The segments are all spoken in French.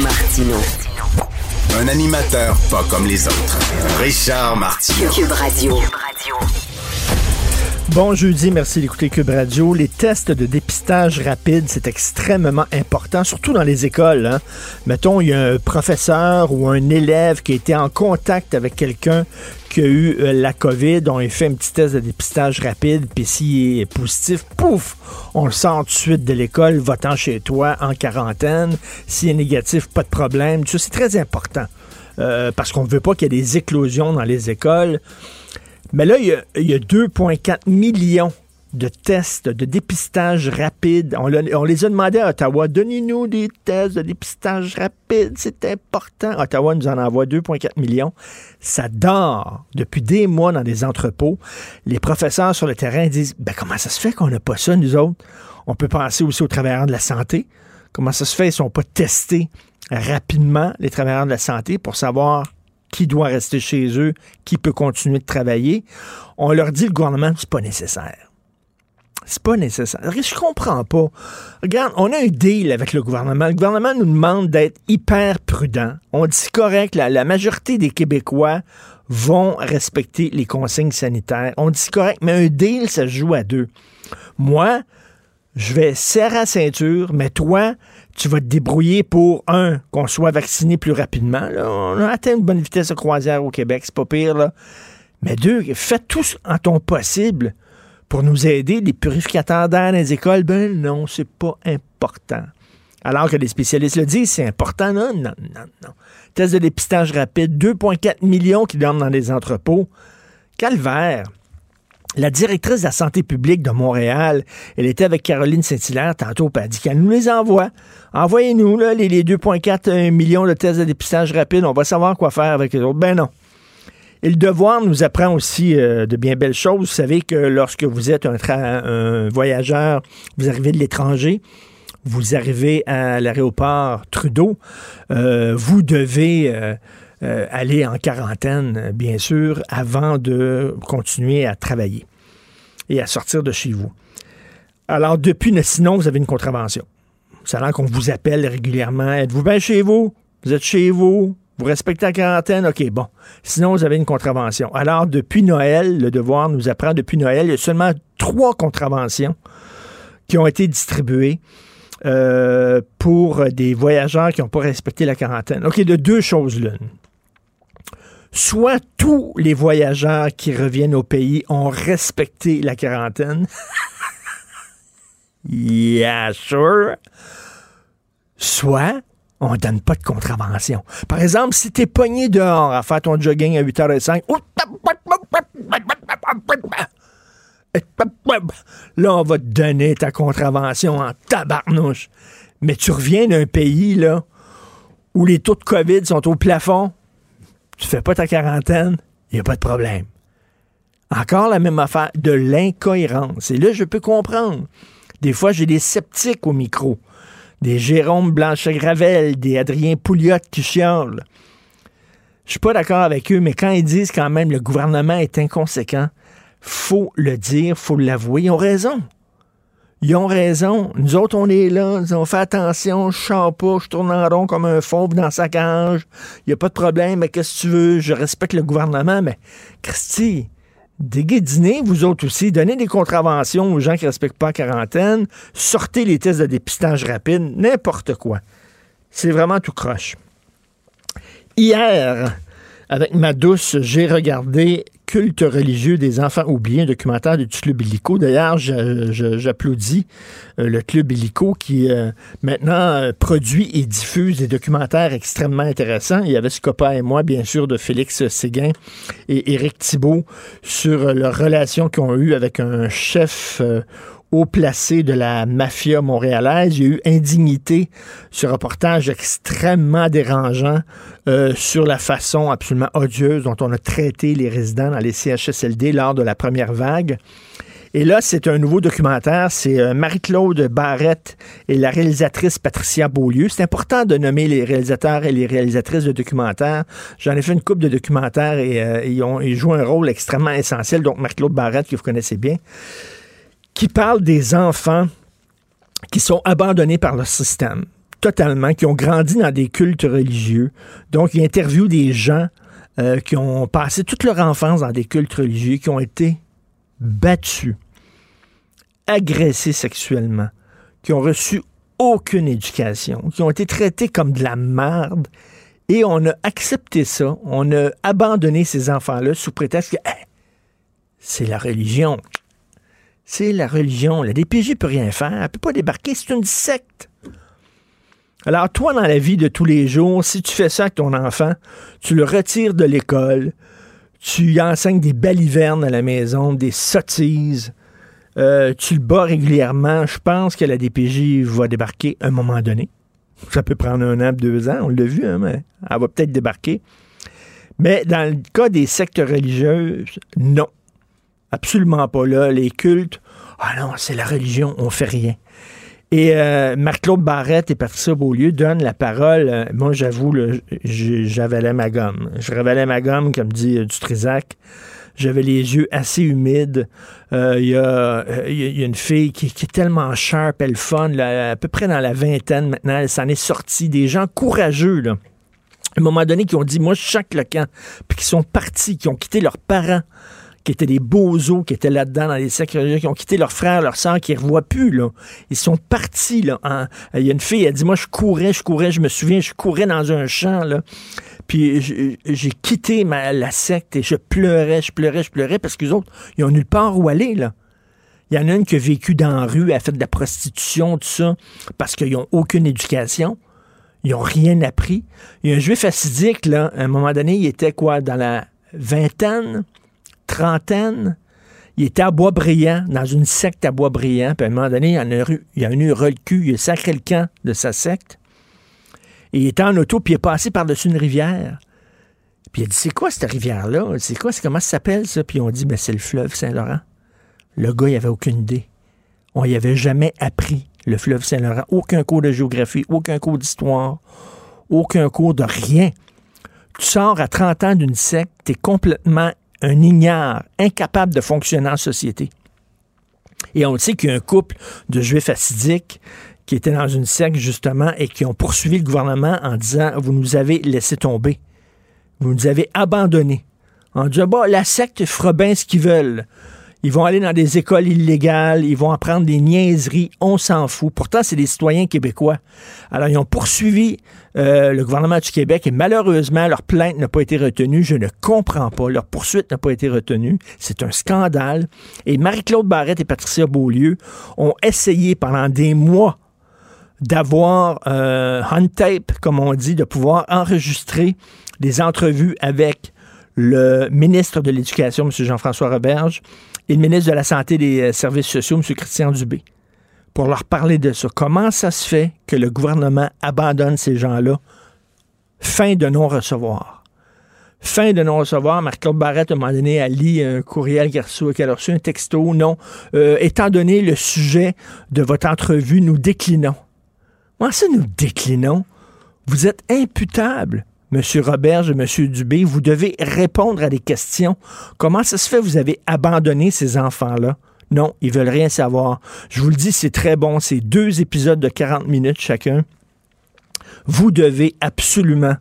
Martino. Un animateur pas comme les autres. Richard Martineau. Cube Radio. Bon jeudi, merci d'écouter Cube Radio. Les tests de dépistage rapide, c'est extrêmement important, surtout dans les écoles. Hein. Mettons, il y a un professeur ou un élève qui a été en contact avec quelqu'un qui a eu euh, la COVID, on lui fait un petit test de dépistage rapide, puis s'il est positif, pouf, on le sort tout de suite de l'école, va-t'en chez toi en quarantaine. S'il est négatif, pas de problème. Ça, c'est très important. Euh, parce qu'on ne veut pas qu'il y ait des éclosions dans les écoles. Mais là, il y a, a 2,4 millions de tests de dépistage rapide. On, les a demandé à Ottawa. Donnez-nous des tests de dépistage rapide. C'est important. Ottawa nous en envoie 2,4 millions. Ça dort depuis des mois dans des entrepôts. Les professeurs sur le terrain disent ben, comment ça se fait qu'on n'a pas ça, nous autres? On peut penser aussi aux travailleurs de la santé. Comment ça se fait? Qu'ils ne sont pas testés rapidement, les travailleurs de la santé, pour savoir qui doit rester chez eux, qui peut continuer de travailler. On leur dit, le gouvernement, c'est pas nécessaire. C'est pas nécessaire. Je comprends pas. Regarde, on a un deal avec le gouvernement. Le gouvernement nous demande d'être hyper prudent. On dit correct, la, majorité des Québécois vont respecter les consignes sanitaires. On dit correct, mais un deal, ça se joue à deux. Moi, je vais serrer la ceinture, mais toi, tu vas te débrouiller pour, un, qu'on soit vacciné plus rapidement. là. On a atteint une bonne vitesse de croisière au Québec, c'est pas pire. Là. Mais deux, fais tout en ton possible pour nous aider. Les purificateurs d'air dans les écoles, ben non, c'est pas important. Alors que les spécialistes le disent, c'est important. Non, non, non, non. Test de dépistage rapide, 2,4 millions qui dorment dans les entrepôts. Calvaire. La directrice de la santé publique de Montréal, elle était avec Caroline Saint-Hilaire tantôt, puis elle dit qu'elle nous les envoie. Envoyez-nous les, les 2,4 millions de tests de dépistage rapide, on va savoir quoi faire avec les autres. Ben non. Et le devoir nous apprend aussi euh, de bien belles choses. Vous savez que lorsque vous êtes un, voyageur, vous arrivez de l'étranger, vous arrivez à l'aéroport Trudeau, euh, vous devez euh, aller en quarantaine, bien sûr, avant de continuer à travailler et à sortir de chez vous. Alors, depuis, sinon, vous avez une contravention. Ça a qu'on vous appelle régulièrement. Êtes-vous bien chez vous? Vous êtes chez vous? Vous respectez la quarantaine? OK, bon. Sinon, vous avez une contravention. Alors, depuis Noël, le devoir nous apprend, depuis Noël, il y a seulement trois contraventions qui ont été distribuées euh, pour des voyageurs qui n'ont pas respecté la quarantaine. OK, de deux choses l'une. Soit tous les voyageurs qui reviennent au pays ont respecté la quarantaine. yeah, sure. Soit on donne pas de contravention. Par exemple, si t'es pogné dehors à faire ton jogging à 8h05, là, on va te donner ta contravention en tabarnouche. Mais tu reviens d'un pays, là, où les taux de COVID sont au plafond, tu fais pas ta quarantaine, il n'y a pas de problème. Encore la même affaire, de l'incohérence. Et là, je peux comprendre. Des fois, j'ai des sceptiques au micro. Des Jérôme Blanchet-Gravel, des Adrien Pouliot qui chiolent. Je suis pas d'accord avec eux, mais quand ils disent quand même le gouvernement est inconséquent, faut le dire, faut l'avouer. Ils ont raison. Ils ont raison. Nous autres, on est là, on fait attention, je sors pas, je tourne en rond comme un fauve dans sa cage. Il n'y a pas de problème, mais qu'est-ce que tu veux? Je respecte le gouvernement, mais Christy, déguédinez, vous autres aussi, donnez des contraventions aux gens qui ne respectent pas la quarantaine, sortez les tests de dépistage rapide, n'importe quoi. C'est vraiment tout croche. Hier, avec ma douce, j'ai regardé Culte religieux des enfants oubliés, un documentaire du Club Illico. D'ailleurs, j'applaudis euh, le Club Illico qui euh, maintenant euh, produit et diffuse des documentaires extrêmement intéressants. Il y avait Scopa et moi, bien sûr, de Félix Séguin et Éric Thibault sur leur relation qu'ils ont eue avec un chef haut placé de la mafia montréalaise. Il y a eu indignité, ce reportage extrêmement dérangeant euh, sur la façon absolument odieuse dont on a traité les résidents dans les CHSLD lors de la première vague. Et là, c'est un nouveau documentaire. C'est euh, Marie-Claude Barrette et la réalisatrice Patricia Beaulieu. C'est important de nommer les réalisateurs et les réalisatrices de documentaires. J'en ai fait une coupe de documentaires et euh, ils, ont, ils jouent un rôle extrêmement essentiel. Donc, Marie-Claude Barrette, que vous connaissez bien qui parle des enfants qui sont abandonnés par le système, totalement, qui ont grandi dans des cultes religieux. Donc, il interviewe des gens euh, qui ont passé toute leur enfance dans des cultes religieux, qui ont été battus, agressés sexuellement, qui ont reçu aucune éducation, qui ont été traités comme de la merde. Et on a accepté ça, on a abandonné ces enfants-là sous prétexte que c'est la religion c'est la religion. La DPJ peut rien faire. Elle peut pas débarquer. C'est une secte. Alors, toi, dans la vie de tous les jours, si tu fais ça avec ton enfant, tu le retires de l'école, tu y enseignes des balivernes à la maison, des sottises, euh, tu le bats régulièrement, je pense que la DPJ va débarquer à un moment donné. Ça peut prendre un an, deux ans, on l'a vu, hein, mais elle va peut-être débarquer. Mais dans le cas des sectes religieuses, non. Absolument pas là. Les cultes, ah non, c'est la religion, on fait rien. Et euh, Marc-Claude Barrette et Patricia Beaulieu donnent la parole. Euh, moi, j'avoue, j'avalais ma gomme. Je révélais ma gomme, comme dit euh, Dutrisac. J'avais les yeux assez humides. Il y, a, une fille qui, est tellement sharp, elle fun, à peu près dans la vingtaine maintenant. Elle s'en est sortie. Des gens courageux, là. À un moment donné, qui ont dit, moi, je chaque le camp, puis qui sont partis, qui ont quitté leurs parents qui étaient des beaux-os, qui étaient là-dedans dans les secteurs qui ont quitté leurs frères, leurs sœurs, qui ne revoient plus. Là. Ils sont partis. Là, Il y a une fille, elle dit, moi, je courais, je courais, je me souviens, je courais dans un champ. Là. Puis j'ai quitté la secte et je pleurais, je pleurais, je pleurais parce que les autres, ils ont nulle part où aller. Là. Il y en a une qui a vécu dans la rue, a fait de la prostitution, tout ça, parce qu'ils n'ont aucune éducation. Ils n'ont rien appris. Il y a un juif assidique, là, à un moment donné, il était quoi, dans la vingtaine? Trentaine, il était à Bois-Brillant, dans une secte à Bois-Brillant. Puis à un moment donné, il y a, eu, il cul, il a sacré le camp de sa secte. Et il était en auto, puis il est passé par-dessus une rivière. Puis il a dit, c'est quoi cette rivière-là? C'est quoi? Comment ça s'appelle, ça? Puis on dit, ben, c'est le fleuve Saint-Laurent. Le gars, il avait aucune idée. On n'y avait jamais appris le fleuve Saint-Laurent. Aucun cours de géographie, aucun cours d'histoire, aucun cours de rien. Tu sors à 30 ans d'une secte, tu es complètement un ignare, incapable de fonctionner en société. Et on sait qu'il y a un couple de juifs assidiques qui étaient dans une secte, justement, et qui ont poursuivi le gouvernement en disant Vous nous avez laissé tomber. Vous nous avez abandonnés. En disant bah, La secte fera bien ce qu'ils veulent. Ils vont aller dans des écoles illégales, ils vont apprendre des niaiseries, on s'en fout. Pourtant, c'est des citoyens québécois. Alors, ils ont poursuivi euh, le gouvernement du Québec et malheureusement, leur plainte n'a pas été retenue. Je ne comprends pas. Leur poursuite n'a pas été retenue. C'est un scandale. Et Marie-Claude Barrette et Patricia Beaulieu ont essayé pendant des mois d'avoir euh, un tape, comme on dit, de pouvoir enregistrer des entrevues avec le ministre de l'Éducation, M. Jean-François Roberge, et le ministre de la Santé des euh, Services sociaux, M. Christian Dubé, pour leur parler de ça. Comment ça se fait que le gouvernement abandonne ces gens-là? Fin de non-recevoir. Fin de non-recevoir. Marc-Claude Barrette, à un moment donné, a lu un courriel qu'elle a reçu, un texto. Non. Euh, étant donné le sujet de votre entrevue, nous déclinons. Moi, ça, nous déclinons. Vous êtes imputable. Monsieur Roberge Monsieur Dubé, vous devez répondre à des questions. Comment ça se fait que vous avez abandonné ces enfants-là? Non, ils veulent rien savoir. Je vous le dis, c'est très bon. C'est deux épisodes de 40 minutes chacun. Vous devez absolument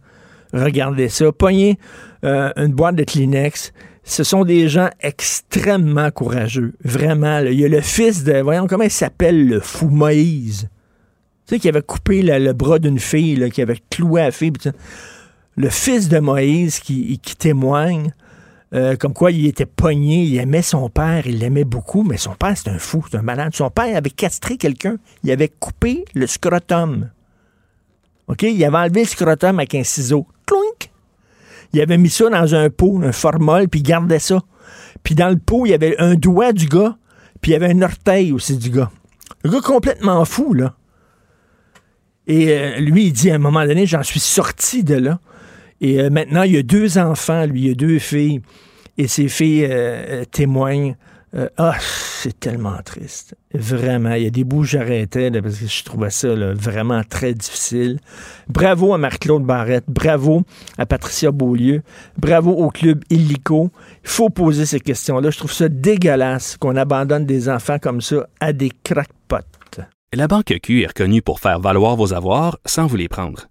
regarder ça. Pognez euh, une boîte de Kleenex. Ce sont des gens extrêmement courageux. Vraiment. Il y a le fils de... Voyons comment il s'appelle, le fou Moïse. Tu sais, qui avait coupé le bras d'une fille, qui avait cloué la fille. Le fils de Moïse qui, témoigne, euh, comme quoi il était pogné, il aimait son père, il l'aimait beaucoup, mais son père, c'est un fou, c'est un malade. Son père avait castré quelqu'un, il avait coupé le scrotum. OK? Il avait enlevé le scrotum avec un ciseau. Clunk! Il avait mis ça dans un pot, un formol, puis il gardait ça. Puis dans le pot, il y avait un doigt du gars, puis il y avait un orteil aussi du gars. Le gars complètement fou, là. Et euh, lui, il dit à un moment donné, j'en suis sorti de là. Et euh, maintenant, il y a deux enfants, lui, il y a deux filles. Et ces filles euh, témoignent. ah, c'est tellement triste. Vraiment. Il y a des bouts que j'arrêtais parce que je trouvais ça vraiment très difficile. Bravo à Marc-Claude Barrette. Bravo à Patricia Beaulieu. Bravo au club Illico. Il faut poser ces questions-là. Je trouve ça dégueulasse qu'on abandonne des enfants comme ça à des crackpots. La Banque Q est reconnue pour faire valoir vos avoirs sans vous les prendre.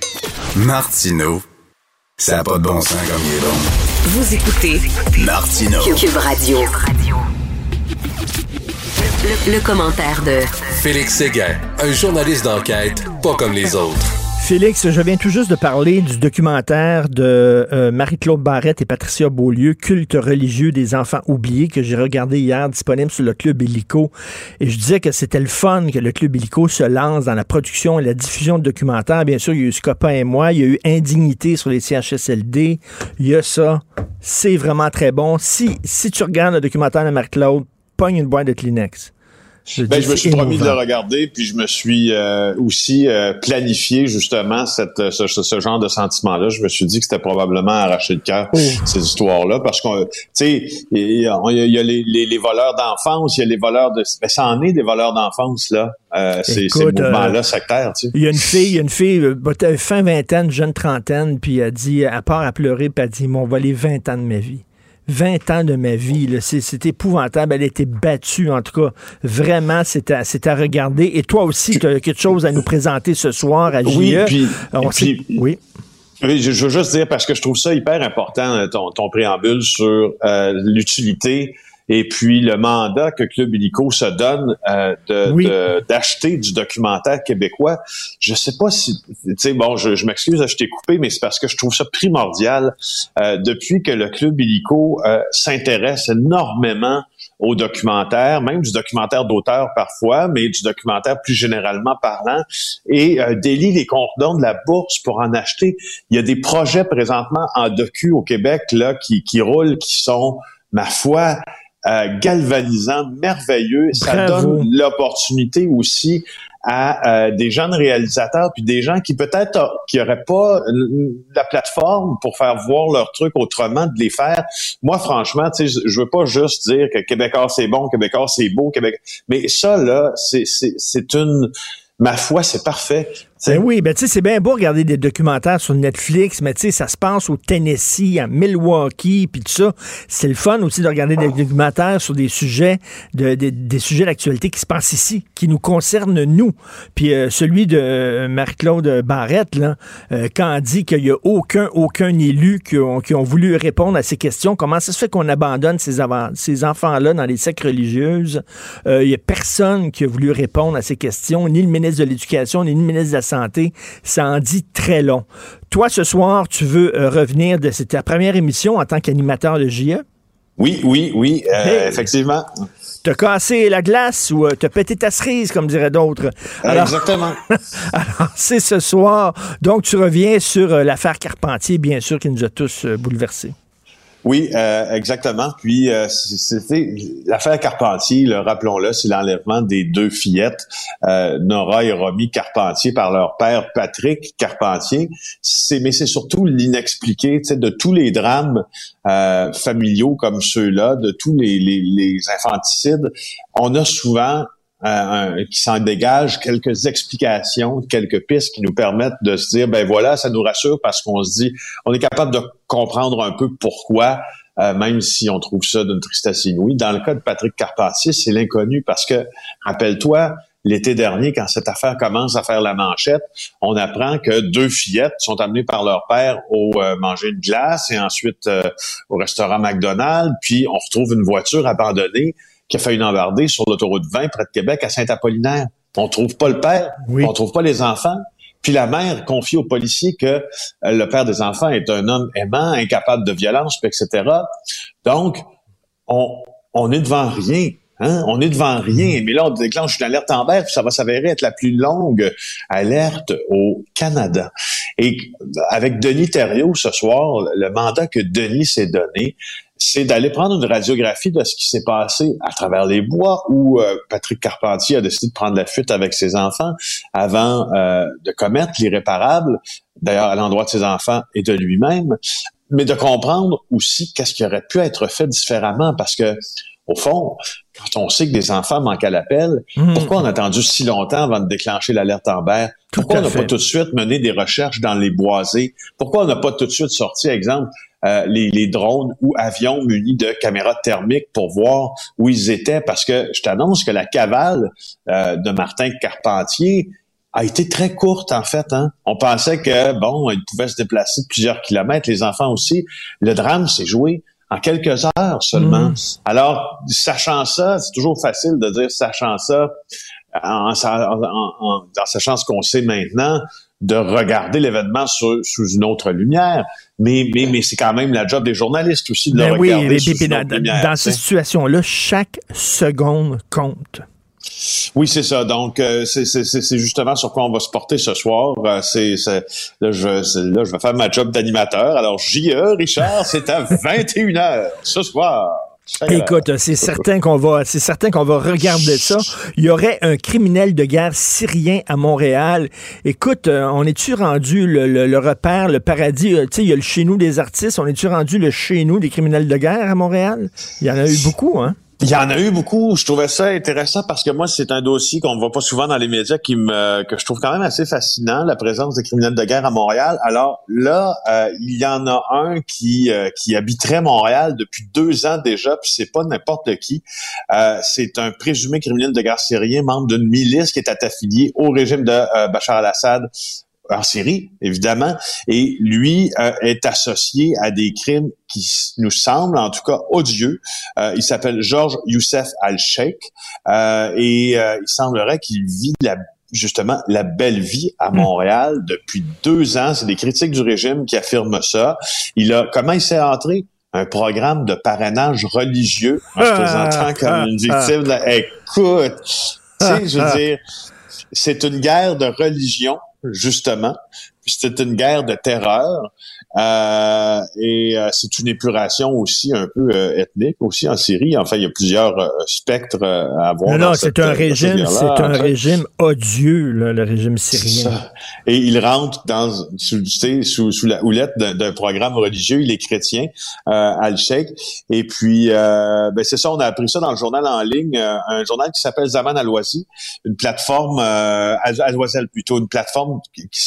Martino, ça n'a pas de bon sens comme il est bon. Vous écoutez Martino. Cube Radio. Le, le commentaire de Félix Séguin, un journaliste d'enquête pas comme les autres. Félix, je viens tout juste de parler du documentaire de euh, Marie-Claude Barrette et Patricia Beaulieu, Culte religieux des enfants oubliés, que j'ai regardé hier, disponible sur le Club Illico. Et je disais que c'était le fun que le Club Illico se lance dans la production et la diffusion de documentaires. Bien sûr, il y a eu Scopa et moi, il y a eu Indignité sur les CHSLD, il y a ça. C'est vraiment très bon. Si, si tu regardes le documentaire de Marie-Claude, pogne une boîte de Kleenex. Je, ben, je me suis promis de le regarder, puis je me suis euh, aussi euh, planifié justement cette, euh, ce, ce, genre de sentiment-là. Je me suis dit que c'était probablement arracher le cœur, ces histoires-là, parce qu'on, tu sais, il y, a, les, les, voleurs d'enfance, il y a les voleurs de... Ben, ça en est des voleurs d'enfance, là, euh, ces, ces mouvements-là sectaires, tu sais. Il y a une fille, il y a une fille, fin vingtaine, jeune trentaine, puis elle dit, à part à pleurer, puis elle dit, m'ont volé 20 ans de ma vie. 20 ans de ma vie. C'est épouvantable. Elle a été battue, en tout cas. Vraiment, c'est à, à, regarder. Et toi aussi, tu as quelque chose à nous présenter ce soir à JE. Oui, puis, oui. je, veux juste dire, parce que je trouve ça hyper important, ton, ton préambule sur euh, l'utilité et puis le mandat que Club Illico se donne euh, de, d'acheter du documentaire québécois. Je sais pas si, tu sais, bon, je, je m'excuse, je t'ai coupé, mais c'est parce que je trouve ça primordial euh, depuis que le Club Illico euh, s'intéresse énormément au documentaire, même du documentaire d'auteur parfois, mais du documentaire plus généralement parlant, et euh, délie les cordons de la bourse pour en acheter. Il y a des projets présentement en docu au Québec là qui, qui roulent, qui sont, ma foi, euh, galvanisant, merveilleux. Ça donne l'opportunité aussi à euh, des jeunes réalisateurs puis des gens qui peut-être euh, qui auraient pas la plateforme pour faire voir leur truc autrement de les faire. Moi franchement, tu sais je veux pas juste dire que Québécois c'est bon, Québécois c'est beau, Québec mais ça là c'est c'est c'est une ma foi, c'est parfait. Ben oui, ben tu sais, c'est bien beau regarder des documentaires sur Netflix, mais tu sais, ça se passe au Tennessee, à Milwaukee, puis tout ça. C'est le fun aussi de regarder des documentaires sur des sujets, de, des sujets d'actualité qui se passent ici, qui nous concernent nous. Puis euh, celui de euh, Marie-Claude Barrette, là, euh, quand elle dit qu'il n'y a aucun, aucun élu qui ont, qui ont, voulu répondre à ces questions, comment ça se fait qu'on abandonne ces, ces enfants-là dans les sectes religieuses? Il n'y a personne qui a voulu répondre à ces questions, ni le ministre de l'Éducation, ni le ministre de la santé, ça en dit très long. Toi, ce soir, tu veux euh, revenir de ta première émission en tant qu'animateur de JE? Oui, oui, oui, euh, effectivement. T'as cassé la glace ou euh, t'as pété ta cerise, comme diraient d'autres. Exactement. alors, c'est ce soir. Donc, tu reviens sur l'affaire Carpentier, bien sûr, qui nous a tous bouleversés. Oui, euh, exactement. Puis euh, c'était l'affaire Carpentier, rappelons-le, c'est l'enlèvement des deux fillettes, euh, Nora et Romy Carpentier, par leur père Patrick Carpentier. C'est, mais c'est surtout l'inexpliqué, de tous les drames familiaux comme ceux-là, de tous les, les, les infanticides. On a souvent euh, qui s'en dégage, quelques explications, quelques pistes qui nous permettent de se dire, ben voilà, ça nous rassure parce qu'on se dit, on est capable de comprendre un peu pourquoi, euh, même si on trouve ça d'une tristesse inouïe. Dans le cas de Patrick Carpentier, c'est l'inconnu parce que, rappelle-toi, l'été dernier, quand cette affaire commence à faire la manchette, on apprend que deux fillettes sont amenées par leur père au euh, manger une glace et ensuite au restaurant McDonald's, puis on retrouve une voiture abandonnée qui a fait une embardée sur l'autoroute 20 près de Québec à Saint-Apollinaire. On trouve pas le père, oui. on trouve pas les enfants. Puis la mère confie aux policiers que euh, le père des enfants est un homme aimant, incapable de violence, etc. Donc, on, on est devant rien. Hein? On est devant rien. Mais là, on déclenche une alerte en puis ça va s'avérer être la plus longue alerte au Canada. Et avec Denis Thériault ce soir, le mandat que Denis s'est donné, c'est d'aller prendre une radiographie de ce qui s'est passé à travers les bois où euh, Patrick Carpentier a décidé de prendre la fuite avec ses enfants avant euh, de commettre l'irréparable, d'ailleurs à l'endroit de ses enfants et de lui-même, mais de comprendre aussi qu'est-ce qui aurait pu être fait différemment parce que au fond, quand on sait que des enfants manquent à l'appel, mmh. pourquoi on a attendu si longtemps avant de déclencher l'alerte Amber? Pourquoi on n'a pas tout de suite mené des recherches dans les boisés? Pourquoi on n'a pas tout de suite sorti, exemple, euh, les, drones ou avions munis de caméras thermiques pour voir où ils étaient, parce que je t'annonce que la cavale euh, de Martin Carpentier a été très courte en fait. Hein? On pensait que bon, il pouvait se déplacer de plusieurs kilomètres, les enfants aussi. Le drame s'est joué en quelques heures seulement. Mmh. Alors, sachant ça, c'est toujours facile de dire sachant ça, en, sachant ce qu'on sait maintenant, de regarder l'événement sous, une autre lumière. Mais, mais, mais c'est quand même la job des journalistes aussi de le ben regarder sous une autre lumière. Dans cette situation-là, chaque seconde compte. Oui, c'est ça. Donc, euh, c'est justement sur quoi on va se porter ce soir. Euh, c'est là, je, là, je vais faire ma job d'animateur. Alors, JE, Richard, c'est à 21h ce soir. Écoute, c'est certain qu'on va, c'est certain qu'on va regarder ça. Il y aurait un criminel de guerre syrien à Montréal. Écoute, euh, on est-tu rendu le, repère, le paradis? Euh, Tu sais, il y a le chez nous des artistes. On est-tu rendu le chez nous des criminels de guerre à Montréal? Il y en a eu beaucoup, hein? Il y en a eu beaucoup. Je trouvais ça intéressant parce que moi, c'est un dossier qu'on ne voit pas souvent dans les médias qui me que je trouve quand même assez fascinant, la présence des criminels de guerre à Montréal. Alors là, euh, il y en a un qui euh, qui habiterait Montréal depuis deux ans déjà, puis c'est pas n'importe qui. Euh, c'est un présumé criminel de guerre syrien, membre d'une milice qui est affiliée au régime de Bachar al-Assad en Syrie, évidemment, et lui euh, est associé à des crimes qui nous semblent, en tout cas, odieux. Euh, il s'appelle Georges Youssef Al-Sheikh euh, et il semblerait qu'il vit la justement la belle vie à hmm. Montréal depuis deux ans. C'est des critiques du régime qui affirment ça. Il a comment il s'est entré? Un programme de parrainage religieux en se présentant comme une victime. De... Écoute, tu sais, je veux dire, c'est une guerre de religion justement. Puis c'était une guerre de terreur. Euh, et euh, c'est une épuration aussi un peu euh, ethnique aussi en Syrie. Enfin, il y a plusieurs spectres à voir. Non, non, c'est un régime, c'est un régime odieux, le régime syrien. Et il rentre dans sous, sous, sous la houlette d'un programme religieux. Il est chrétien, Al-Sheikh. Et puis, ben c'est ça, on a appris ça dans le journal en ligne, un journal qui s'appelle Zaman Al-Wazi, une plateforme Al-Wazal plutôt, une plateforme qui, qui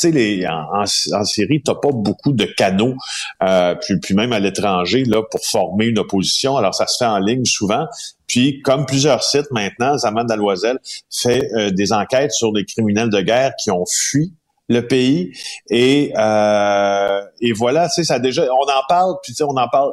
tu sais, les en, en, Syrie, t'as pas beaucoup de canaux, euh, puis, même à l'étranger, là, pour former une opposition. Alors, ça se fait en ligne souvent. Puis, comme plusieurs sites maintenant, Zaman Dalloiselle fait euh, des enquêtes sur des criminels de guerre qui ont fui le pays. Et, euh, et voilà, tu sais, ça déjà, on en parle, puis tu sais, on en parle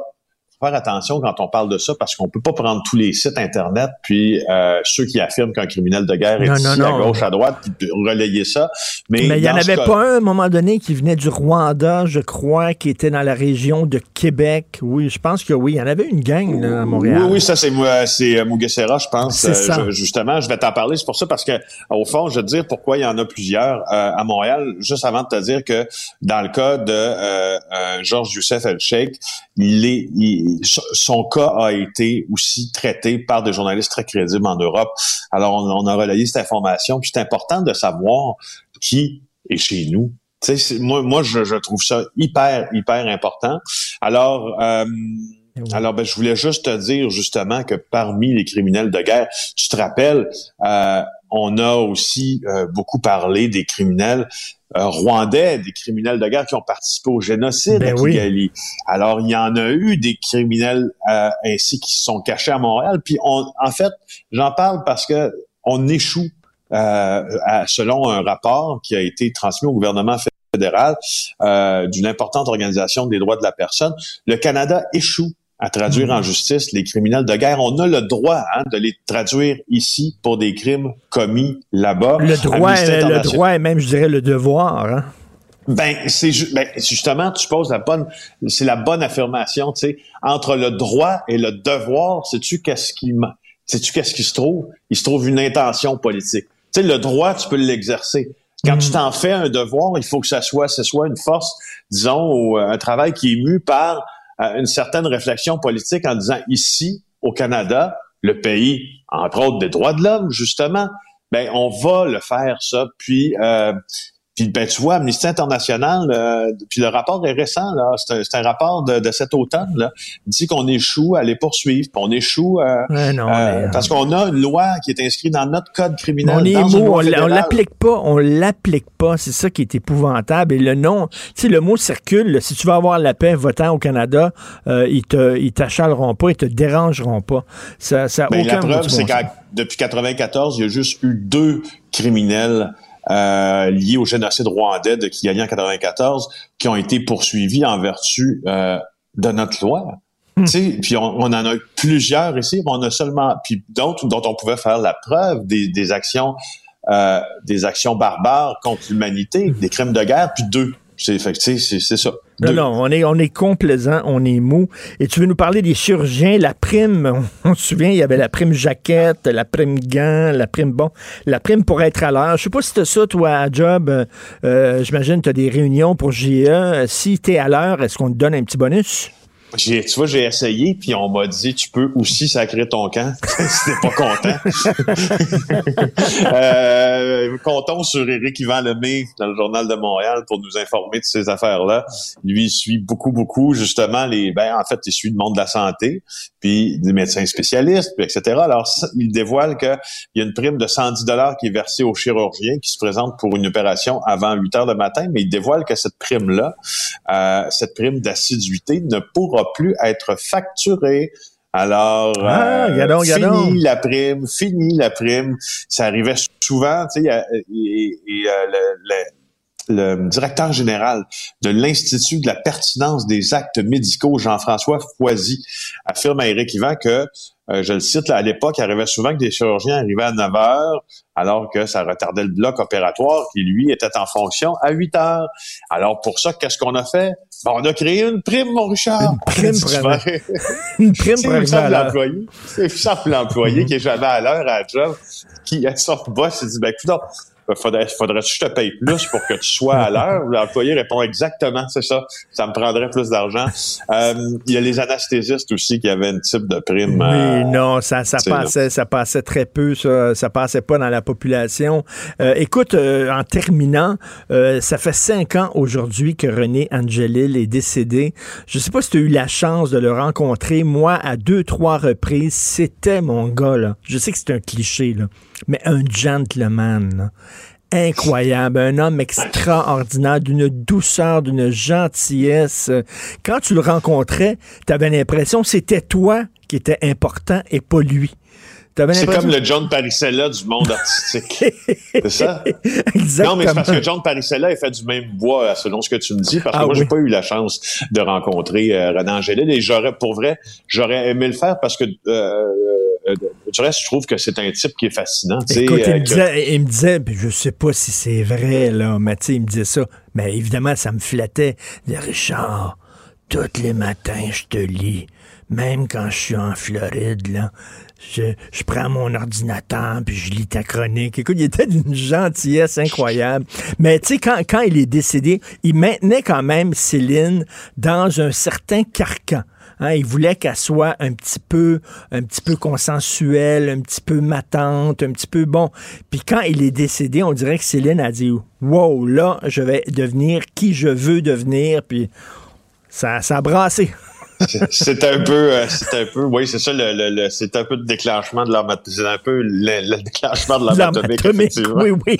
faire attention quand on parle de ça parce qu'on peut pas prendre tous les sites internet puis euh, ceux qui affirment qu'un criminel de guerre est ici à gauche à droite puis relayer ça. Mais il y en avait pas un à un moment donné qui venait du Rwanda, je crois, qui était dans la région de Québec. Oui, je pense que oui, il y en avait une gang là, à Montréal. Oui, oui, ça c'est c'est euh, Mugesera, je pense. C'est ça. Euh, justement, je vais t'en parler. C'est pour ça parce que au fond, je vais te dire pourquoi il y en a plusieurs à Montréal. Juste avant de te dire que dans le cas de Georges Youssef El Sheikh, il est son cas a été aussi traité par des journalistes très crédibles en Europe. Alors, on, a relayé cette information. Puis c'est important de savoir qui est chez nous. moi, moi je, trouve ça hyper, hyper important. Alors, euh, Alors, ben, je voulais juste te dire justement que parmi les criminels de guerre, tu te rappelles, euh, on a aussi euh, beaucoup parlé des criminels euh, rwandais, des criminels de guerre qui ont participé au génocide Ben à oui. Alors, il y en a eu des criminels euh, ainsi qui se sont cachés à Montréal. Puis, on, en fait, j'en parle parce que on échoue, euh, à- selon un rapport qui a été transmis au gouvernement fédéral euh, d'une importante organisation des droits de la personne. Le Canada échoue à traduire en justice les criminels de guerre. On a le droit hein, de les traduire ici pour des crimes commis là-bas. Le droit, le droit et même, je dirais, le devoir. Hein? ben, c'est ju- ben, justement, tu poses la bonne, c'est la bonne affirmation, tu sais, entre le droit et le devoir, sais-tu qu'est-ce qui, sais-tu qu'est-ce qui se trouve? Il se trouve une intention politique. Tu sais, le droit, tu peux l'exercer. Quand tu t'en fais un devoir, il faut que ça soit, ce soit une force, disons, ou euh, un travail qui est mu par une certaine réflexion politique en disant ici, au Canada, le pays, entre autres, des droits de l'homme, justement, ben, on va le faire, ça. Puis, euh, puis ben, tu vois, Amnesty International, euh, puis le rapport est récent, là, c'est un, rapport de, de cet automne, là, dit qu'on échoue à les poursuivre, puis on échoue euh, Ouais, non, euh, mais, euh, parce qu'on a une loi qui est inscrite dans notre code criminel. on est dans on l'applique pas, on l'applique pas. C'est ça qui est épouvantable. Et le nom, tu sais, le mot circule. là. Si tu veux avoir la paix votant au Canada, euh, ils te, ils t'achaleront pas, ils te dérangeront pas. Ça, ça Ben, aucun la preuve, c'est que depuis 94, il y a juste eu deux criminels euh, liés au génocide rwandais de Kigali en 94 qui ont été poursuivis en vertu euh, de notre loi. Hmm. Tu sais, Puis on, on en a eu plusieurs ici, mais on a seulement puis d'autres dont on pouvait faire la preuve des, des actions euh, des actions barbares contre l'humanité, des crimes de guerre, puis deux. C'est ça. Non, on est, on est complaisant, on est mou. Et tu veux nous parler des chirurgiens, la prime, on, se souvient, il y avait la prime jaquette, la prime gant, la prime, bon, la prime pour être à l'heure. Je sais pas si t'as ça, toi, à job, euh, euh, j'imagine tu as des réunions pour GE. Si t'es à l'heure, est-ce qu'on te donne un petit bonus? J'ai, tu vois, j'ai essayé, puis on m'a dit, tu peux aussi sacrer ton camp si t'es pas content. euh, comptons sur Éric Yvan Lemay dans le Journal de Montréal pour nous informer de ces affaires-là. Lui, il suit beaucoup, beaucoup, justement, les, ben, en fait, il suit le monde de la santé, puis des médecins spécialistes, puis etc. Alors, ça, il dévoile qu'il y a une prime de 110 dollars qui est versée aux chirurgiens qui se présentent pour une opération avant 8 heures le matin, mais il dévoile que cette prime-là, euh, cette prime d'assiduité ne pourra plus être facturée. Alors, Ah, euh, fini la prime, fini la prime. Ça arrivait souvent, tu sais, a- et, et, euh, le, le- le directeur général de l'Institut de la pertinence des actes médicaux, Jean-François Foisy, affirme à Éric Yvan que, euh, je le cite, là, à l'époque, il arrivait souvent que des chirurgiens arrivaient à 9 heures, alors que ça retardait le bloc opératoire qui, lui, était en fonction à 8 heures. Alors, pour ça, qu'est-ce qu'on a fait? Ben, on a créé une prime, mon Richard. Une prime Une prime c'est pour arriver à simple l'heure. employé. C'est le simple employé qui est jamais à l'heure à la job, qui à son boss, il dit, ben, écoute, faudrait, faudrait que je te paye plus pour que tu sois à l'heure? L'employé répond exactement, c'est ça. Ça me prendrait plus d'argent. Euh, il y a les anesthésistes aussi qui avaient un type de prime. euh, Oui, non, ça, ça là. passait, ça passait très peu, ça, ça passait pas dans la population. Euh, écoute, euh, en terminant, euh, ça fait cinq ans aujourd'hui que René Angelil est décédé. Je sais pas si tu as eu la chance de le rencontrer. Moi, à deux, trois reprises, c'était mon gars, là. Je sais que c'est un cliché, là, mais un gentleman, incroyable, un homme extraordinaire, d'une douceur, d'une gentillesse. Quand tu le rencontrais, tu avais l'impression que c'était toi qui étais important et pas lui. T'avais C'est comme le John Parisella du monde artistique. c'est ça? Exactement. Non, mais c'est parce que John Parisella est fait du même bois, selon ce que tu me dis, parce que Ah moi, oui. j'ai pas eu la chance de rencontrer euh, René Angélil et j'aurais, pour vrai, j'aurais aimé le faire parce que, euh, du reste, je trouve que c'est un type qui est fascinant. Écoute, il euh, me que- disait, il me disait, puis je sais pas si c'est vrai, là, mais il me disait ça. Mais évidemment, ça me flattait. Il disait, Richard, tous les matins, je te lis. Même quand je suis en Floride, là. Je, je prends mon ordinateur puis je lis ta chronique. Écoute, il était d'une gentillesse incroyable. Mais tu sais, quand, quand il est décédé, il maintenait quand même Céline dans un certain carcan. Hein, il voulait qu'elle soit un petit peu, un petit peu consensuelle, un petit peu matante, un petit peu bon. Puis quand il est décédé, on dirait que Céline a dit Wow, là, je vais devenir qui je veux devenir. Puis ça, ça a brassé. C'est un peu, euh, c'est un peu, oui, c'est ça, le, le, c'est un peu le déclenchement de l'arme, c'est un peu le, déclenchement de l'arme atomique, effectivement. Oui, oui.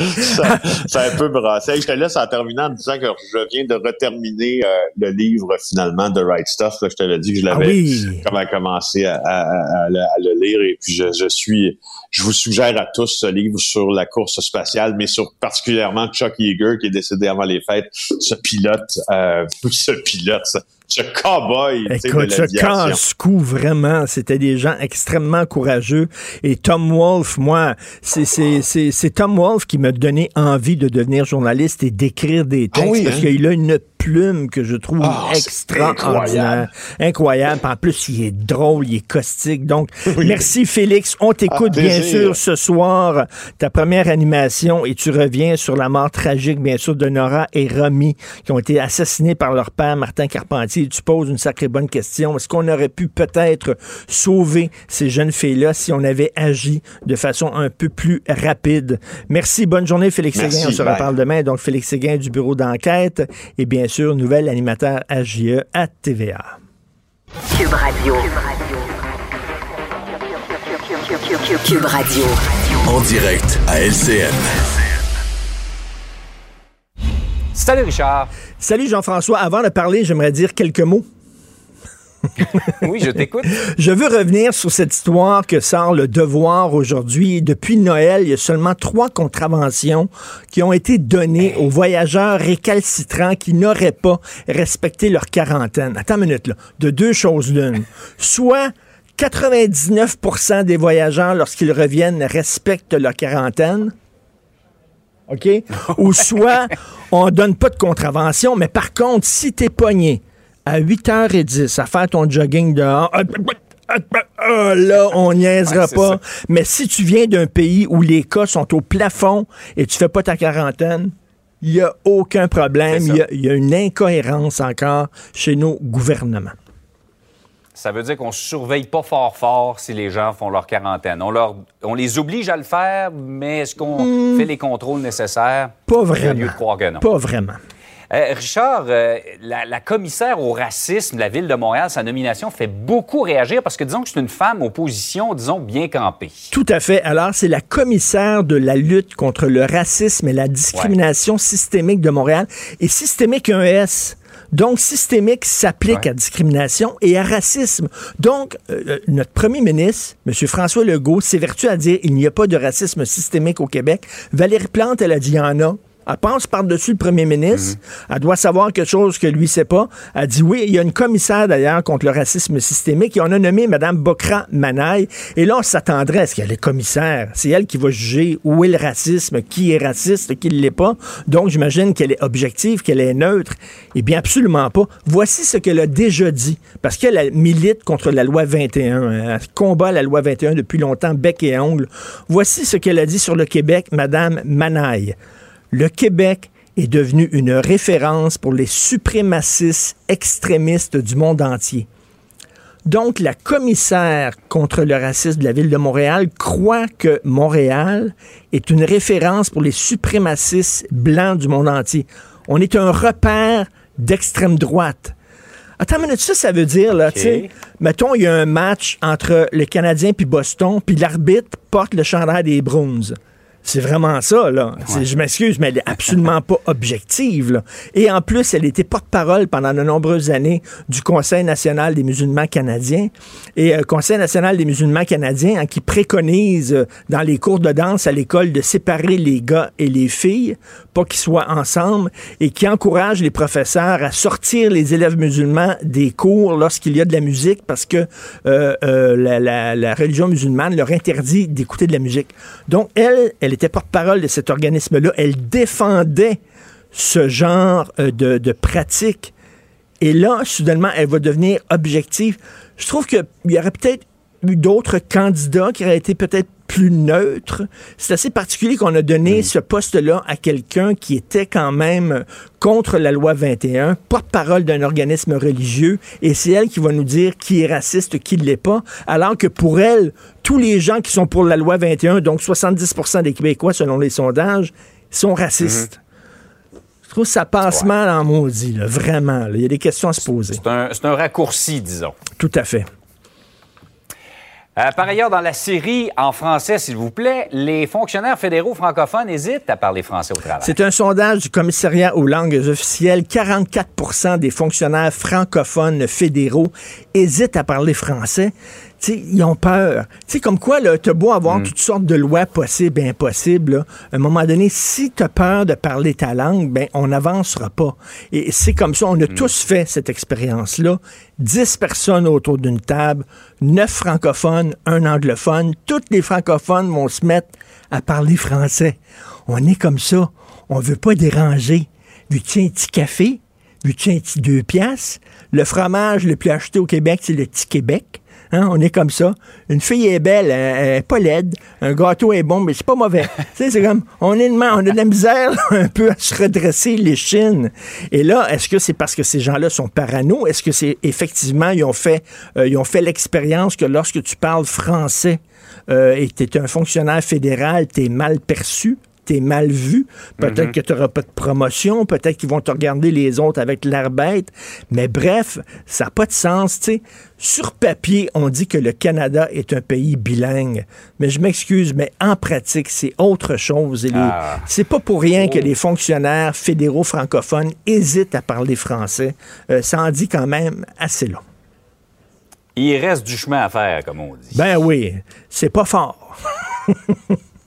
C'est un peu brassé. je te laisse en terminant en disant que je viens de reterminer euh, le livre finalement de Right Stuff. Là, je te l'ai dit que je l'avais, ah comme à commencer à, à, à, le lire et puis je, je suis, je vous suggère à tous ce livre sur la course spatiale, mais sur particulièrement Chuck Yeager qui est décédé avant les fêtes, ce pilote, euh, ce pilote, ce cowboy. Écoute, ce casse-cou, vraiment, c'était des gens extrêmement courageux. Et Tom Wolfe, moi, c'est Tom Wolfe qui m'a donné envie de devenir journaliste et d'écrire des ah textes parce hein? qu'il a une plume que je trouve extraordinaire. Incroyable. En plus, il est drôle, il est caustique. Donc, merci Félix. On t'écoute ah, bien sûr ce soir, ta première animation, et tu reviens sur la mort tragique, bien sûr, de Nora et Romy, qui ont été assassinés par leur père, Martin Carpentier. tu poses une sacrée bonne question. Est-ce qu'on aurait pu peut-être sauver ces jeunes filles-là si on avait agi de façon un peu plus rapide? Merci. Bonne journée, Félix Séguin. On se reparle demain. Donc, Félix Séguin du bureau d'enquête. Et bien sûr, nouvel animateur AGE à TVA. Cube Radio. Cube Radio. En direct à LCN. Salut Richard. Salut Jean-François. Avant de parler, j'aimerais dire quelques mots. oui, je t'écoute. Je veux revenir sur cette histoire que sort le devoir aujourd'hui. Depuis Noël, il y a seulement trois contraventions qui ont été données aux voyageurs récalcitrants qui n'auraient pas respecté leur quarantaine. Attends une minute, là. De deux choses l'une. Soit 99% des voyageurs, lorsqu'ils reviennent, respectent leur quarantaine. OK? Ou soit on donne pas de contravention, mais par contre, si tu es pogné à 8h10 à faire ton jogging dehors. Ah, ah, là, on niaisera pas. Mais si tu viens d'un pays où les cas sont au plafond et tu fais pas ta quarantaine, il n'y a aucun problème. Il y, a une incohérence encore chez nos gouvernements. Ça veut dire qu'on ne surveille pas fort fort si les gens font leur quarantaine. On, leur, on les oblige à le faire, mais est-ce qu'on hmm. fait les contrôles nécessaires? Pas vraiment. Lieu de croire que non. Pas vraiment. Euh, Richard, euh, la, commissaire au racisme de la ville de Montréal, sa nomination fait beaucoup réagir parce que disons que c'est une femme aux positions, disons, bien campées. Tout à fait. Alors, c'est la commissaire de la lutte contre le racisme et la discrimination systémique de Montréal. Et systémique, un S. Donc, systémique s'applique à discrimination et à racisme. Donc, euh, notre premier ministre, M. François Legault, s'évertue à dire il n'y a pas de racisme systémique au Québec. Valérie Plante, elle a dit il y en a. Elle pense par-dessus le premier ministre. Mhm. Elle doit savoir quelque chose que lui ne sait pas. Elle dit oui. Il y a une commissaire d'ailleurs contre le racisme systémique et on a nommé Mme Bokra Manaï. Et là, on s'attendrait à ce qu'elle est commissaire. C'est elle qui va juger où est le racisme, qui est raciste, qui ne l'est pas. Donc, j'imagine qu'elle est objective, qu'elle est neutre. Eh bien, absolument pas. Voici ce qu'elle a déjà dit. Parce qu'elle milite contre la loi 21. Elle combat la loi 21 depuis longtemps, bec et ongle. Voici ce qu'elle a dit sur le Québec, Mme Manaï le Québec est devenu une référence pour les suprémacistes extrémistes du monde entier. Donc, la commissaire contre le racisme de la ville de Montréal croit que Montréal est une référence pour les suprémacistes blancs du monde entier. On est un repère d'extrême droite. Attends une minute, ça, ça veut dire, là, tu sais, mettons, il y a un match entre le Canadien puis Boston, puis l'arbitre porte le chandail des Bruins. C'est vraiment ça, là. Je m'excuse, mais elle est absolument pas objective. Et en plus, elle était porte-parole pendant de nombreuses années du Conseil national des musulmans canadiens. Et le euh, Conseil national des musulmans canadiens hein, qui préconise euh, dans les cours de danse à l'école de séparer les gars et les filles, pas qu'ils soient ensemble, et qui encourage les professeurs à sortir les élèves musulmans des cours lorsqu'il y a de la musique parce que euh, la, la religion musulmane leur interdit d'écouter de la musique. Donc, elle, elle était porte-parole de cet organisme-là. Elle défendait ce genre euh, de, de pratique. Et là, soudainement, elle va devenir objective. Je trouve qu'il y aurait peut-être eu d'autres candidats qui auraient été peut-être plus neutres. C'est assez particulier qu'on a donné ce poste-là à quelqu'un qui était quand même contre la loi 21, porte-parole d'un organisme religieux, et c'est elle qui va nous dire qui est raciste, qui ne l'est pas, alors que pour elle, tous les gens qui sont pour la loi 21, donc 70% des Québécois selon les sondages, sont racistes. Je trouve que ça passe mal en maudit, là, vraiment. Il y a des questions à se poser. C'est un, un raccourci, disons. Tout à fait. Euh, par ailleurs, dans la série en français, s'il vous plaît, les fonctionnaires fédéraux francophones hésitent à parler français au travail. C'est un sondage du commissariat aux langues officielles. 44% des fonctionnaires francophones fédéraux hésitent à parler français ils ont peur. sais, comme quoi, tu as beau avoir mm. toutes sortes de lois possibles et impossibles, à un moment donné, si tu as peur de parler ta langue, ben on n'avancera pas. Et c'est comme ça, on a mm. tous fait cette expérience-là. Dix personnes autour d'une table, neuf francophones, un anglophone, tous les francophones vont se mettre à parler français. On est comme ça. On veut pas déranger. Veux-tu un petit café? Veux-tu un petit deux piastres? Le fromage le plus acheté au Québec, c'est le petit Québec. Hein, on est comme ça. Une fille est belle, elle, est pas laide. Un gâteau est bon, mais c'est pas mauvais. c'est comme, on, est on a de la misère un peu à se redresser les chines. Et là, est-ce que c'est parce que ces gens-là sont parano? Est-ce que c'est effectivement, ils ont fait, euh, ils ont fait l'expérience que lorsque tu parles français, euh, et tu es un fonctionnaire fédéral, tu es mal perçu? T'es mal vu. Peut-être mhm. que tu n'auras pas de promotion. Peut-être qu'ils vont te regarder les autres avec l'air bête. Mais bref, ça n'a pas de sens. sais. Sur papier, on dit que le Canada est un pays bilingue. Mais je m'excuse, mais en pratique, c'est autre chose. Et ah. C'est pas pour rien que oh. les fonctionnaires fédéraux francophones hésitent à parler français. Euh, ça en dit quand même assez long. Il reste du chemin à faire, comme on dit. Ben oui, c'est pas fort.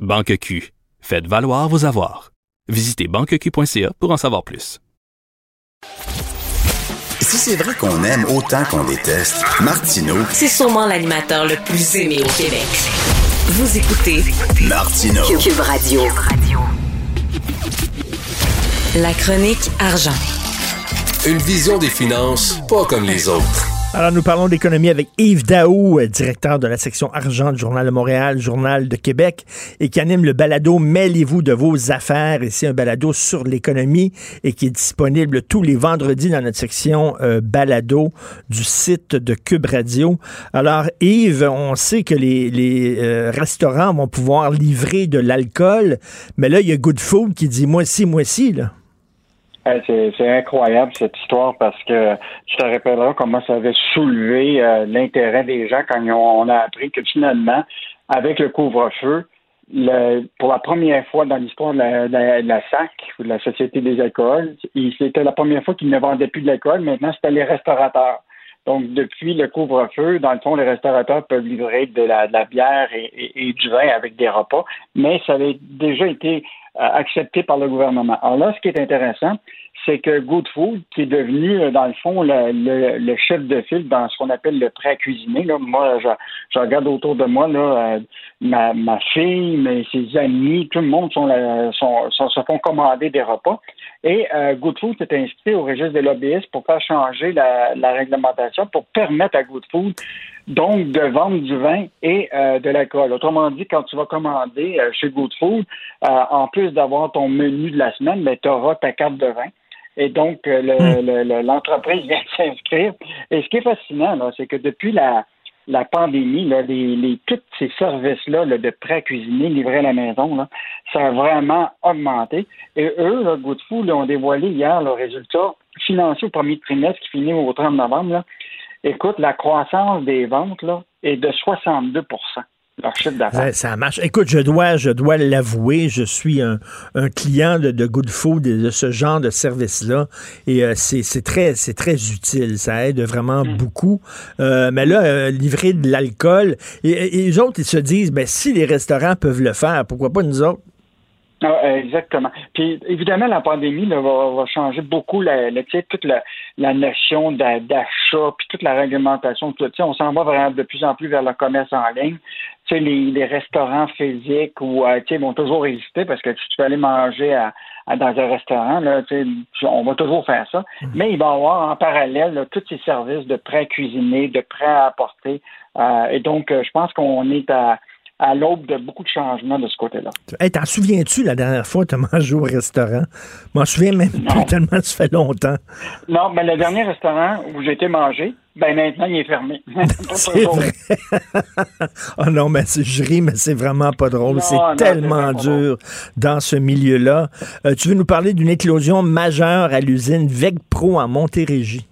Banque Q. Faites valoir vos avoirs. Visitez banqueq.ca pour en savoir plus. Si c'est vrai qu'on aime autant qu'on déteste, Martineau, c'est sûrement l'animateur le plus aimé au Québec. Vous écoutez Martineau. Cube Radio. La chronique argent. Une vision des finances pas comme les autres. Alors, nous parlons d'économie avec Yves Daou, euh, directeur de la section argent du Journal de Montréal, Journal de Québec, et qui anime le balado Mêlez-vous de vos affaires. C'est un balado sur l'économie et qui est disponible tous les vendredis dans notre section euh, balado du site de Cube Radio. Alors, Yves, on sait que les, euh, restaurants vont pouvoir livrer de l'alcool, mais là, il y a Good Food qui dit moi ci, moi là. C'est incroyable cette histoire parce que tu te rappelleras comment ça avait soulevé euh, l'intérêt des gens quand on a appris que finalement, avec le couvre-feu, pour la première fois dans l'histoire de la, SAC, ou de la Société des alcools, c'était la première fois qu'ils ne vendaient plus de l'alcool. Maintenant, c'était les restaurateurs. Donc, depuis le couvre-feu, dans le fond, les restaurateurs peuvent livrer de la, bière et, du vin avec des repas, mais ça avait déjà été accepté par le gouvernement. Alors là, ce qui est intéressant, c'est que Good Food, qui est devenu, euh, dans le fond, le, chef de file dans ce qu'on appelle le prêt à cuisiner. Là. Moi, je, regarde autour de moi, là, euh, ma, ma fille, mes, ses amis, tout le monde sont, sont, se font commander des repas. Et euh, Good Food s'est inscrit au registre des lobbyistes pour faire changer la, la réglementation pour permettre à Good Food donc de vendre du vin et euh, de l'alcool. Autrement dit, quand tu vas commander euh, chez Good Food, euh, en plus d'avoir ton menu de la semaine, mais tu auras ta carte de vin. Et donc, hmm. l'entreprise vient de s'inscrire. Et ce qui est fascinant, c'est que depuis la, la pandémie, là, les, les, tous ces services-là de prêt cuisiner, livré à la maison, là, ça a vraiment augmenté. Et eux, là, Good Food, ont dévoilé hier le résultat financier au premier trimestre qui finit au 30 novembre. Là. Écoute, la croissance des ventes là, est de 62% leur chiffre d'affaires. Ça, marche. Écoute, je dois, je dois l'avouer, je suis un, client de, de, Good Food et de ce genre de service-là. Et euh, c'est très, très utile. Ça aide vraiment mm. beaucoup. Euh, mais là, euh, livrer de l'alcool, et, et, les autres, ils se disent, ben, si les restaurants peuvent le faire, pourquoi pas nous autres? Ah, exactement. Puis évidemment, la pandémie là, va, changer beaucoup la, la toute la, la notion d'achat, puis toute la réglementation. Tout, on s'en va vraiment de plus en plus vers le commerce en ligne. Les, les restaurants physiques ou euh, vont toujours exister parce que tu peux aller manger à, dans un restaurant, là, on va toujours faire ça, mm. mais il va y avoir en parallèle tous ces services de prêt cuisiné, de prêt à apporter. Euh, et donc, euh, je pense qu'on est à, à l'aube de beaucoup de changements de ce côté-là. Hey, t'en souviens-tu la dernière fois que tu as mangé au restaurant? Je m'en souviens même plus tellement ça fait longtemps. Non, mais le dernier restaurant où j'ai été manger, ben maintenant, il est fermé. c'est vrai. oh non, mais je ris, mais c'est vraiment pas drôle. C'est tellement dur dans ce milieu-là. Euh, tu veux nous parler d'une éclosion majeure à l'usine VEG Pro en Montérégie?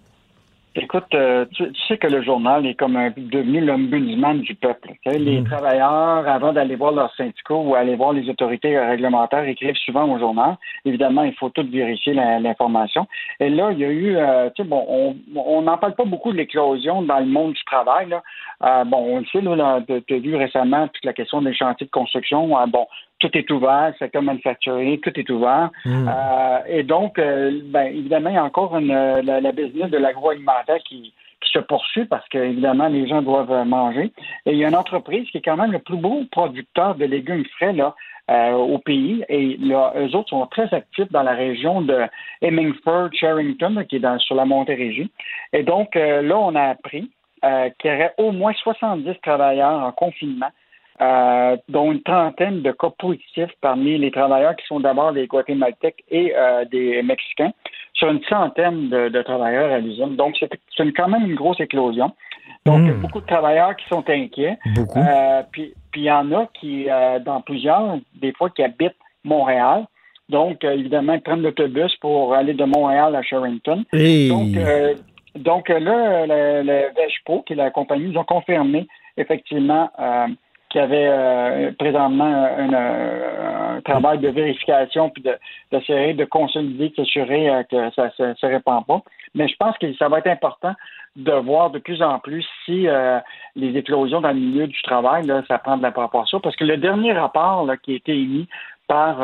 Écoute, euh, tu, sais que le journal est comme un, devenu l'ombudsman du peuple. Les mm. travailleurs, avant d'aller voir leurs syndicats ou aller voir les autorités réglementaires, écrivent souvent au journal. Évidemment, il faut tout vérifier l'information. Et là, il y a eu, euh, tu sais, bon, on n'en parle pas beaucoup de l'éclosion dans le monde du travail. Là. Euh, bon, on le sait, là, tu as vu récemment toute la question des chantiers de construction. bon, tout est ouvert, c'est comme manufacturier, tout est ouvert. Mm. Euh, et donc, euh, ben, évidemment, il y a encore une, la, la business de l'agroalimentaire qui, qui se poursuit parce que, évidemment, les gens doivent manger. Et il y a une entreprise qui est quand même le plus beau producteur de légumes frais là, euh, au pays. Et là, eux autres sont très actifs dans la région de Hemingford, Sherrington, qui est dans, sur la Montérégie. Et donc, là, on a appris qu'il y aurait au moins 70 travailleurs en confinement euh, dont une trentaine de cas positifs parmi les travailleurs qui sont d'abord des Guatémaltèques et euh, des Mexicains, sur une centaine de, travailleurs à l'usine. Donc, c'est quand même une grosse éclosion. Donc, il y a hmm. beaucoup de travailleurs qui sont inquiets. Beaucoup. Euh, puis, il y en a qui, dans plusieurs, des fois, qui habitent Montréal. Donc, évidemment, ils prennent l'autobus pour aller de Montréal à Sherrington. Donc, donc là, le, le qui est la compagnie, ils ont confirmé effectivement qui avait euh, présentement un, travail de vérification puis d'essayer de, de, consolider, de s'assurer euh, que ça ne se, répand pas. Mais je pense que ça va être important de voir de plus en plus si euh, les éclosions dans le milieu du travail, ça prend de la proportion. Parce que le dernier rapport qui a été émis par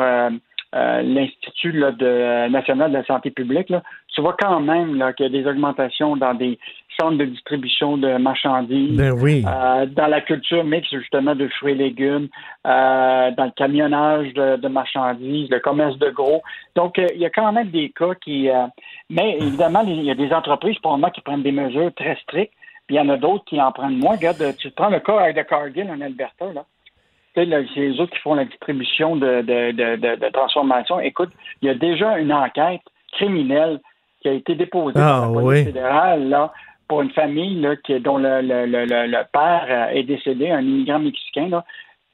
euh, l'Institut de, national de la santé publique, là, tu vois quand même qu'il y a des augmentations dans des centres de distribution de marchandises, ben oui. euh, dans la culture mixte justement de fruits et légumes, euh, dans le camionnage de, marchandises, le commerce de gros. Donc, euh, il y a quand même des cas qui... mais évidemment, il y a des entreprises pour moi qui prennent des mesures très strictes, puis il y en a d'autres qui en prennent moins. Regarde, tu prends le cas de Cargill en Alberta, là c'est les autres qui font la distribution de, de, de, de, transformation. Écoute, il y a déjà une enquête criminelle qui a été déposée par la police fédérale là, pour une famille là, qui, dont le, le, le, le, père est décédé, un immigrant mexicain, là,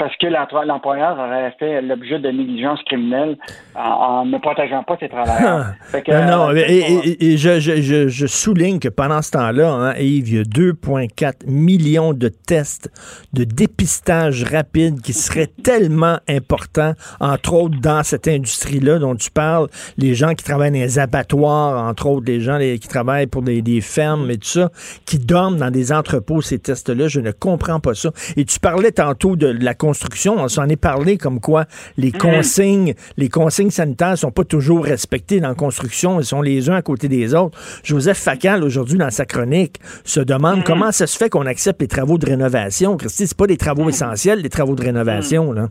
parce que l'employeur aurait fait l'objet de négligence criminelle en, ne protégeant pas ses travailleurs. non, non, et, je, souligne que pendant ce temps-là, hein, Yves, il y a 2,4 millions de tests de dépistage rapide qui seraient tellement importants, entre autres dans cette industrie-là dont tu parles, les gens qui travaillent dans les abattoirs, entre autres, les gens qui travaillent pour des, des fermes et tout ça, qui dorment dans des entrepôts, ces tests-là, je ne comprends pas ça. Et tu parlais tantôt de la construction, on s'en est parlé comme quoi les mhm. consignes, les consignes sanitaires sont pas toujours respectées dans la construction, ils sont les uns à côté des autres. Joseph Facal, aujourd'hui, dans sa chronique, se demande mhm. comment ça se fait qu'on accepte les travaux de rénovation. Christy, c'est pas des travaux mhm. essentiels, les travaux de rénovation, là.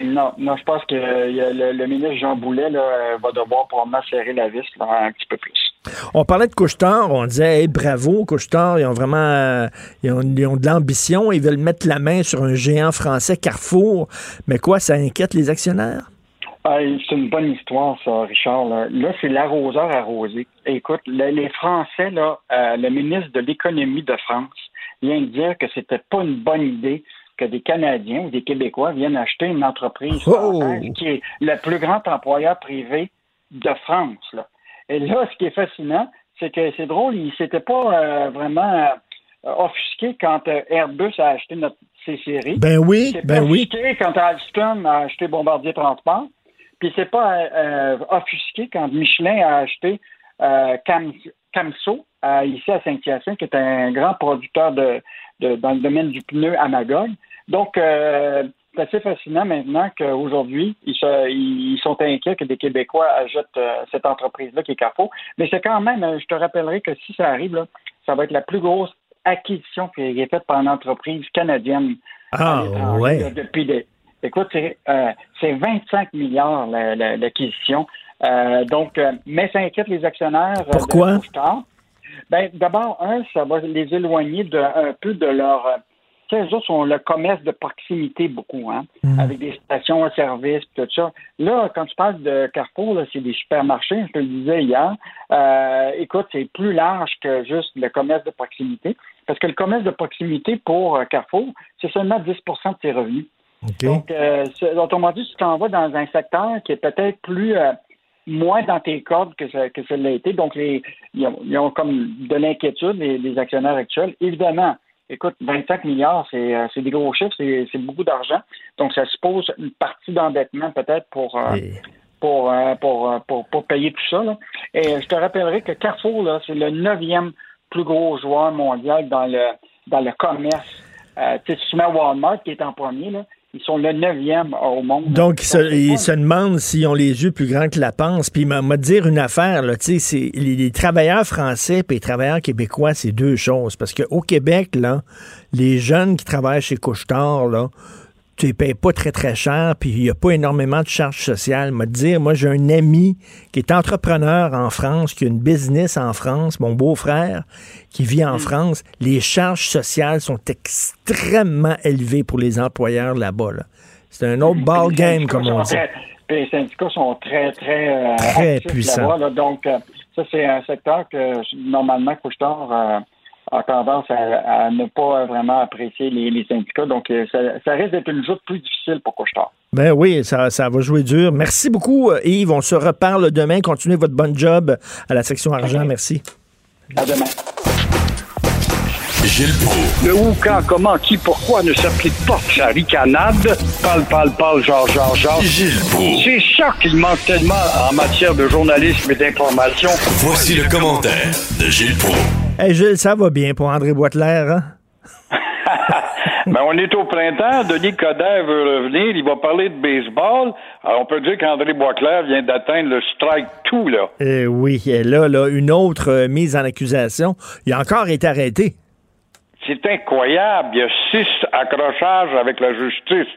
Non, non, je pense que le, ministre Jean Boulet va devoir probablement serrer la vis un petit peu plus. On parlait de Couchetard, on disait bravo, Couchetard, ils ont vraiment euh, ils ont, de l'ambition, ils veulent mettre la main sur un géant français, Carrefour. Mais quoi, ça inquiète les actionnaires? Ah, c'est une bonne histoire, ça, Richard. Là, c'est l'arroseur arrosé. Écoute, les Français, là, euh, le ministre de l'économie de France vient de dire que c'était pas une bonne idée que des Canadiens ou des Québécois viennent acheter une entreprise oh! qui est le plus grand employeur privé de France. Là. Et là, ce qui est fascinant, c'est que c'est drôle, il s'était pas euh, vraiment euh, offusqué quand euh, Airbus a acheté notre C-Série. Ben oui, ben oui. offusqué quand Alstom a acheté Bombardier Transport. Puis c'est pas offusqué quand Michelin a acheté Camso ici à Saint-Hyacinthe, qui est un grand producteur de, dans le domaine du pneu à Magog. Donc, c'est assez fascinant maintenant qu'aujourd'hui, ils, ils, sont inquiets que des Québécois achètent euh, cette entreprise-là qui est Carrefour. Mais c'est quand même, euh, je te rappellerai que si ça arrive, ça va être la plus grosse acquisition qui est faite par une entreprise canadienne. Ah, ouais. depuis des, Écoute, c'est 25 euh, milliards l'acquisition donc, mais ça inquiète les actionnaires. Pourquoi? ben, d'abord, un, ça va les éloigner de, un peu de leur les autres sont le commerce de proximité beaucoup, hein, mm. avec des stations de service, tout ça. Là, quand tu parles de Carrefour, c'est des supermarchés, je te le disais hier. Euh, écoute, c'est plus large que juste le commerce de proximité, parce que le commerce de proximité pour euh, Carrefour, c'est seulement 10% de ses revenus. Donc, euh, autrement dit, tu t'en vas dans un secteur qui est peut-être plus euh, moins dans tes cordes que ça, que ça l'a été. Donc, les, ils, ont, comme de l'inquiétude, les actionnaires actuels. Évidemment, Écoute, 25 milliards, euh, c'est des gros chiffres, c'est beaucoup d'argent. Donc, ça suppose une partie d'endettement peut-être pour, euh, euh, pour, pour, pour, payer tout ça. Et je te rappellerai que Carrefour, c'est le neuvième plus gros joueur mondial dans le, dans le commerce. tu sais, tu mets Walmart qui est en premier, là, ils sont le neuvième au monde. Donc, ils se, demandent s'ils ont les yeux plus grands que la panse. Puis, m'a dire une affaire, là, tu sais, les, les, travailleurs français et les travailleurs québécois, c'est deux choses. Parce qu'au Québec, là, les jeunes qui travaillent chez Couchetard, là, tu ne payes pas très, très cher, puis il n'y a pas énormément de charges sociales. Me dire, moi, j'ai un ami qui est entrepreneur en France, qui a une business en France, mon beau-frère, qui vit en mm. France. Les charges sociales sont extrêmement élevées pour les employeurs là-bas. C'est un autre ball game, comme on dit. les syndicats sont très, très, euh, très puissants. donc, euh, ça, c'est un secteur que, normalement, Couchetard... A tendance à, ne pas vraiment apprécier les, syndicats. Donc, euh, ça, risque d'être une joute plus difficile pour Couchetard. Ben oui, ça, ça va jouer dur. Merci beaucoup, euh, Yves. On se reparle demain. Continuez votre bon job à la section argent. Merci. À demain. Gilles Le où, quand, comment, qui, pourquoi ne s'applique pas sa ricanade? Parle, parle, parle, genre, genre, genre. Gilles C'est ça qu'il manque tellement en matière de journalisme et d'information. Voici le commentaire de Gilles Proulx. Hey Gilles, ça va bien pour André Boitelaire, hein? ben, on est au printemps. Denis Coderre veut revenir. Il va parler de baseball. Alors, on peut dire qu'André Boisclair vient d'atteindre le strike tout, là. Eh oui, et là, là, une autre euh, mise en accusation. Il a encore été arrêté. C'est incroyable. Il y a six accrochages avec la justice.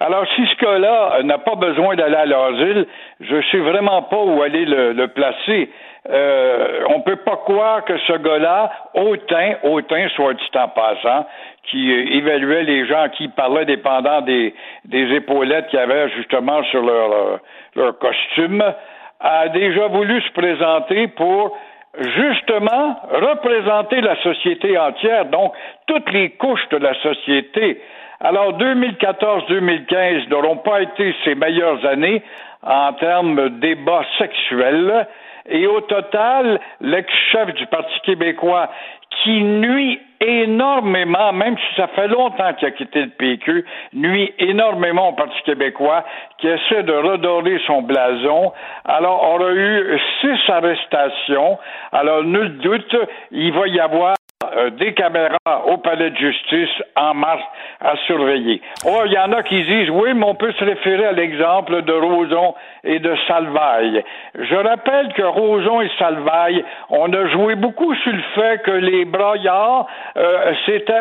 Alors, si ce cas-là n'a pas besoin d'aller à l'asile, je sais vraiment pas où aller le placer. Euh, on peut pas croire que ce gars-là, Autain, Autain, soit dit en passant, qui euh, évaluait les gens qui parlaient dépendant des, des épaulettes qu'il y avait justement sur leur, euh, leur costume, a déjà voulu se présenter pour justement représenter la société entière, donc toutes les couches de la société. Alors 2014-2015 n'auront pas été ses meilleures années en termes de débats sexuels. Et au total, l'ex-chef du Parti québécois, qui nuit énormément, même si ça fait longtemps qu'il a quitté le PQ, nuit énormément au Parti québécois, qui essaie de redorer son blason. Alors, on a eu six arrestations. Alors, nul doute, il va y avoir des caméras au palais de justice en mars à surveiller. Oh, il y en a qui disent oui, mais on peut se référer à l'exemple de Roson et de Salvaille. Je rappelle que Roson et Salvaille, on a joué beaucoup sur le fait que les braillards euh,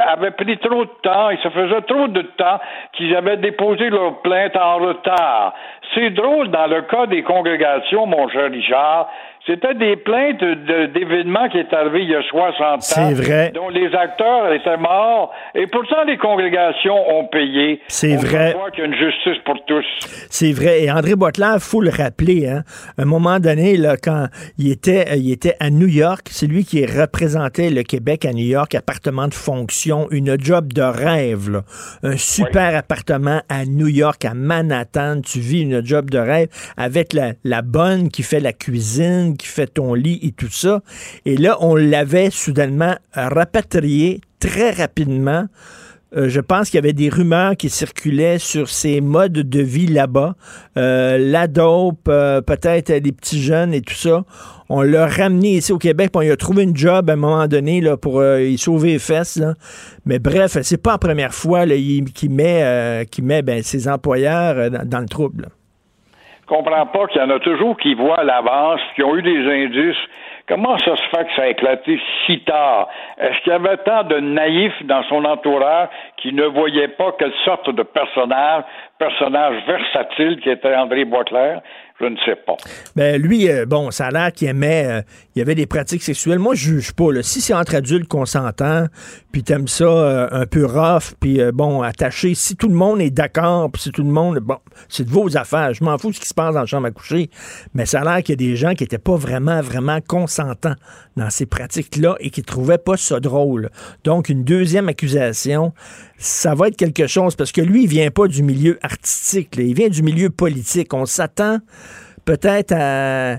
avaient pris trop de temps et ça faisait trop de temps qu'ils avaient déposé leur plainte en retard. C'est drôle dans le cas des congrégations, mon cher Richard, c'était des plaintes d'événements qui est arrivé il y a 60 ans. Vrai. Dont les acteurs étaient morts. Et pourtant, les congrégations ont payé. C'est vrai. On qu'il y a une justice pour tous. C'est vrai. Et André Boitler, faut le rappeler, hein, à un moment donné, là, quand il était, euh, il était à New York, c'est lui qui représentait le Québec à New York, appartement de fonction, une job de rêve, là. Un super appartement à New York, à Manhattan. Tu vis une job de rêve avec la, la bonne qui fait la cuisine, qui fait ton lit et tout ça. Et là, on l'avait soudainement rapatrié très rapidement. Euh, je pense qu'il y avait des rumeurs qui circulaient sur ses modes de vie là-bas. Euh, la dope, euh, peut-être les petits jeunes et tout ça. On l'a ramené ici au Québec, puis on a trouvé une job à un moment donné pour sauver les fesses. Mais bref, c'est pas la première fois qu'il met, met ben, ses employeurs dans, le trouble comprends pas qu'il y en a toujours qui voient à l'avance, qui ont eu des indices. Comment ça se fait que ça a éclaté si tard? Est-ce qu'il y avait tant de naïfs dans son entourage qui ne voyaient pas quelle sorte de personnage personnage versatile qui était André Boisclair. Je ne sais pas. Ben lui, euh, bon, ça a l'air qu'il aimait, euh, il y avait des pratiques sexuelles. Moi, je juge pas. Si c'est entre adultes consentants, puis t'aimes ça euh, un peu rough, puis bon, attaché, si tout le monde est d'accord, puis si tout le monde, bon, c'est de vos affaires. Je m'en fous de ce qui se passe dans la chambre à coucher. Mais ça a l'air qu'il y a des gens qui étaient pas vraiment, vraiment consentants dans ces pratiques-là et qui trouvaient pas ça drôle. Donc, une deuxième accusation, ça va être quelque chose parce que lui, il vient pas du milieu artistique, il vient du milieu politique. On s'attend peut-être à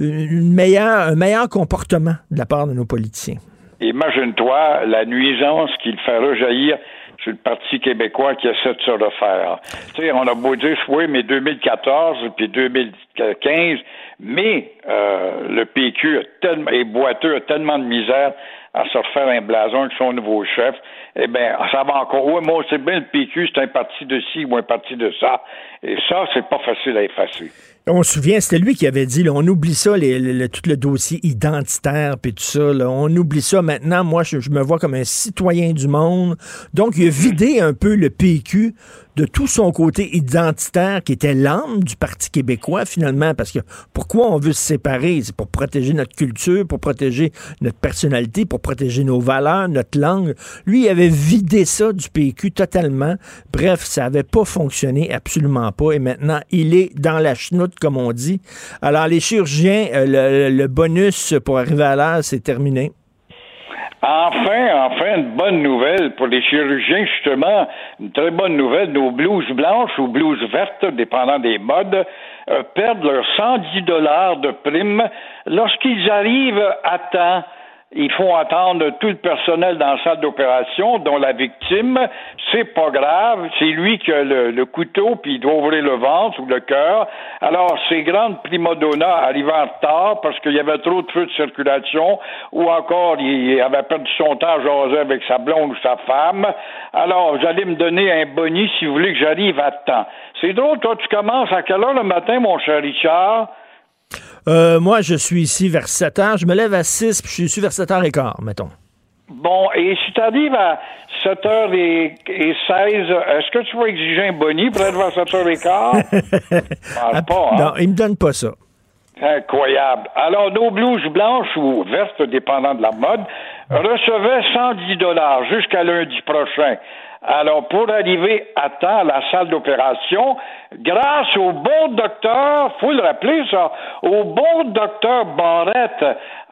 un meilleur comportement de la part de nos politiciens. Imagine-toi la nuisance qu'il fait rejaillir sur le Parti québécois qui essaie de se refaire. Tu sais, on a beau dire, oui, mais 2014 puis 2015, mais euh, le PQ a tellement, est boiteux, a tellement de misère à se refaire un blason avec son nouveau chef, eh bien, ça va encore. Oui, moi, c'est bien le PQ, c'est un parti de ci ou un parti de ça. Et ça, c'est pas facile à effacer. On se souvient, c'était lui qui avait dit, on oublie ça, tout le dossier identitaire, puis tout ça. on oublie ça. Maintenant, moi, je, me vois comme un citoyen du monde. Donc, il a vidé un peu le PQ de tout son côté identitaire qui était l'âme du Parti québécois finalement, parce que pourquoi on veut se séparer? C'est pour protéger notre culture, pour protéger notre personnalité, pour protéger nos valeurs, notre langue. Lui, il avait vidé ça du PQ totalement. Bref, ça n'avait pas fonctionné, absolument pas. Et maintenant, il est dans la chenoute, comme on dit. Alors, les chirurgiens, euh, le, le bonus pour arriver à l'heure, c'est terminé. Enfin, enfin, une bonne nouvelle pour les chirurgiens, justement, une très bonne nouvelle. Nos blouses blanches ou blouses vertes, dépendant des modes, euh, perdent leurs 110 dollars de prime lorsqu'ils arrivent à temps ils font attendre tout le personnel dans la salle d'opération, dont la victime. C'est pas grave. C'est lui qui a le, couteau, puis il doit ouvrir le ventre ou le cœur. Alors, ces grandes primadonnas arrivent en retard parce qu'il y avait trop de feu de circulation, ou encore il avait perdu son temps à jaser avec sa blonde ou sa femme. Alors, vous allez me donner un boni si vous voulez que j'arrive à temps. C'est drôle, toi, tu commences à quelle heure le matin, mon cher Richard? Euh, moi, je suis ici vers 7 heures. Je me lève à 6, puis je suis ici vers 7 h quart, mettons. Bon, et si tu arrives à 7h16, est-ce que tu vas exiger un boni pour être vers 7h15? ah, pas, hein? Non, il me donne pas ça. Incroyable. Alors, nos blouses blanches ou vertes, dépendant de la mode, recevaient 110 dollars jusqu'à lundi prochain. Alors, pour arriver à temps à la salle d'opération, grâce au bon docteur, faut le rappeler ça, au bon docteur Barrette,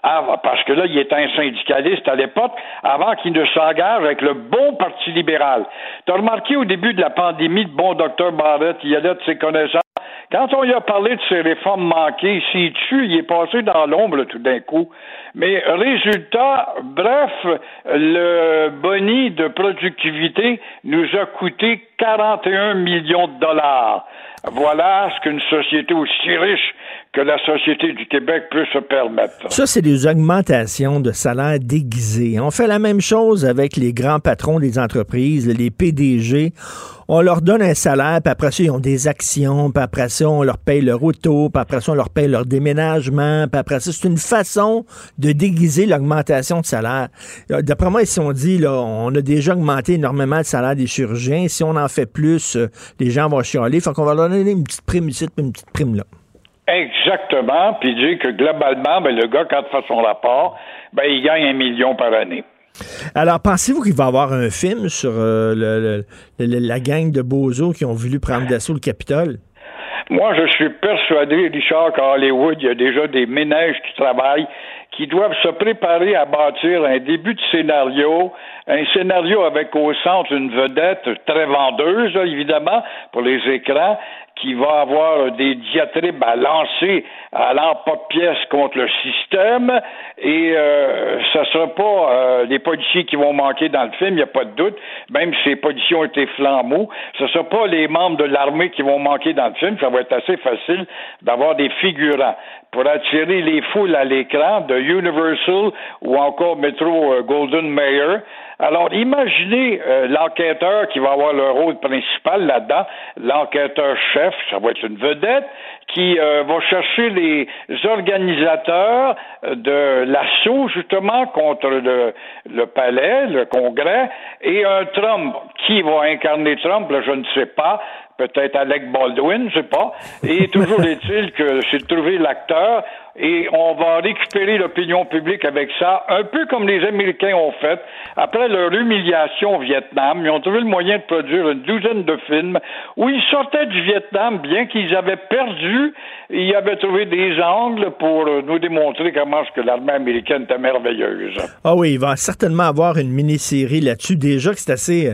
parce que là, il était un syndicaliste à l'époque, avant qu'il ne s'engage avec le bon Parti libéral. Tu as remarqué au début de la pandémie, le bon docteur Barrette, il y a là de ses connaissances. Quand on lui a parlé de ses réformes manquées, s'il tue, il est passé dans l'ombre tout d'un coup. Mais résultat, bref, le boni de productivité nous a coûté 41 millions de dollars. Voilà ce qu'une société aussi riche que la Société du Québec peut se permettre. Ça, c'est des augmentations de salaire déguisées. On fait la même chose avec les grands patrons des entreprises, les PDG. On leur donne un salaire, puis après ça, ils ont des actions, puis après ça, on leur paye leur auto, puis après ça, on leur paye leur déménagement, puis après ça, c'est une façon de déguiser l'augmentation de salaire. Euh, d'après moi, si on dit, là, on a déjà augmenté énormément le salaire des chirurgiens, si on en fait plus, euh, les gens vont chialer, fait qu'on va leur donner une petite prime ici, puis une petite prime là. Exactement. Puis dire que globalement, ben, le gars, quand il fait son rapport, ben, il gagne un million par année. Alors, pensez-vous qu'il va y avoir un film sur euh, la gang de bozos qui ont voulu prendre d'assaut le Capitole? Moi, je suis persuadé, Richard, qu'à Hollywood, il y a déjà des ménages qui travaillent, qui doivent se préparer à bâtir un début de scénario, un scénario avec au centre une vedette très vendeuse, évidemment, pour les écrans, qui va avoir des diatribes à lancer à l'emporte-pièce contre le système. Et euh, ne sera pas euh, les policiers qui vont manquer dans le film, il n'y a pas de doute, même si les policiers ont été flambeaux, ce sera pas les membres de l'armée qui vont manquer dans le film, ça va être assez facile d'avoir des figurants pour attirer les foules à l'écran de Universal ou encore Metro euh, Golden Mayer. Alors, imaginez euh, l'enquêteur qui va avoir le rôle principal là-dedans, l'enquêteur-chef, ça va être une vedette, qui euh, va chercher les organisateurs de l'assaut, justement, contre le, palais, le Congrès, et un Trump. Qui va incarner Trump, je ne sais pas peut-être Alec Baldwin, je sais pas. Et toujours est-il que c'est trouver l'acteur et on va récupérer l'opinion publique avec ça, un peu comme les Américains ont fait. Après leur humiliation au Vietnam, ils ont trouvé le moyen de produire une douzaine de films où ils sortaient du Vietnam, bien qu'ils avaient perdu, ils avaient trouvé des angles pour nous démontrer comment que l'armée américaine était merveilleuse. Ah oui, il va certainement avoir une mini-série là-dessus. Déjà que c'est assez,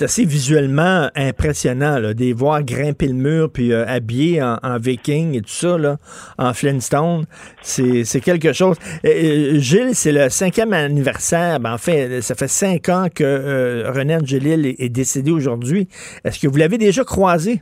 assez visuellement impressionnant, des voir grimper le mur puis euh, habillés en, en, viking et tout ça, là, en Flintstone. C'est quelque chose. Gilles, c'est le cinquième anniversaire. En fait, ça fait cinq ans que euh, René Angelil est, décédé aujourd'hui. Est-ce que vous l'avez déjà croisé?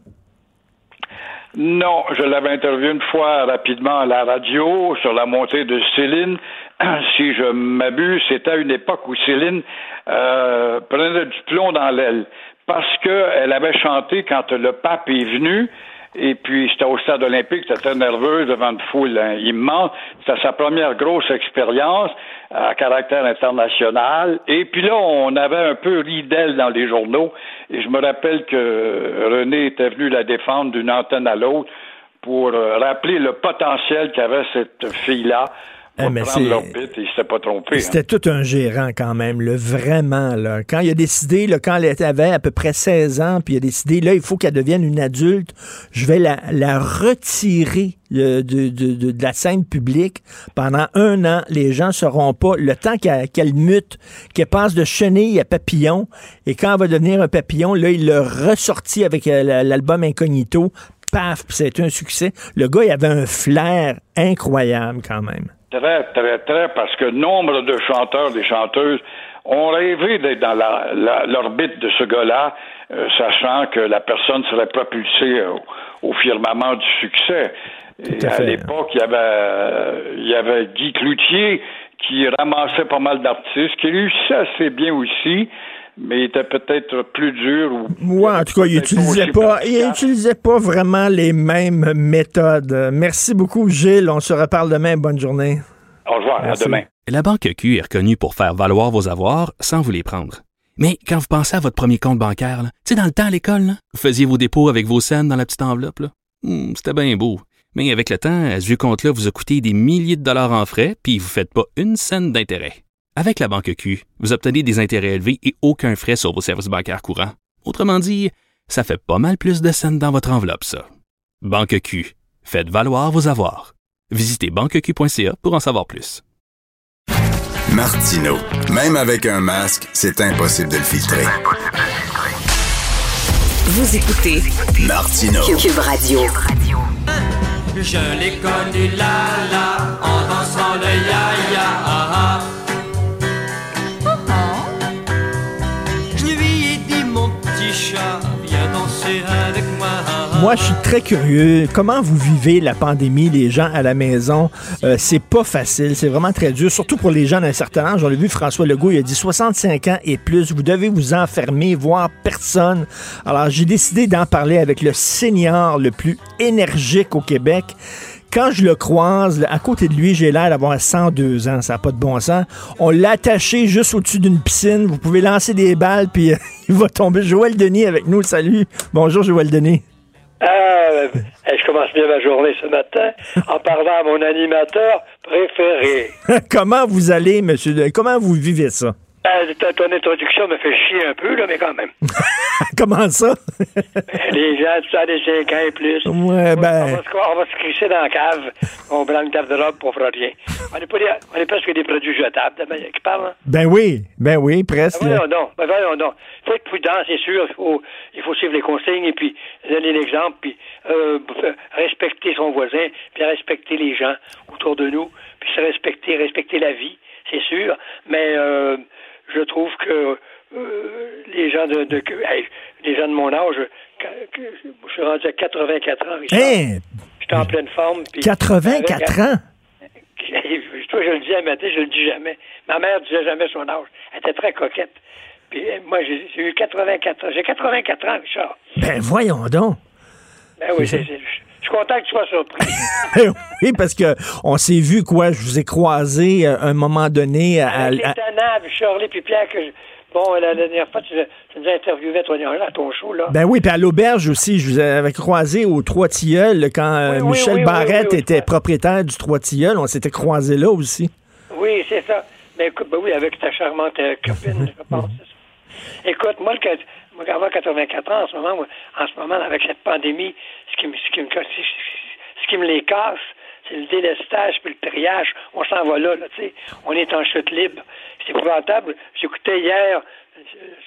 Non, je l'avais interviewé une fois rapidement à la radio sur la montée de Céline. Si je m'abuse, c'était à une époque où Céline euh, prenait du plomb dans l'aile parce qu'elle avait chanté quand le pape est venu et puis, c'était au stade olympique, c'était très nerveux devant une foule hein, immense. C'était sa première grosse expérience à caractère international. Et puis là, on avait un peu ri d'elle dans les journaux. Et je me rappelle que René était venu la défendre d'une antenne à l'autre pour euh, rappeler le potentiel qu'avait cette fille-là eh, c'était tout un gérant quand même, le vraiment. Là. Quand il a décidé, là, quand elle avait à peu près 16 ans, puis il a décidé, là, il faut qu'elle devienne une adulte, je vais la, la retirer de, de, de, la scène publique pendant un an. Les gens ne sauront pas le temps qu'elle mute, qu'elle passe de chenille à papillon. Et quand elle va devenir un papillon, là, il l'a ressorti avec euh, l'album Incognito. Paf, c'est un succès. Le gars, il avait un flair incroyable quand même. Très, très, très, parce que nombre de chanteurs, des chanteuses ont rêvé d'être dans l'orbite de ce gars-là, euh, sachant que la personne serait propulsée au, firmament du succès. Et à, l'époque, il y avait, il y avait Guy Cloutier qui ramassait pas mal d'artistes, qui réussissait assez bien aussi, mais il était peut-être plus dur. Ou Moi, en tout cas, il n'utilisait pas, il utilisait pas vraiment les mêmes méthodes. Merci beaucoup, Gilles. On se reparle demain. Bonne journée. Au revoir. À demain. La Banque Q est reconnue pour faire valoir vos avoirs sans vous les prendre. Mais quand vous pensez à votre premier compte bancaire, tu sais, dans le temps à l'école, vous faisiez vos dépôts avec vos scènes dans la petite enveloppe. Hmm, c'était bien beau. Mais avec le temps, à ce vieux compte-là vous a coûté des milliers de dollars en frais, puis vous ne faites pas une scène d'intérêt. Avec la banque Q, vous obtenez des intérêts élevés et aucun frais sur vos services bancaires courants. Autrement dit, ça fait pas mal plus de scènes dans votre enveloppe, ça. Banque Q, faites valoir vos avoirs. Visitez banqueq.ca pour en savoir plus. Martino, même avec un masque, c'est impossible de le filtrer. Vous écoutez Martino. Cube Radio. Je l'ai connu là, là, en dansant le ya-ya, moi. je suis très curieux. Comment vous vivez la pandémie, les gens à la maison? Euh, c'est pas facile, c'est vraiment très dur, surtout pour les gens d'un certain âge. On l'a vu, François Legault, il a dit 65 ans et plus, vous devez vous enfermer, voir personne. Alors, j'ai décidé d'en parler avec le senior le plus énergique au Québec quand je le croise, à côté de lui, j'ai l'air d'avoir 102 ans. Ça n'a pas de bon sens. On l'a attaché juste au-dessus d'une piscine. Vous pouvez lancer des balles, puis il va tomber. Joël Denis avec nous. Salut. Bonjour, Joël Denis. Euh, je commence bien ma journée ce matin en parlant à mon animateur préféré. Comment vous allez, monsieur? Comment vous vivez ça? Euh, ton introduction me fait chier un peu, là, mais quand même. Comment ça? Les gens, tu as des 5 ans et plus. Ouais, ben... On va, se, on va se crisser dans la cave. On prend une table de robe pour faire rien. On est, pas des, on est presque des produits jetables, qui parlent. Hein? Ben oui, ben oui, presque. Ben, non, ben voyons faut être prudent, c'est sûr. Il faut, il faut suivre les consignes et puis donner l'exemple, puis euh, respecter son voisin, puis respecter les gens autour de nous, puis se respecter, respecter la vie, c'est sûr. Mais... Euh, je trouve que euh, les gens de, les gens de mon âge, je suis rendu à 84 ans. Hein? J'étais en pleine forme. 84 ans? Toi, je le dis, à Mathé, je le dis jamais. Ma mère disait jamais son âge. Elle était très coquette. Puis euh, moi, j'ai eu 84 ans. J'ai 84 ans, Richard. Ben voyons donc. Ben oui, c'est, je suis content que tu sois surpris. oui, parce que on s'est vu, quoi, je vous ai croisé à un moment donné à... Les Tannab, Shirley puis Pierre, que je... Bon, la dernière fois, tu, tu nous as interviewé toi, à ton show, là. Ben oui, puis à l'auberge aussi, je vous avais croisé au Trois Tilleuls quand euh, Michel Barrette était propriétaire du Trois Tilleuls. On s'était croisé là aussi. Oui, c'est ça. Mais écoute, ben oui, avec ta charmante euh, copine, je pense. Écoute, moi, le, moi, avoir 84 ans en ce moment, en ce moment, avec cette pandémie, ce qui me, ce qui me, ce qui me les casse, c'est le délestage puis le triage. On s'en va là, là tu sais. On est en chute libre. C'est épouvantable. J'écoutais hier,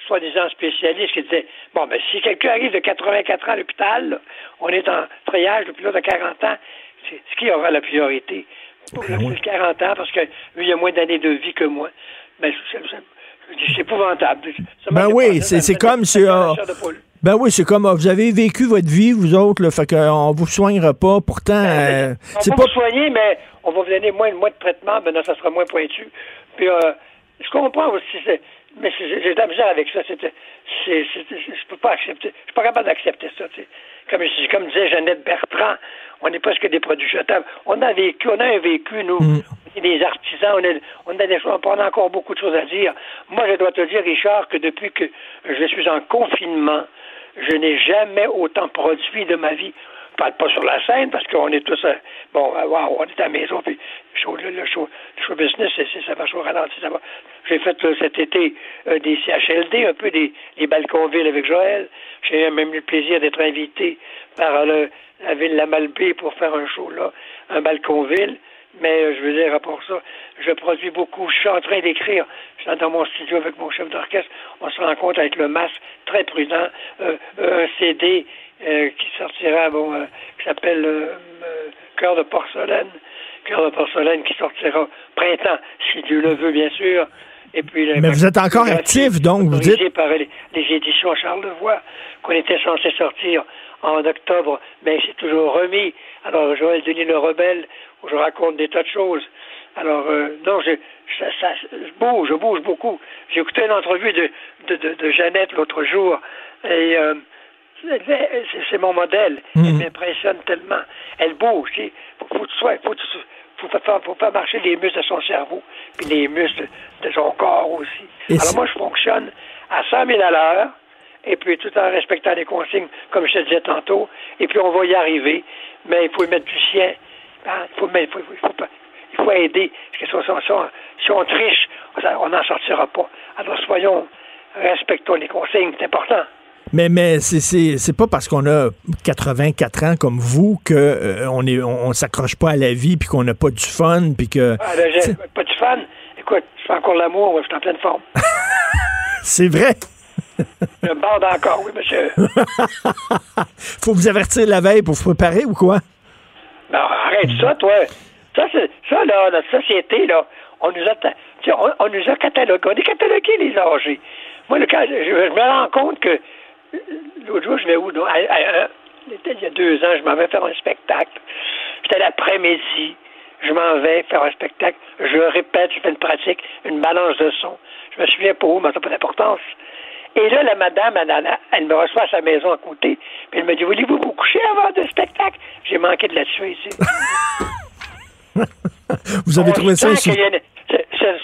soi-disant spécialiste qui disait Bon, ben, si quelqu'un arrive de 84 ans à l'hôpital, on est en triage depuis là de 40 ans, c'est ce qui aura la priorité. Ben oui. 40 ans parce que lui, il a moins d'années de vie que moi. Ben, c'est épouvantable. ben oui, c'est comme si. Ben oui, c'est comme vous avez vécu votre vie, vous autres, là, fait qu'on vous soignera pas. Pourtant, ben, euh, on va pas... vous soigner, mais on va vous donner moins, moins de traitement, ben ça sera moins pointu. Puis euh, je comprends aussi, mais j'ai de la misère avec ça. C'est, je peux pas accepter. Je suis pas capable d'accepter ça. Comme, comme disait Jeannette Bertrand, on n'est presque des produits jetables. On a vécu, on a un vécu, nous. Mm. On est des artisans, on, est, on a des choses, on a encore beaucoup de choses à dire. Moi, je dois te dire, Richard, que depuis que je suis en confinement, je n'ai jamais autant produit de ma vie. Je parle pas sur la scène parce qu'on est tous, euh, bon, euh, wow, on est à la maison, puis le, show, show business, ça va chaud ralenti, ça va. J'ai fait cet été euh, des CHLD, un peu des, des balcons-villes avec Joël. J'ai même eu le plaisir d'être invité par la ville La Malbaie pour faire un show là, un balcon-ville. Mais je veux dire, à part ça, je produis beaucoup. Je suis en train d'écrire. Je suis dans mon studio avec mon chef d'orchestre. On se rend compte avec le masque très prudent, euh, un CD euh, qui sortira, bon, euh, qui s'appelle Cœur de porcelaine. Cœur de porcelaine qui sortira printemps, si Dieu le veut, bien sûr. Et puis, Mais vous êtes encore actif, donc, vous dites. par les, les éditions Charlevoix, qu'on était censé sortir en octobre, mais c'est toujours remis. Alors, Joël Denis le Rebelle, où je raconte des tas de choses. Alors, euh, non, je, ça, ça, je bouge, je bouge beaucoup. J'ai écouté une entrevue de, de, de, de Jeannette l'autre jour, et euh, c'est mon modèle. Elle hmm. m'impressionne tellement. Elle bouge. Il faut, faut, faut, faut, faire marcher les muscles de son cerveau, puis les muscles de son corps aussi. Alors, moi, je fonctionne à 100 000 à l'heure et puis tout en respectant les consignes, comme je te disais tantôt, et puis on va y arriver, mais il faut y mettre du sien. Hein? Il, faut, il, faut, il, faut, il faut aider. Parce que si on, si on triche, on n'en sortira pas. Alors soyons, respectons les consignes, c'est important. Mais, mais c'est pas parce qu'on a 84 ans comme vous qu'on euh, on est on, s'accroche pas à la vie puis qu'on n'a pas du fun puis que. Ah, ben, pas du fun. Écoute, je fais encore l'amour, je suis en pleine forme. c'est vrai. Je bande encore, oui, monsieur. Faut vous avertir la veille pour vous préparer ou quoi? Non, arrête ça, toi. Ça, ça, là, notre société, là, on nous a, on, on, nous a catalogués. On est catalogués, les âgés. Moi, le je, me rends compte que l'autre jour, je vais où? Non, il y a deux ans, je m'en vais faire un spectacle. C'était l'après-midi. Je m'en vais faire un spectacle. Je répète, je fais une pratique, une balance de son. Je me souviens pas où, mais ça n'a pas d'importance. Et là, la madame, elle, elle, me reçoit à sa maison à côté, puis elle me dit Voulez-vous vous coucher avant le spectacle? J'ai manqué de la tuer ici. vous avez trouvé ça ici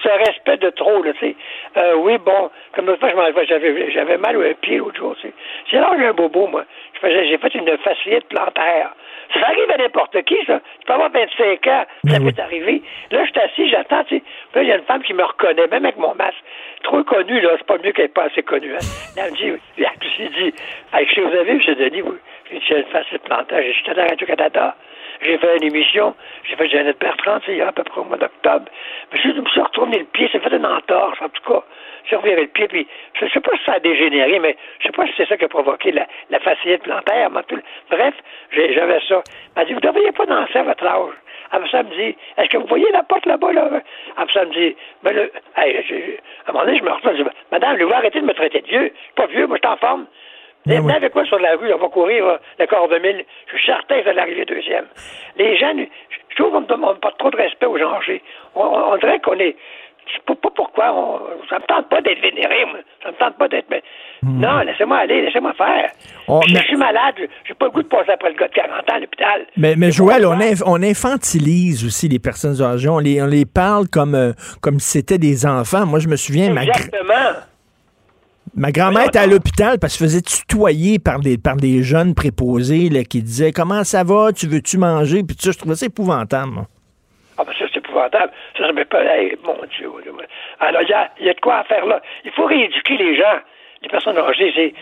ce, respect de trop, là, tu sais. Euh, oui, bon, comme l'autre fois, j'avais, j'avais mal au pied l'autre jour, tu sais. C'est là j'ai un bobo, moi. J'ai fait une facilite plantaire. Ça arrive à n'importe qui, ça. Tu peux avoir 25 ans, ça peut t'arriver. Là, je suis assis, j'attends, tu sais. Là, il y a une femme qui me reconnaît, même avec mon masque. Trop connue, là, c'est pas mieux qu'elle n'est pas assez connue. Hein. elle me dit, elle dit, ce que vous avez, M. Denis, vous, j'ai une facilite plantaire, j'étais à Radio-Canada. J'ai fait une émission, j'ai fait Jeannette Bertrand, il y a à peu près au mois d'octobre. je me suis retourné le pied, ça fait une entorse, en tout cas. J'ai reviré le pied, puis je ne sais pas si ça a dégénéré, mais je ne sais pas si c'est ça qui a provoqué la, la plantaire. Bref, j'avais ça. Elle m'a dit, vous ne devriez pas danser à votre âge. Après ça, elle me dit, est-ce que vous voyez la porte là-bas, là? Après ça, elle me dit, ben là, à un moment donné, je me retourne, je dis, madame, je vais arrêter de me traiter de vieux. Je suis pas vieux, moi, je suis en forme. Ben oui. avec quoi sur la rue, on va courir le corps de mille. Je suis certain que ça l'arriver deuxième. Les jeunes, je trouve qu'on ne demande pas trop de respect aux gens âgés. On, on, dirait qu'on est. Je sais pas pourquoi. On, ça me tente pas d'être vénéré, moi. Ça me tente pas d'être. Mais... Hmm. Non, laissez-moi aller, laissez-moi faire. Oh, je, suis malade, j'ai pas le goût de passer après le gars de 40 ans à l'hôpital. Mais, mais Joël, on, on, infantilise aussi les personnes âgées. On les, on les parle comme, euh, comme si c'était des enfants. Moi, je me souviens. Exactement. Ma grand-mère était à l'hôpital parce qu'elle se faisait tutoyer par des, par des jeunes préposés là, qui disaient Comment ça va, tu veux-tu manger? Puis ça, je trouvais ça épouvantable. Moi. Ah, ben ça, c'est épouvantable. Ça, ça pas. mon Dieu. Alors, il y a, y a, de quoi à faire là. Il faut rééduquer les gens. Les personnes âgées, c'est,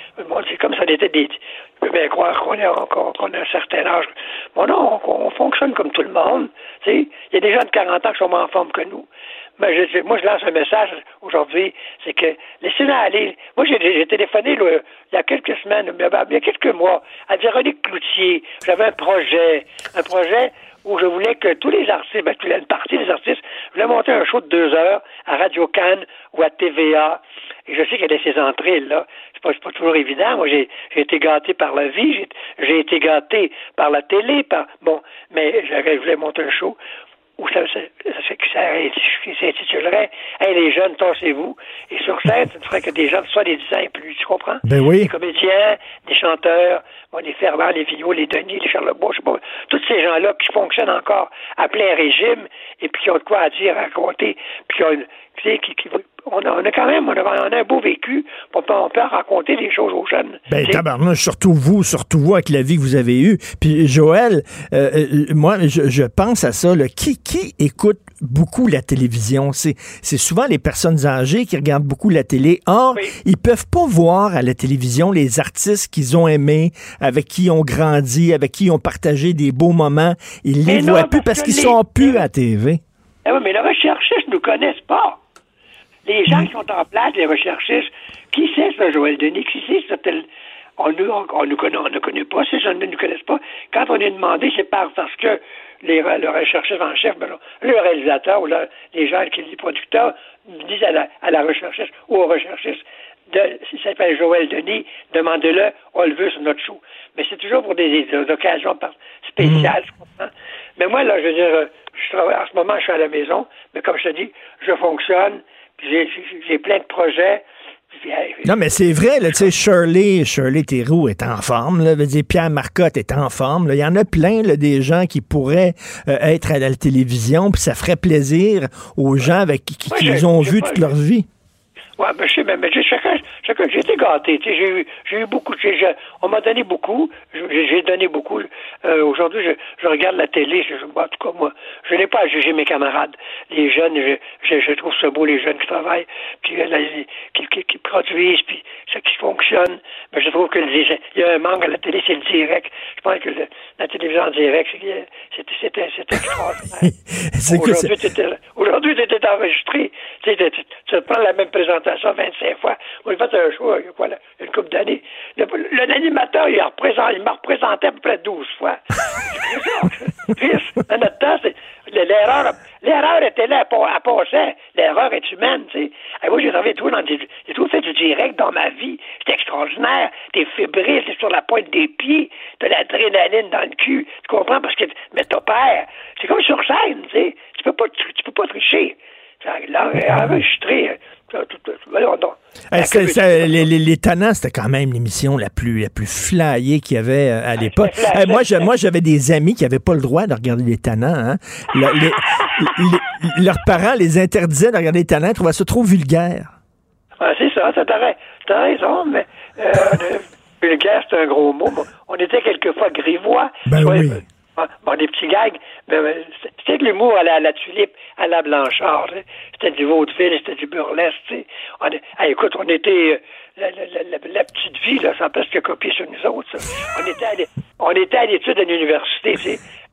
c'est comme ça était des. Je peux bien croire qu'on, qu'on a un certain âge. Bon, non, on, on fonctionne comme tout le monde. Il y a des gens de 40 ans qui sont moins en forme que nous. Je, moi, je lance un message aujourd'hui, c'est que laissez-la aller. Moi, j'ai téléphoné il y a quelques semaines, il y a quelques mois, à Véronique Cloutier. J'avais un projet, un projet où je voulais que tous les artistes, ben, une partie des artistes, voulais monter un show de deux heures à Radio Cannes ou à TVA. Et je sais qu'il y a ces entrées, là. C'est pas, pas toujours évident. Moi, j'ai été gâté par la vie, j'ai été gâté par la télé, par, bon, mais je voulais monter un show où ça, ça, ça, s'intitulerait Hey les jeunes, tassez-vous. Et sur scène, ça ne ferait que des gens de 70 ans et plus, tu comprends? Ben oui. Des comédiens, des chanteurs, bon, les Fervents, les Vigneault, les Denis, les Charlebois, je sais pas, tous ces gens-là qui fonctionnent encore à plein régime et puis qui ont de quoi à dire, à raconter, puis qui ont, qui, qui, on a, quand même on a, un beau vécu. On peut, on peut raconter des choses aux jeunes. Ben, tabarnouche, surtout vous, surtout vous avec la vie que vous avez eue. Puis Joël, euh, euh, moi, je, pense à ça. Qui, qui écoute beaucoup la télévision? C'est, souvent les personnes âgées qui regardent beaucoup la télé. Or, ils peuvent pas voir à la télévision les artistes qu'ils ont aimés, avec qui ils ont grandi, avec qui ils ont partagé des beaux moments. Ils les voient plus parce, qu'ils sont plus à la TV. Eh oui, mais les recherchistes ne nous connaissent pas. Les gens qui sont en place, les recherchistes, qui c'est ce Joël Denis? Qui c'est ce tel... On, on, nous connaît, on ne connaît pas, ces gens ne nous connaissent pas. Quand on est demandé, c'est parce que les, le recherchiste en chef, ben, le réalisateur ou les gens qui les producteurs disent à la, à la recherchiste ou au recherchiste de, si ça s'appelle Joël Denis, demandez-le, on le veut sur notre show. Mais c'est toujours pour des, occasions spéciales, je comprends? Mais moi, là, je veux dire, je travaille, en ce moment, je suis à la maison, mais comme je te dis, je fonctionne, j'ai plein de projets. Non, mais c'est vrai, tu sais, Shirley, Shirley Theroux est en forme, là, dire, Pierre Marcotte est en forme. Il y en a plein, là, des gens qui pourraient euh, être à la télévision, puis ça ferait plaisir aux gens avec qui, qui, ont vu toute leur vie. Oui, ben, je sais, mais, mais chacun, chacun j'ai été gâté. J'ai eu, j'ai eu beaucoup. on m'a donné beaucoup. J'ai donné beaucoup. Euh, aujourd'hui, je, je, regarde la télé. Je, en tout cas, moi, je n'ai pas à juger mes camarades. Les jeunes, je, je, trouve ça beau, les jeunes qui travaillent, puis euh, qui, qui, qui, produisent, puis ça qui fonctionne. Mais je trouve que il y a un manque à la télé, c'est le direct. Je pense que la télévision en direct, c'était, extraordinaire. aujourd'hui, tu étais enregistré. Tu, tu, tu prends la même présentation ça 25 fois. Moi, j'ai fait un show il y a quoi, là, une couple d'années. L'animateur, il, il m'a représenté à peu près 12 fois. Dans notre temps, l'erreur, l'erreur était là, à passer. L'erreur est humaine, tu sais. Et moi, j'ai trouvé tout dans j'ai tout fait du direct dans ma vie. C'était extraordinaire. T'es fébrile, t'es sur la pointe des pieds, t'as l'adrénaline dans le cul. Tu comprends? Parce que, mais ton père, c'est comme sur scène, tu sais. Tu peux pas, tu, peux pas tricher. Les, les, les Tannants, c'était quand même l'émission la plus, la plus flyée qu'il y avait euh, à l'époque. moi, moi, j'avais des amis qui n'avaient pas le droit de regarder les Tannants. Hein. leurs parents les interdisaient de regarder les Tannants, ils trouvaient ça trop vulgaire. c'est ça, t'as raison, mais euh, vulgaire, c'est un gros mot. On était quelquefois grivois. Ben oui. Bon, des petits gags. Ben, c'était de l'humour à la, tulipe, à la blanchard. C'était du vaudeville, c'était du burlesque. On, écoute, on était... Euh, la, petite vie, là, ça presque copier sur nous autres. On était à, on était à l'étude à l'université,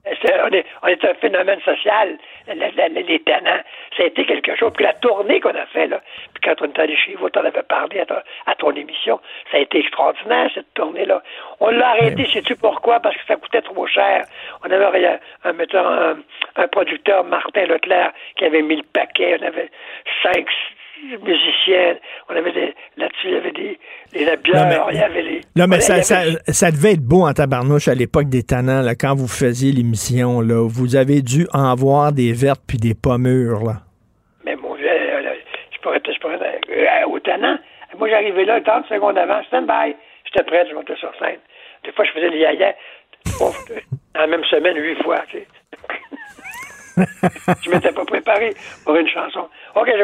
on est, on est, un phénomène social, les tenants. Ça a été quelque chose. Puis la tournée qu'on a fait, là, puis quand on est allé chez vous, tu en avais parlé à, ton émission, ça a été extraordinaire, cette tournée-là. On l'a arrêté, sais-tu pourquoi? Parce que ça coûtait trop cher. On avait un, metteur, un, producteur, Martin Leclerc, qui avait mis le paquet. On avait cinq musiciens. On avait des, là-dessus, il y avait des, des heures, il y avait les... Non, mais ça, ça, devait être beau en tabarnouche à l'époque des tannants, là, quand vous faisiez l'émission. Là, vous avez dû en voir des vertes puis des pommures. Là. Mais mon euh, je pourrais, je pourrais, euh, au tannant, moi j'arrivais là 30 secondes avant, stand by, j'étais prêt, je montais sur scène. Des fois, je faisais le yaya, en la même semaine, huit fois, tu sais. je m'étais pas préparé pour une chanson. OK, je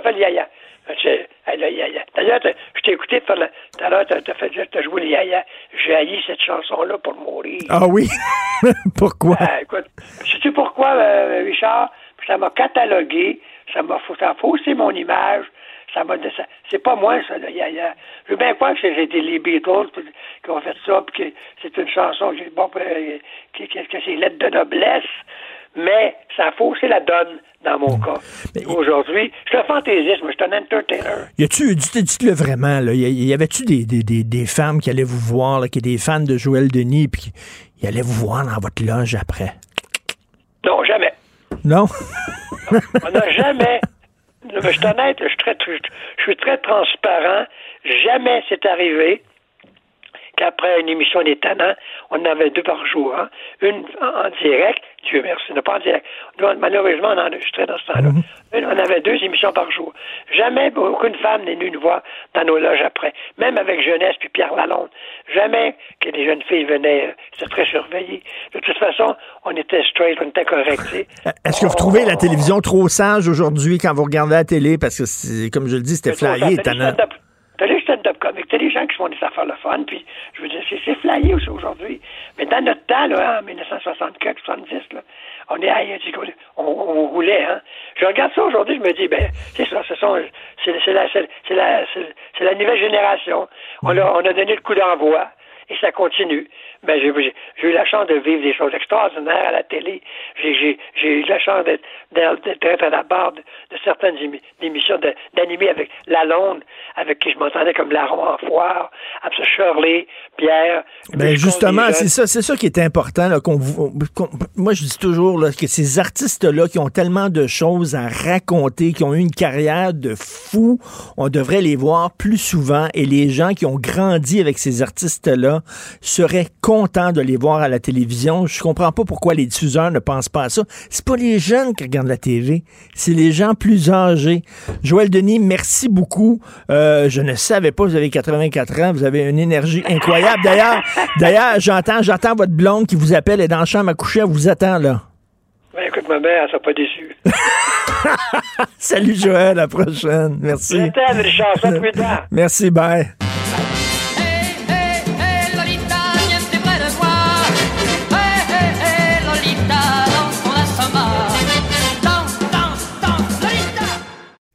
fait le yaya. D'ailleurs, je t'ai écouté tout à l'heure, t'as, joué le yaya. J'ai haï cette chanson-là pour mourir. Ah oui? Pourquoi? Ah, écoute, sais-tu pourquoi, euh, Richard? Ça m'a catalogué, ça m'a faussé mon image, ça m'a ça- c'est pas moi ça, là. Y a- il y a- je veux bien croire que c'était les Beatles qui ont fait ça, puis que c'est une chanson qui, bon, euh, qui, qui- que c'est lettre de noblesse, mais ça a faussé la donne dans mon cas. Aujourd'hui, je suis un fantaisiste, mais je suis un entertainer. Y a-tu, dites- dites-le vraiment, là, y, avait-tu des, des, des, des femmes qui allaient vous voir, là, qui étaient des fans de Joël Denis, puis qui allaient vous voir dans votre loge après? Non, jamais. Non? On n'a jamais. Je suis honnête, je suis très, je suis très transparent. Jamais c'est arrivé qu'après une émission des on en avait deux par jour. hein. Une en, en direct, Dieu merci, non pas en direct. Malheureusement, on enregistrait dans ce temps-là. Une, on avait deux émissions par jour. Jamais aucune femme n'est venue nous voir dans nos loges après. Même avec Jeunesse puis Pierre Lalonde. Jamais que des jeunes filles venaient, euh, c'était très surveillé. De toute façon, on était straight, on était correct. Est-ce que vous trouvez la télévision trop sage aujourd'hui quand vous regardez la télé? Parce que, c'est- comme je le dis, c'était flyé, stand-up- T'as les stand-up comics, t'as des gens qui font des affaires le fun, puis je veux dire, c'est, c'est flyé aussi aujourd'hui. Mais dans notre temps, là, en 1964, 70, là, on est on, on roulait, hein. Je regarde ça aujourd'hui, je me dis, ben, c'est ça, ce sont, c'est, c'est la, la, la nouvelle génération. On a, on a donné le coup d'envoi. Et ça continue. Ben, j'ai, j'ai- j'ai eu la chance de vivre des choses extraordinaires à la télé. J'ai, j'ai, j'ai eu la chance d'être, à la barre de, de certaines émi- émissions d'animer avec Lalonde, avec qui je m'entendais comme Larron en foire, ce Shirley, Pierre. Ben justement, c'est ça, c'est ça qui est important. Là, qu'on- moi, je dis toujours là, que ces artistes-là qui ont tellement de choses à raconter, qui ont eu une carrière de fou, on devrait les voir plus souvent. Et les gens qui ont grandi avec ces artistes-là seraient contents de les voir à la télévision. Je comprends pas pourquoi les diffuseurs ne pensent pas à ça. C'est pas les jeunes qui regardent la TV, c'est les gens plus âgés. Joël Denis, merci beaucoup. Euh, je ne savais pas, vous avez 84 ans, vous avez une énergie incroyable. D'ailleurs, d'ailleurs, j'entends, j'entends votre blonde qui vous appelle et dans la chambre à coucher, elle vous attend là. Ben, écoute, ma mère, elle sera pas déçue. Salut Joël, à la prochaine. Merci. Richard. Merci, bye.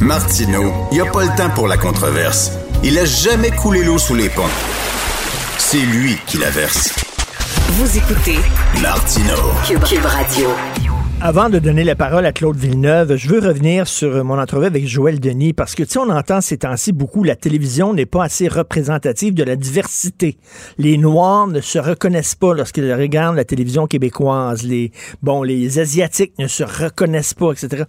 Martineau, il n'y a pas le temps pour la controverse. Il a jamais coulé l'eau sous les ponts. C'est lui qui la verse. Vous écoutez Martineau. Cube, Cube Radio. Avant de donner la parole à Claude Villeneuve, je veux revenir sur mon entrevue avec Joël Denis parce que, tu sais, on entend ces temps-ci beaucoup, la télévision n'est pas assez représentative de la diversité. Les Noirs ne se reconnaissent pas lorsqu'ils regardent la télévision québécoise. Les, bon, les Asiatiques ne se reconnaissent pas, etc.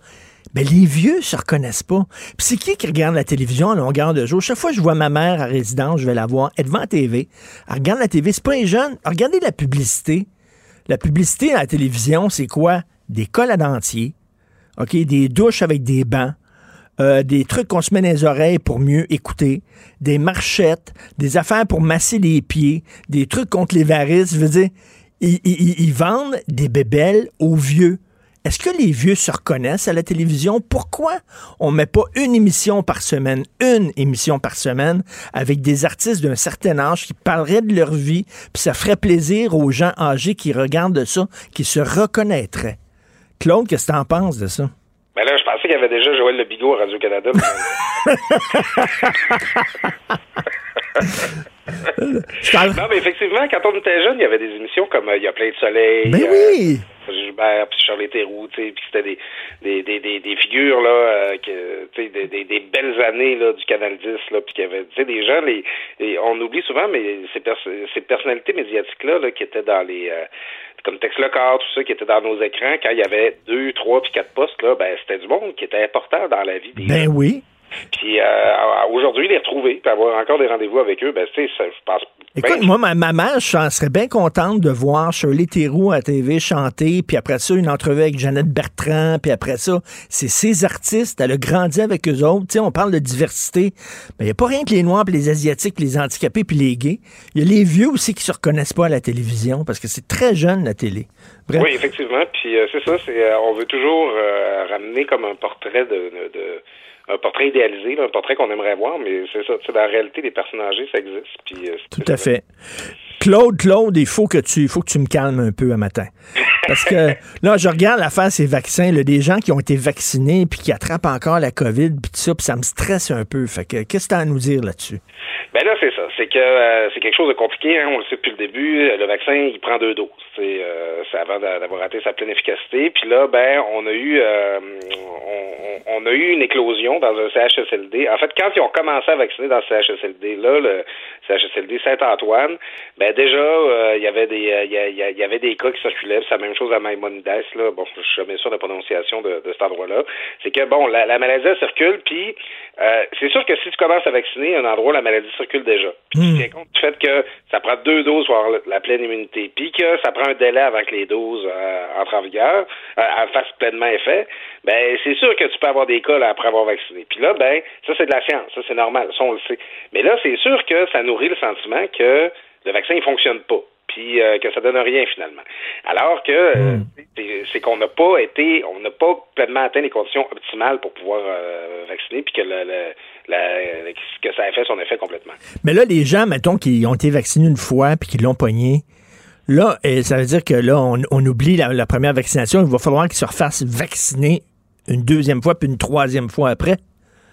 Ben, les vieux se reconnaissent pas. Puis c'est qui qui regarde la télévision à longueur de jour? Chaque fois que je vois ma mère à résidence, je vais la voir, elle est devant la TV. Elle regarde la TV, c'est pas les jeunes. Regardez la publicité. La publicité à la télévision, c'est quoi? Des cols à dentier, OK? Des douches avec des bancs, euh, des trucs qu'on se met dans les oreilles pour mieux écouter, des marchettes, des affaires pour masser les pieds, des trucs contre les varices. Je veux dire, ils, ils- ils vendent des bébelles aux vieux. Est-ce que les vieux se reconnaissent à la télévision? Pourquoi on met pas une émission par semaine, une émission par semaine, avec des artistes d'un certain âge qui parleraient de leur vie, puis ça ferait plaisir aux gens âgés qui regardent ça, qui se reconnaîtraient? Claude, qu'est-ce que t'en penses de ça? Mais là, je pensais qu'il y avait déjà Joël Le Bigot à Radio-Canada. non, mais effectivement, quand on était jeune, il y avait des émissions comme euh, Il y a plein de soleil. Ben oui! Gilbert, puis Charlie Theroux, tu sais, puis c'était des, des, des, des, des figures, là, euh, que, tu sais, des, des, des, belles années, là, du Canal 10, là, puis qu'il y avait, tu sais, des gens, les, les, on oublie souvent, mais ces, ces personnalités médiatiques-là, là, qui étaient dans les, euh, comme Tex Lecor, tout ça, qui étaient dans nos écrans, quand il y avait deux, trois, puis quatre postes, là, ben, c'était du monde qui était important dans la vie des Ben oui. Puis euh, aujourd'hui, les retrouver, puis avoir encore des rendez-vous avec eux, ben, tu sais, je pense. Écoute, moi, ma maman, je serais bien contente de voir Shirley Theroux à TV chanter, puis après ça, une entrevue avec Jeannette Bertrand, puis après ça, c'est ces artistes, elle a grandi avec eux autres. Tu sais, on parle de diversité, mais il n'y a pas rien que les Noirs, puis les Asiatiques, les handicapés, puis les gays. Il y a les vieux aussi qui se reconnaissent pas à la télévision, parce que c'est très jeune, la télé. Oui, effectivement, puis euh, c'est ça, c'est euh, on veut toujours ramener comme un portrait de, de un portrait idéalisé, un portrait qu'on aimerait voir, mais c'est ça. Dans la réalité, les personnes âgées, ça existe. Puis, euh, Tout à fait. Claude, Claude, il faut que tu, faut que tu me calmes un peu un matin. Parce que là, je regarde l'affaire ces vaccins, là, des gens qui ont été vaccinés puis qui attrapent encore la COVID, puis ça, puis ça me stresse un peu. Fait que qu'est-ce que tu as à nous dire là-dessus? Ben là, c'est ça. C'est que euh, c'est quelque chose de compliqué. Hein, on le sait depuis le début. Le vaccin, il prend deux doses. C'est euh, avant d'avoir raté sa pleine efficacité. Puis là, ben, on a eu euh, on, on, a eu une éclosion dans un CHSLD. En fait, quand ils ont commencé à vacciner dans ce CHSLD là, le CHSLD Saint-Antoine, ben déjà, euh, il y avait des il y, avait des cas qui circulaient. C'est la même chose à Maimonides. Là, bon, je suis jamais sûr de la prononciation de, de cet endroit-là. C'est que bon, la, la maladie circule. Puis c'est sûr que si tu commences à vacciner un endroit, la maladie circule déjà. Puis tu tiens compte du fait que ça prend deux doses pour avoir la pleine immunité, puis que ça prend un délai avant que les doses euh, entrent en vigueur, euh, fassent pleinement effet, ben c'est sûr que tu peux avoir des cas là, après avoir vacciné. Puis là, ben, ça c'est de la science, ça c'est normal, ça on le sait. Mais là, c'est sûr que ça nourrit le sentiment que le vaccin ne fonctionne pas puis euh, que ça donne rien finalement. Alors que euh, c'est qu'on n'a pas été, on n'a pas pleinement atteint les conditions optimales pour pouvoir euh, vacciner, puis que le, la, que ça a fait son effet complètement. Mais là, les gens, mettons, qui ont été vaccinés une fois puis qui l'ont pogné, là, ça veut dire que là, on, oublie la, première vaccination. Il va falloir qu'ils se refassent vacciner une deuxième fois puis une troisième fois après.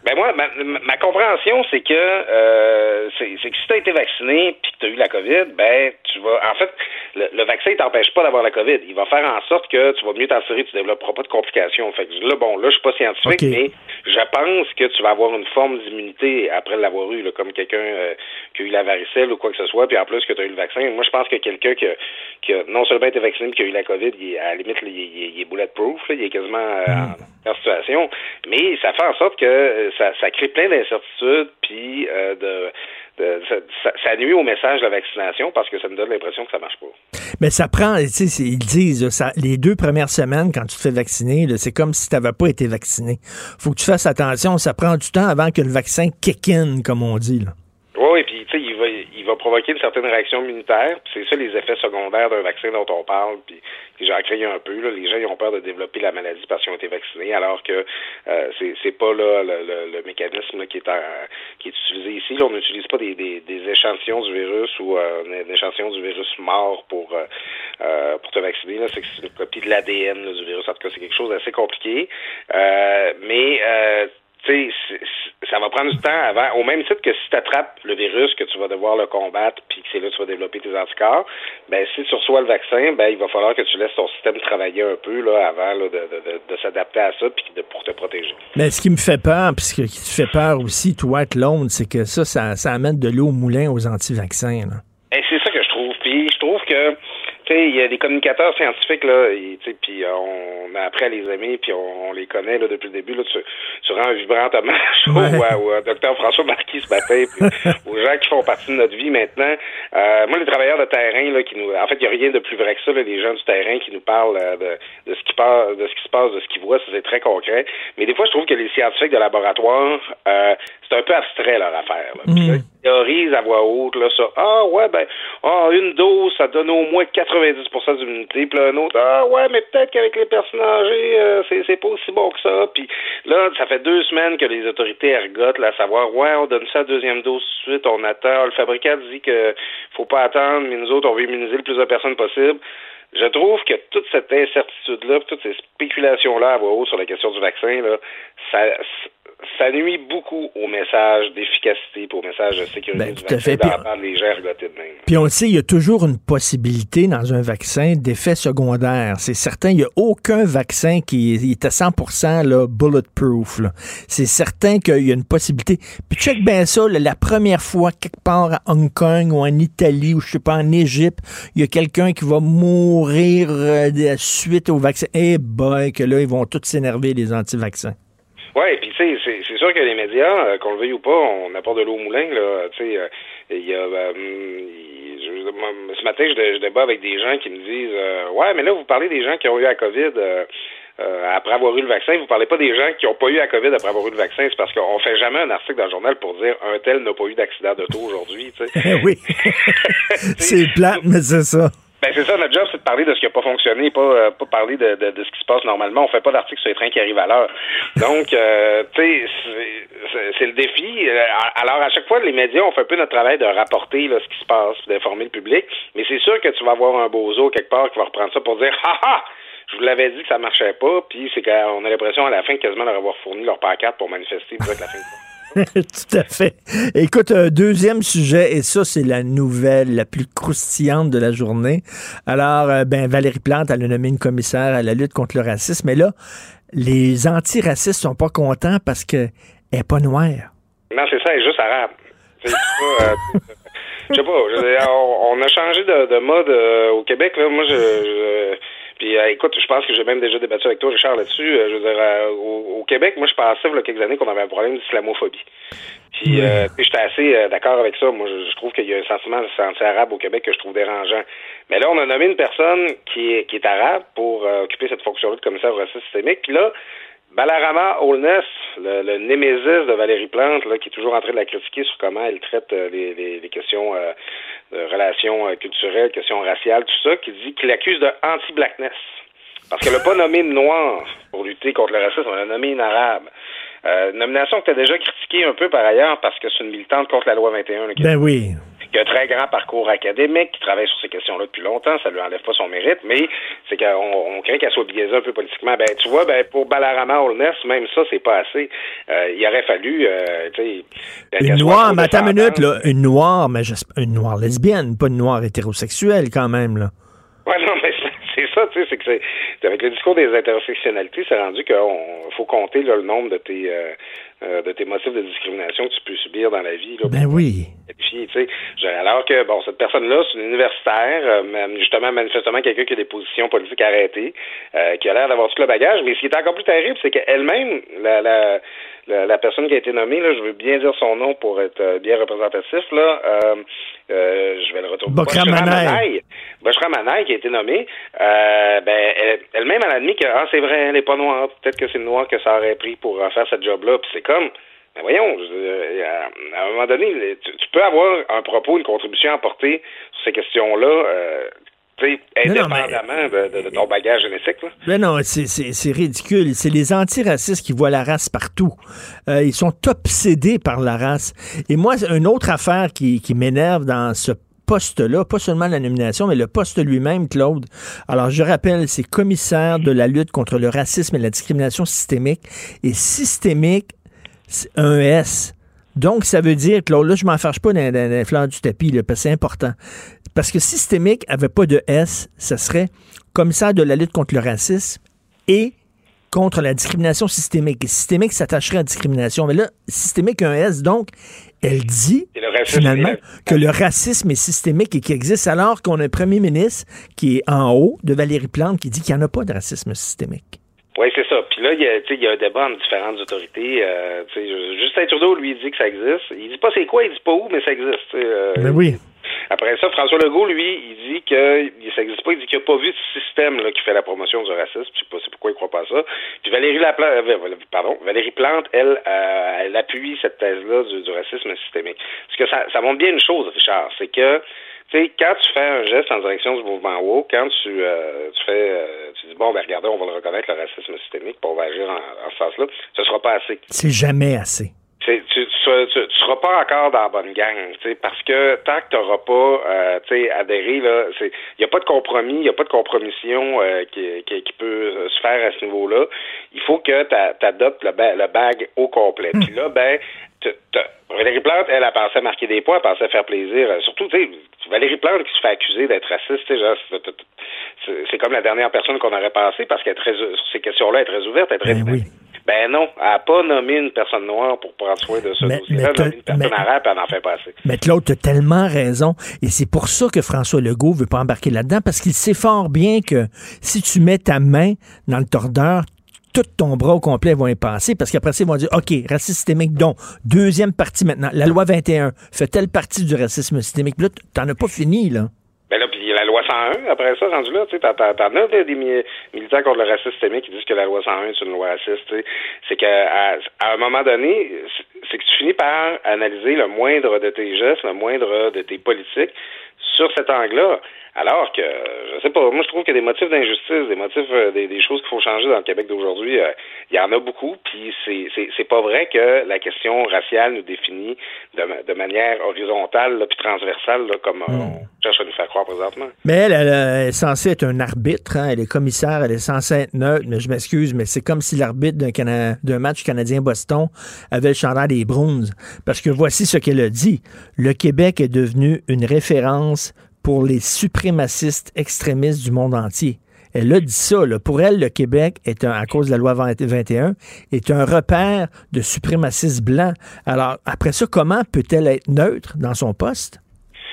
Ben moi, ma, compréhension, c'est que euh, c'est que si tu as été vacciné puis que tu as eu la COVID, ben tu vas. En fait, le, vaccin ne t'empêche pas d'avoir la COVID. Il va faire en sorte que tu vas mieux t'en tirer, tu développeras pas de complications. Fait que là, bon, là, je suis pas scientifique, mais je pense que tu vas avoir une forme d'immunité après l'avoir eu, là, comme quelqu'un euh, qui a eu la varicelle ou quoi que ce soit, puis en plus que tu as eu le vaccin. Moi, je pense que quelqu'un qui, qui, a non seulement été vacciné mais qui a eu la COVID, il est, à la limite, il, est, il est bulletproof, là, il est quasiment euh, hmm. en, situation. Mais ça fait en sorte que ça, ça crée plein d'incertitudes, puis euh, de, ça, ça, nuit au message de la vaccination parce que ça me donne l'impression que ça marche pas. Mais ça prend, tu sais, ils disent, ça, les deux premières semaines, quand tu te fais vacciner, c'est comme si tu n'avais pas été vacciné. faut que tu fasses attention, ça prend du temps avant que le vaccin kick in, comme on dit. Là. Oui, puis tu sais, il va, il va provoquer une certaine réaction immunitaire. C'est ça les effets secondaires d'un vaccin dont on parle. Puis j'en crains un peu. Là. Les gens ils ont peur de développer la maladie parce qu'ils ont été vaccinés, alors que euh, c'est, pas là le, le, mécanisme qui est qui est utilisé ici. Là, on n'utilise pas des, des, des, échantillons du virus ou euh, un échantillon du virus mort pour euh, euh pour te vacciner. Là, c'est une copie de l'ADN du virus. En tout cas, c'est quelque chose d'assez compliqué. Euh, mais tu sais, ça va prendre du temps avant, au même titre que si tu attrapes le virus, que tu vas devoir le combattre, puis que c'est là que tu vas développer tes anticorps, ben si tu reçois le vaccin, ben il va falloir que tu laisses ton système travailler un peu là, avant là, de, de, de, s'adapter à ça, puis de, pour te protéger. Mais ce qui me fait peur, puis ce qui te fait peur aussi, toi, être l'onde, c'est que ça, ça, ça amène de l'eau au moulin aux anti-vaccins. Et c'est ça que je trouve. Puis je trouve que il y a des communicateurs scientifiques, là, puis on a appris à les aimer, puis on, les connaît là, depuis le début. Là, tu, tu rends un vibrant hommage au, au, docteur François Marquis ce matin, aux gens qui font partie de notre vie maintenant. Euh, moi, les travailleurs de terrain, là, qui nous. En fait, il n'y a rien de plus vrai que ça, là, les gens du terrain qui nous parlent euh, de, de, ce qui passe, de ce qui se passe, de ce qu'ils voient, c'est très concret. Mais des fois, je trouve que les scientifiques de laboratoire, euh, c'est un peu abstrait leur affaire. Là. Mm. théorisent à voix haute là, ça. Ah ouais, ben, ah, une dose, ça donne au moins 90% d'immunité. Puis un autre, ah ouais, mais peut-être qu'avec les personnes âgées, euh, c'est pas aussi bon que ça. Puis là, ça fait deux semaines que les autorités ergotent là, à savoir, ouais, on donne ça à deuxième dose tout de suite, on attend. Le fabricant dit que faut pas attendre, mais nous autres, on veut immuniser le plus de personnes possible. Je trouve que toute cette incertitude-là, toutes ces spéculations-là à voix haute sur la question du vaccin, là, ça, ça nuit beaucoup au message d'efficacité, au message de sécurité Ben, du tout à vaccin Puis- part des gens ergotés de même. Puis on le sait, il y a toujours une possibilité dans un vaccin d'effet secondaire. C'est certain, il n'y a aucun vaccin qui est, à 100% là, bulletproof. là. C'est certain qu'il y a une possibilité. Puis check bien ça, là, la première fois, quelque part à Hong Kong ou en Italie ou je sais pas, en Égypte, il y a quelqu'un qui va mourir euh, suite au vaccin. Eh boy, que là, ils vont tous s'énerver, les anti-vaccins. Ouais, puis tu sais, c'est- sûr que les médias, euh, qu'on le veuille ou pas, on apporte de l'eau au moulin, là. Tu sais, euh, il y a. euh, ce matin, je, je débat avec des gens qui me disent euh, Ouais, mais là, vous parlez des gens qui ont eu la COVID. euh, euh, après avoir eu le vaccin, vous parlez pas des gens qui n'ont pas eu la COVID après avoir eu le vaccin. C'est parce qu'on fait jamais un article dans le journal pour dire un tel n'a pas eu d'accident d'auto aujourd'hui. tu sais. Eh oui. c'est plate, mais c'est ça. Ben c'est ça, notre job, c'est de parler de ce qui n'a pas fonctionné, pas, euh, pas parler de, de, de ce qui se passe normalement. On fait pas d'article sur les trains qui arrivent à l'heure. Donc, euh, tu sais, c'est- le défi. Euh, Alors, à chaque fois, les médias, on fait un peu notre travail de rapporter là, ce qui se passe, d'informer le public. Mais c'est sûr que tu vas avoir un bozo quelque part qui va reprendre ça pour dire « Ha ha! Je vous l'avais dit que ça marchait pas. » Puis c'est qu'on a l'impression à la fin quasiment leur avoir fourni leur pancarte pour manifester la fin Tout à fait. Écoute, un deuxième sujet, et ça, c'est la nouvelle la plus croustillante de la journée. Alors, euh, ben, Valérie Plante, elle a nommé une commissaire à la lutte contre le racisme, mais là, les antiracistes sont pas contents parce qu'elle est pas noire. Non, c'est ça, elle est juste arabe. C'est pas, euh, je sais pas, on, on a changé de, de mode euh, au Québec. Là. Moi, je, je- puis euh, écoute, je pense que j'ai même déjà débattu avec toi, Richard, là-dessus. Euh, je veux dire, euh, au, au Québec, moi, je pensais, il y a quelques années, qu'on avait un problème d'islamophobie. Puis, euh, puis j'étais assez euh, d'accord avec ça. Moi, je, je trouve qu'il y a un sentiment anti-arabe au Québec que je trouve dérangeant. Mais là, on a nommé une personne qui est, qui est arabe pour euh, occuper cette fonction-là de commissaire au racisme systémique. Puis là, Balarama Holness, le, le némésis de Valérie Plante, là, qui est toujours en train de la critiquer sur comment elle traite les, les, les questions euh, relations euh, culturelles, questions raciales, tout ça, qui dit qu'il accuse de anti-blackness. Parce qu'elle n'a pas nommé une noire pour lutter contre le racisme, elle a nommé une arabe. Euh, nomination que tu as déjà critiquée un peu par ailleurs parce que c'est une militante contre la loi 21. là, Ben oui. A un très grand parcours académique, qui travaille sur ces questions-là depuis longtemps, ça lui enlève pas son mérite, mais c'est qu'on on craint qu'elle soit biaisée un peu politiquement. Ben, tu vois, ben, pour Balarama Holness, même ça, c'est pas assez. Euh, il aurait fallu, euh, qu'elle Une noire, mais attends une minute, là, une noire, mais une noire lesbienne, pas une noire hétérosexuelle quand même, là. Ouais, non, mais c'est- ça, tu sais, c'est que c'est avec le discours des intersectionnalités, c'est rendu qu'il faut compter là, le nombre de tes euh, euh, de tes motifs de discrimination que tu peux subir dans la vie. Là, Ben oui. Alors que, bon, cette personne-là, c'est une universitaire, euh, même, justement, manifestement, quelqu'un qui a des positions politiques arrêtées, euh, qui a l'air d'avoir tout le bagage, mais ce qui est encore plus terrible, c'est qu'elle-même, la, la, la, la personne qui a été nommée, là, je veux bien dire son nom pour être euh, bien représentatif, là, euh, euh, je vais le retrouver. Boshra Manaï. Qui a été nommée, euh, ben, elle- elle-même, elle a admis que, ah, c'est vrai, elle est pas noire, peut-être que c'est le noir que ça aurait pris pour euh, faire cette job-là, puis c'est comme, ben voyons, je- euh, à, à un moment donné, tu, tu peux avoir un propos, une contribution à apporter sur ces questions-là, euh, non, mais- indépendamment de, de- ton bagage génétique. Là. Ben non, c'est- c'est c'est ridicule. C'est les antiracistes qui voient la race partout. Euh, ils sont obsédés par la race. Et moi, c'est une autre affaire qui, qui m'énerve dans ce poste-là, pas seulement la nomination, mais le poste lui-même, Claude. Alors, je rappelle, c'est commissaire de la lutte contre le racisme et la discrimination systémique. Et systémique, c'est un S. Donc, ça veut dire, Claude, là, je m'en fâche pas dans, dans, dans les fleurs du tapis, là, parce que c'est important. Parce que systémique avait pas de S, ça serait commissaire de la lutte contre le racisme et contre la discrimination systémique. Et systémique s'attacherait à la discrimination. Mais là, systémique a un S, donc elle dit finalement que le racisme est systémique et qu'il existe alors qu'on a un premier ministre qui est en haut de Valérie Plante qui dit qu'il n'y en a pas de racisme systémique. Oui, c'est ça. Puis là, il y, a, tu sais, il y a un débat entre différentes autorités. Euh, Justin Trudeau, lui, il dit que ça existe. Il dit pas c'est quoi, il dit pas où, mais ça existe. tu sais, euh, Mais oui. Après ça, François Legault, lui, il dit que ça n'existe pas. Il dit qu'il n'a pas vu ce système là, qui fait la promotion du racisme. Je sais pas c'est pourquoi il croit pas ça. Puis Valérie euh, pardon, Valérie Plante, elle, euh, elle appuie cette thèse-là du, du racisme systémique. Parce que ça, ça montre bien une chose, Richard, c'est que tu sais, quand tu fais un geste en direction du mouvement woke, quand tu, euh, tu fais, euh, tu dis bon, ben regardez, on va le reconnaître le racisme systémique, pour on va agir en, en ce sens-là, ce sera pas assez. C'est jamais assez. Tu, tu, tu, seras pas encore dans la bonne gang, parce que tant que tu n'auras pas euh, adhéré, là, il n'y a pas de compromis, il n'y a pas de compromission euh, qui, qui, qui, peut se faire à ce niveau-là. Il faut que tu adoptes le, le bag au complet. Hmm. Puis là, ben, Valérie Plante, elle a pensé à marquer des points, elle pensait faire plaisir. Euh, surtout, tu sais, Valérie Plante qui se fait accuser d'être raciste, c'est comme la dernière personne qu'on aurait pensé parce qu'elle sur ces questions-là, elle est très ouverte, elle est très ben, ben non, elle n'a pas nommé une personne noire pour prendre soin de ce dossier-là. Elle a nommé une personne arabe et elle n'en fait pas assez. Mais Claude, tu as tellement raison. Et c'est pour ça que François Legault veut pas embarquer là-dedans, parce qu'il sait fort bien que si tu mets ta main dans le tordeur, tout ton bras au complet va y passer parce qu'après ça, ils vont dire OK, racisme systémique, donc, deuxième partie maintenant, la loi 21 fait telle partie du racisme systémique. Puis là, t'en as pas fini, là. Puis la loi 101, après ça, rendu là, tu sais, t'en as des, des, militants contre le racisme systémique qui disent que la loi 101 est une loi raciste. C'est qu'à à un moment donné, c'est que tu finis par analyser le moindre de tes gestes, le moindre de tes politiques sur cet angle-là. Alors que, je sais pas, moi je trouve qu'il y a des motifs d'injustice, des motifs, euh, des, choses qu'il faut changer dans le Québec d'aujourd'hui. Euh, il y en a beaucoup, puis c'est, c'est, pas vrai que la question raciale nous définit de, de manière horizontale puis transversale, comme euh, on cherche à nous faire croire présentement. Mais elle, elle, est censée être un arbitre, hein, elle est commissaire, elle est censée être neutre, mais je m'excuse, mais c'est comme si l'arbitre d'un, d'un match canadien-Boston avait le chandail des Bruins. Parce que voici ce qu'elle a dit. Le Québec est devenu une référence pour les suprémacistes extrémistes du monde entier. Elle a dit ça. Là. Pour elle, le Québec, est un, à cause de la loi 21, est un repère de suprémacistes blancs. Alors, après ça, comment peut-elle être neutre dans son poste?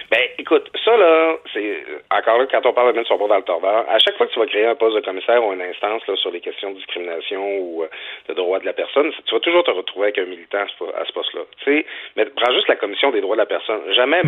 Ben, écoute, ça, là, c'est encore là, quand on parle de mettre son bras dans le tordeur, à chaque fois que tu vas créer un poste de commissaire ou une instance là, sur les questions de discrimination ou euh, de droits de la personne, tu vas toujours te retrouver avec un militant à ce poste-là. Tu sais, mais prends juste la commission des droits de la personne. Jamais mm.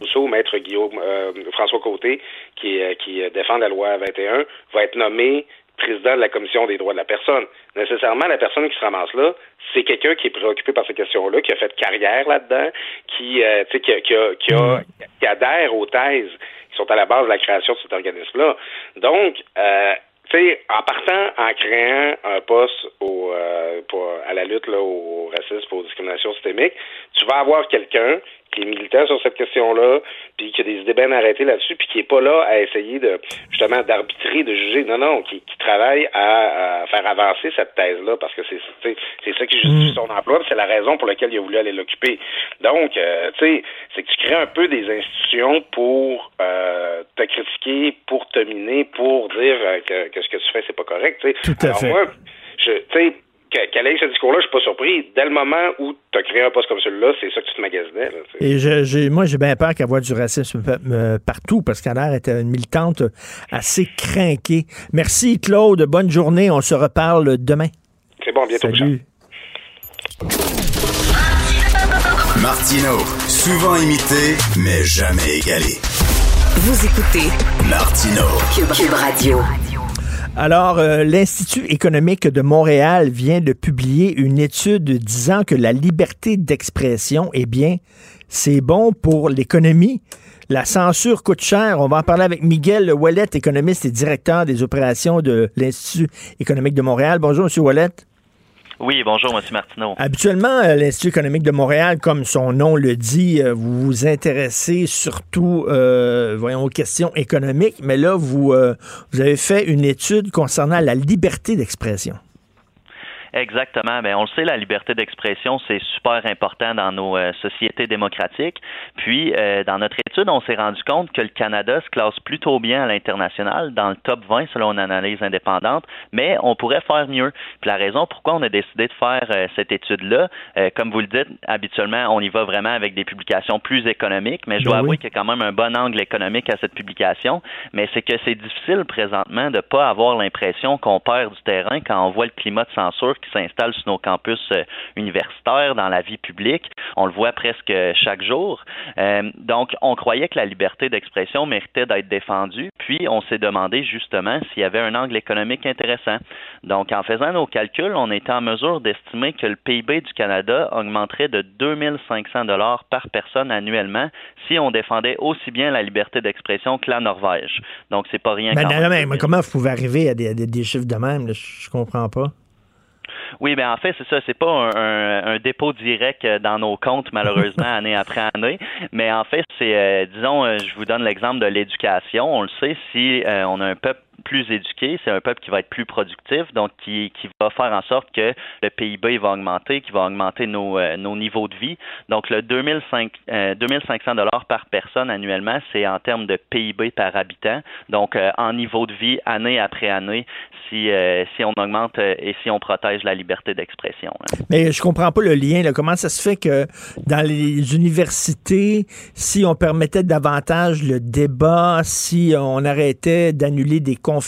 Rousseau, Maître Guillaume, euh, François Côté, qui, euh, qui défend la loi 21, va être nommé président de la commission des droits de la personne. Nécessairement, la personne qui se ramasse là, c'est quelqu'un qui est préoccupé par ces questions-là, qui a fait carrière là-dedans, qui, euh, qui, qui, qui, a, qui adhère aux thèses qui sont à la base de la création de cet organisme-là. Donc, euh, en partant, en créant un poste au, euh, pour, à la lutte là, au racisme, aux discriminations systémiques, tu vas avoir quelqu'un qui est militant sur cette question-là, puis qui a des idées bien arrêtées là-dessus, puis qui est pas là à essayer de justement d'arbitrer, de juger. Non, non, qui, qui travaille à, faire avancer cette thèse-là, parce que c'est c'est ça qui justifie mm. son emploi, c'est la raison pour laquelle il a voulu aller l'occuper. Donc, euh, tu sais, c'est que tu crées un peu des institutions pour euh, te critiquer, pour te miner, pour dire euh, que, que, ce que tu fais c'est pas correct. sais. Tout à Alors moi, je, tu sais qu'elle ait ce discours-là, je suis pas surpris. Dès le moment où tu as créé un poste comme celui-là, c'est ça que tu te magasinais. Et je, moi, j'ai bien peur qu'elle voit du racisme euh, partout, parce qu'elle a était une militante assez craquée. Merci, Claude. Bonne journée. On se reparle demain. C'est bon, bientôt. Salut. Martino, souvent imité, mais jamais égalé. Vous écoutez Martino, Cube Radio. Alors, euh, l'Institut économique de Montréal vient de publier une étude disant que la liberté d'expression, eh bien, c'est bon pour l'économie. La censure coûte cher. On va en parler avec Miguel Wallet, économiste et directeur des opérations de l'Institut économique de Montréal. Bonjour, M. Wallet. Oui, bonjour, M. Martineau. Habituellement, euh, l'Institut économique de Montréal, comme son nom le dit, euh, vous vous intéressez surtout, euh, voyons, aux questions économiques, mais là, vous, vous avez fait une étude concernant la liberté d'expression. Exactement. Ben, on le sait, la liberté d'expression, c'est super important dans nos euh, sociétés démocratiques. Puis, euh, dans notre étude, on s'est rendu compte que le Canada se classe plutôt bien à l'international, dans le top 20 selon une analyse indépendante, mais on pourrait faire mieux. Puis la raison pourquoi on a décidé de faire euh, cette étude-là, comme vous le dites, habituellement, on y va vraiment avec des publications plus économiques, mais je dois ben avouer qu'il y a quand même un bon angle économique à cette publication, mais c'est que c'est difficile présentement de ne pas avoir l'impression qu'on perd du terrain quand on voit le climat de censure qui s'installe sur nos campus euh, universitaires, dans la vie publique. On le voit presque chaque jour. Euh, donc, on croyait que la liberté d'expression méritait d'être défendue, puis on s'est demandé justement s'il y avait un angle économique intéressant. Donc, en faisant nos calculs, on était en mesure d'estimer que le PIB du Canada augmenterait de 2500 dollars par personne annuellement si on défendait aussi bien la liberté d'expression que la Norvège. Donc, c'est pas rien. Ben, mais, comment vous pouvez arriver à des, chiffres de même? Je comprends pas. Oui, mais en fait, c'est ça. C'est pas un, un, dépôt direct dans nos comptes, malheureusement, année après année. Mais en fait, c'est, disons, je vous donne l'exemple de l'éducation. On le sait, si on a un peuple plus éduqué, c'est un peuple qui va être plus productif, donc qui, qui va faire en sorte que le PIB va augmenter, qui va augmenter nos, euh, nos niveaux de vie. Donc le 2500 euh, dollars par personne annuellement, c'est en termes de PIB par habitant. Donc euh, en niveau de vie année après année, si, si on augmente et si on protège la liberté d'expression. Hein. Mais je comprends pas le lien. Là. Comment ça se fait que dans les universités, si on permettait davantage le débat, si on arrêtait d'annuler des conférences,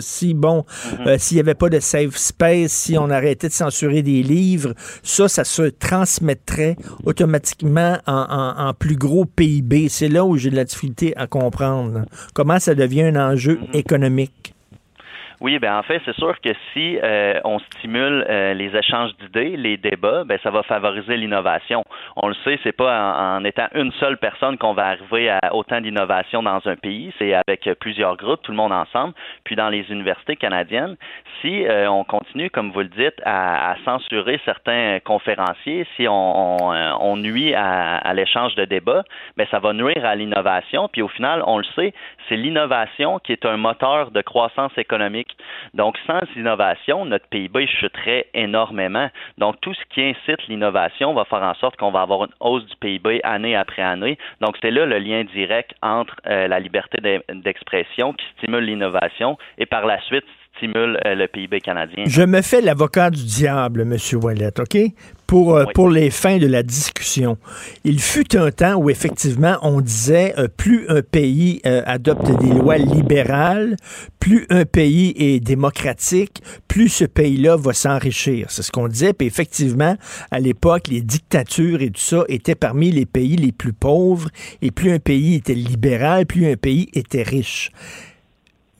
si, bon, mhm. euh, s'il n'y avait pas de safe space, si on arrêtait de censurer des livres, ça, ça se transmettrait automatiquement en, plus gros PIB. C'est là où j'ai de la difficulté à comprendre. Comment ça devient un enjeu mhm. économique? Oui, ben en fait, c'est sûr que si euh, on stimule euh, les échanges d'idées, les débats, ben ça va favoriser l'innovation. On le sait, c'est pas en, étant une seule personne qu'on va arriver à autant d'innovation dans un pays. C'est avec plusieurs groupes, tout le monde ensemble. Puis dans les universités canadiennes, si euh, on continue, comme vous le dites, à, censurer certains conférenciers, si on, nuit à, à l'échange de débats, ben ça va nuire à l'innovation. Puis au final, on le sait, c'est l'innovation qui est un moteur de croissance économique donc, sans innovation, notre PIB chuterait énormément. Donc, tout ce qui incite l'innovation va faire en sorte qu'on va avoir une hausse du PIB année après année. Donc, c'est là le lien direct entre euh, la liberté d'expression qui stimule l'innovation et par la suite stimule euh, le PIB canadien. Je me fais l'avocat du diable, M. Wallet, OK? Pour, euh, pour les fins de la discussion. Il fut un temps où, effectivement, on disait euh, plus un pays adopte des lois libérales, plus un pays est démocratique, plus ce pays-là va s'enrichir. C'est ce qu'on disait. Puis, effectivement, à l'époque, les dictatures et tout ça étaient parmi les pays les plus pauvres. Et plus un pays était libéral, plus un pays était riche.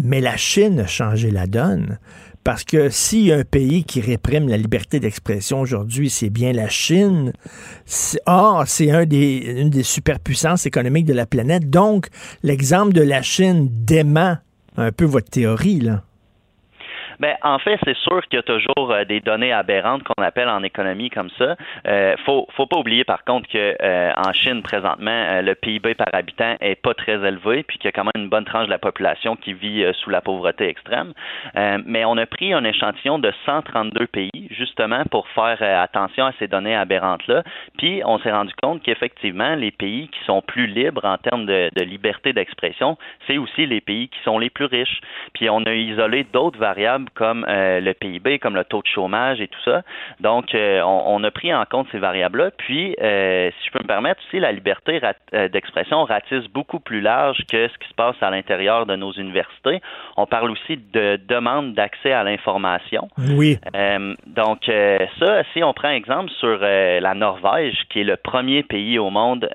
Mais la Chine a changé la donne. Parce que si un pays qui réprime la liberté d'expression aujourd'hui, c'est bien la Chine. Or, c'est une des superpuissances économiques de la planète. Donc, l'exemple de la Chine dément un peu votre théorie, là. Ben, en fait, c'est sûr qu'il y a toujours euh, des données aberrantes qu'on appelle en économie comme ça. Euh, faut, faut pas oublier par contre que euh, en Chine présentement, euh, le PIB par habitant est pas très élevé, puis qu'il y a quand même une bonne tranche de la population qui vit sous la pauvreté extrême. mais on a pris un échantillon de 132 pays justement pour faire attention à ces données aberrantes là. Puis on s'est rendu compte qu'effectivement, les pays qui sont plus libres en termes de, de liberté d'expression, c'est aussi les pays qui sont les plus riches. Puis on a isolé d'autres variables comme euh, le PIB, comme le taux de chômage et tout ça. Donc, euh, on, a pris en compte ces variables-là. Puis, euh, si je peux me permettre aussi, la liberté d'expression ratisse beaucoup plus large que ce qui se passe à l'intérieur de nos universités. On parle aussi de demande d'accès à l'information. Oui. donc, ça, si on prend exemple sur la Norvège, qui est le premier pays au monde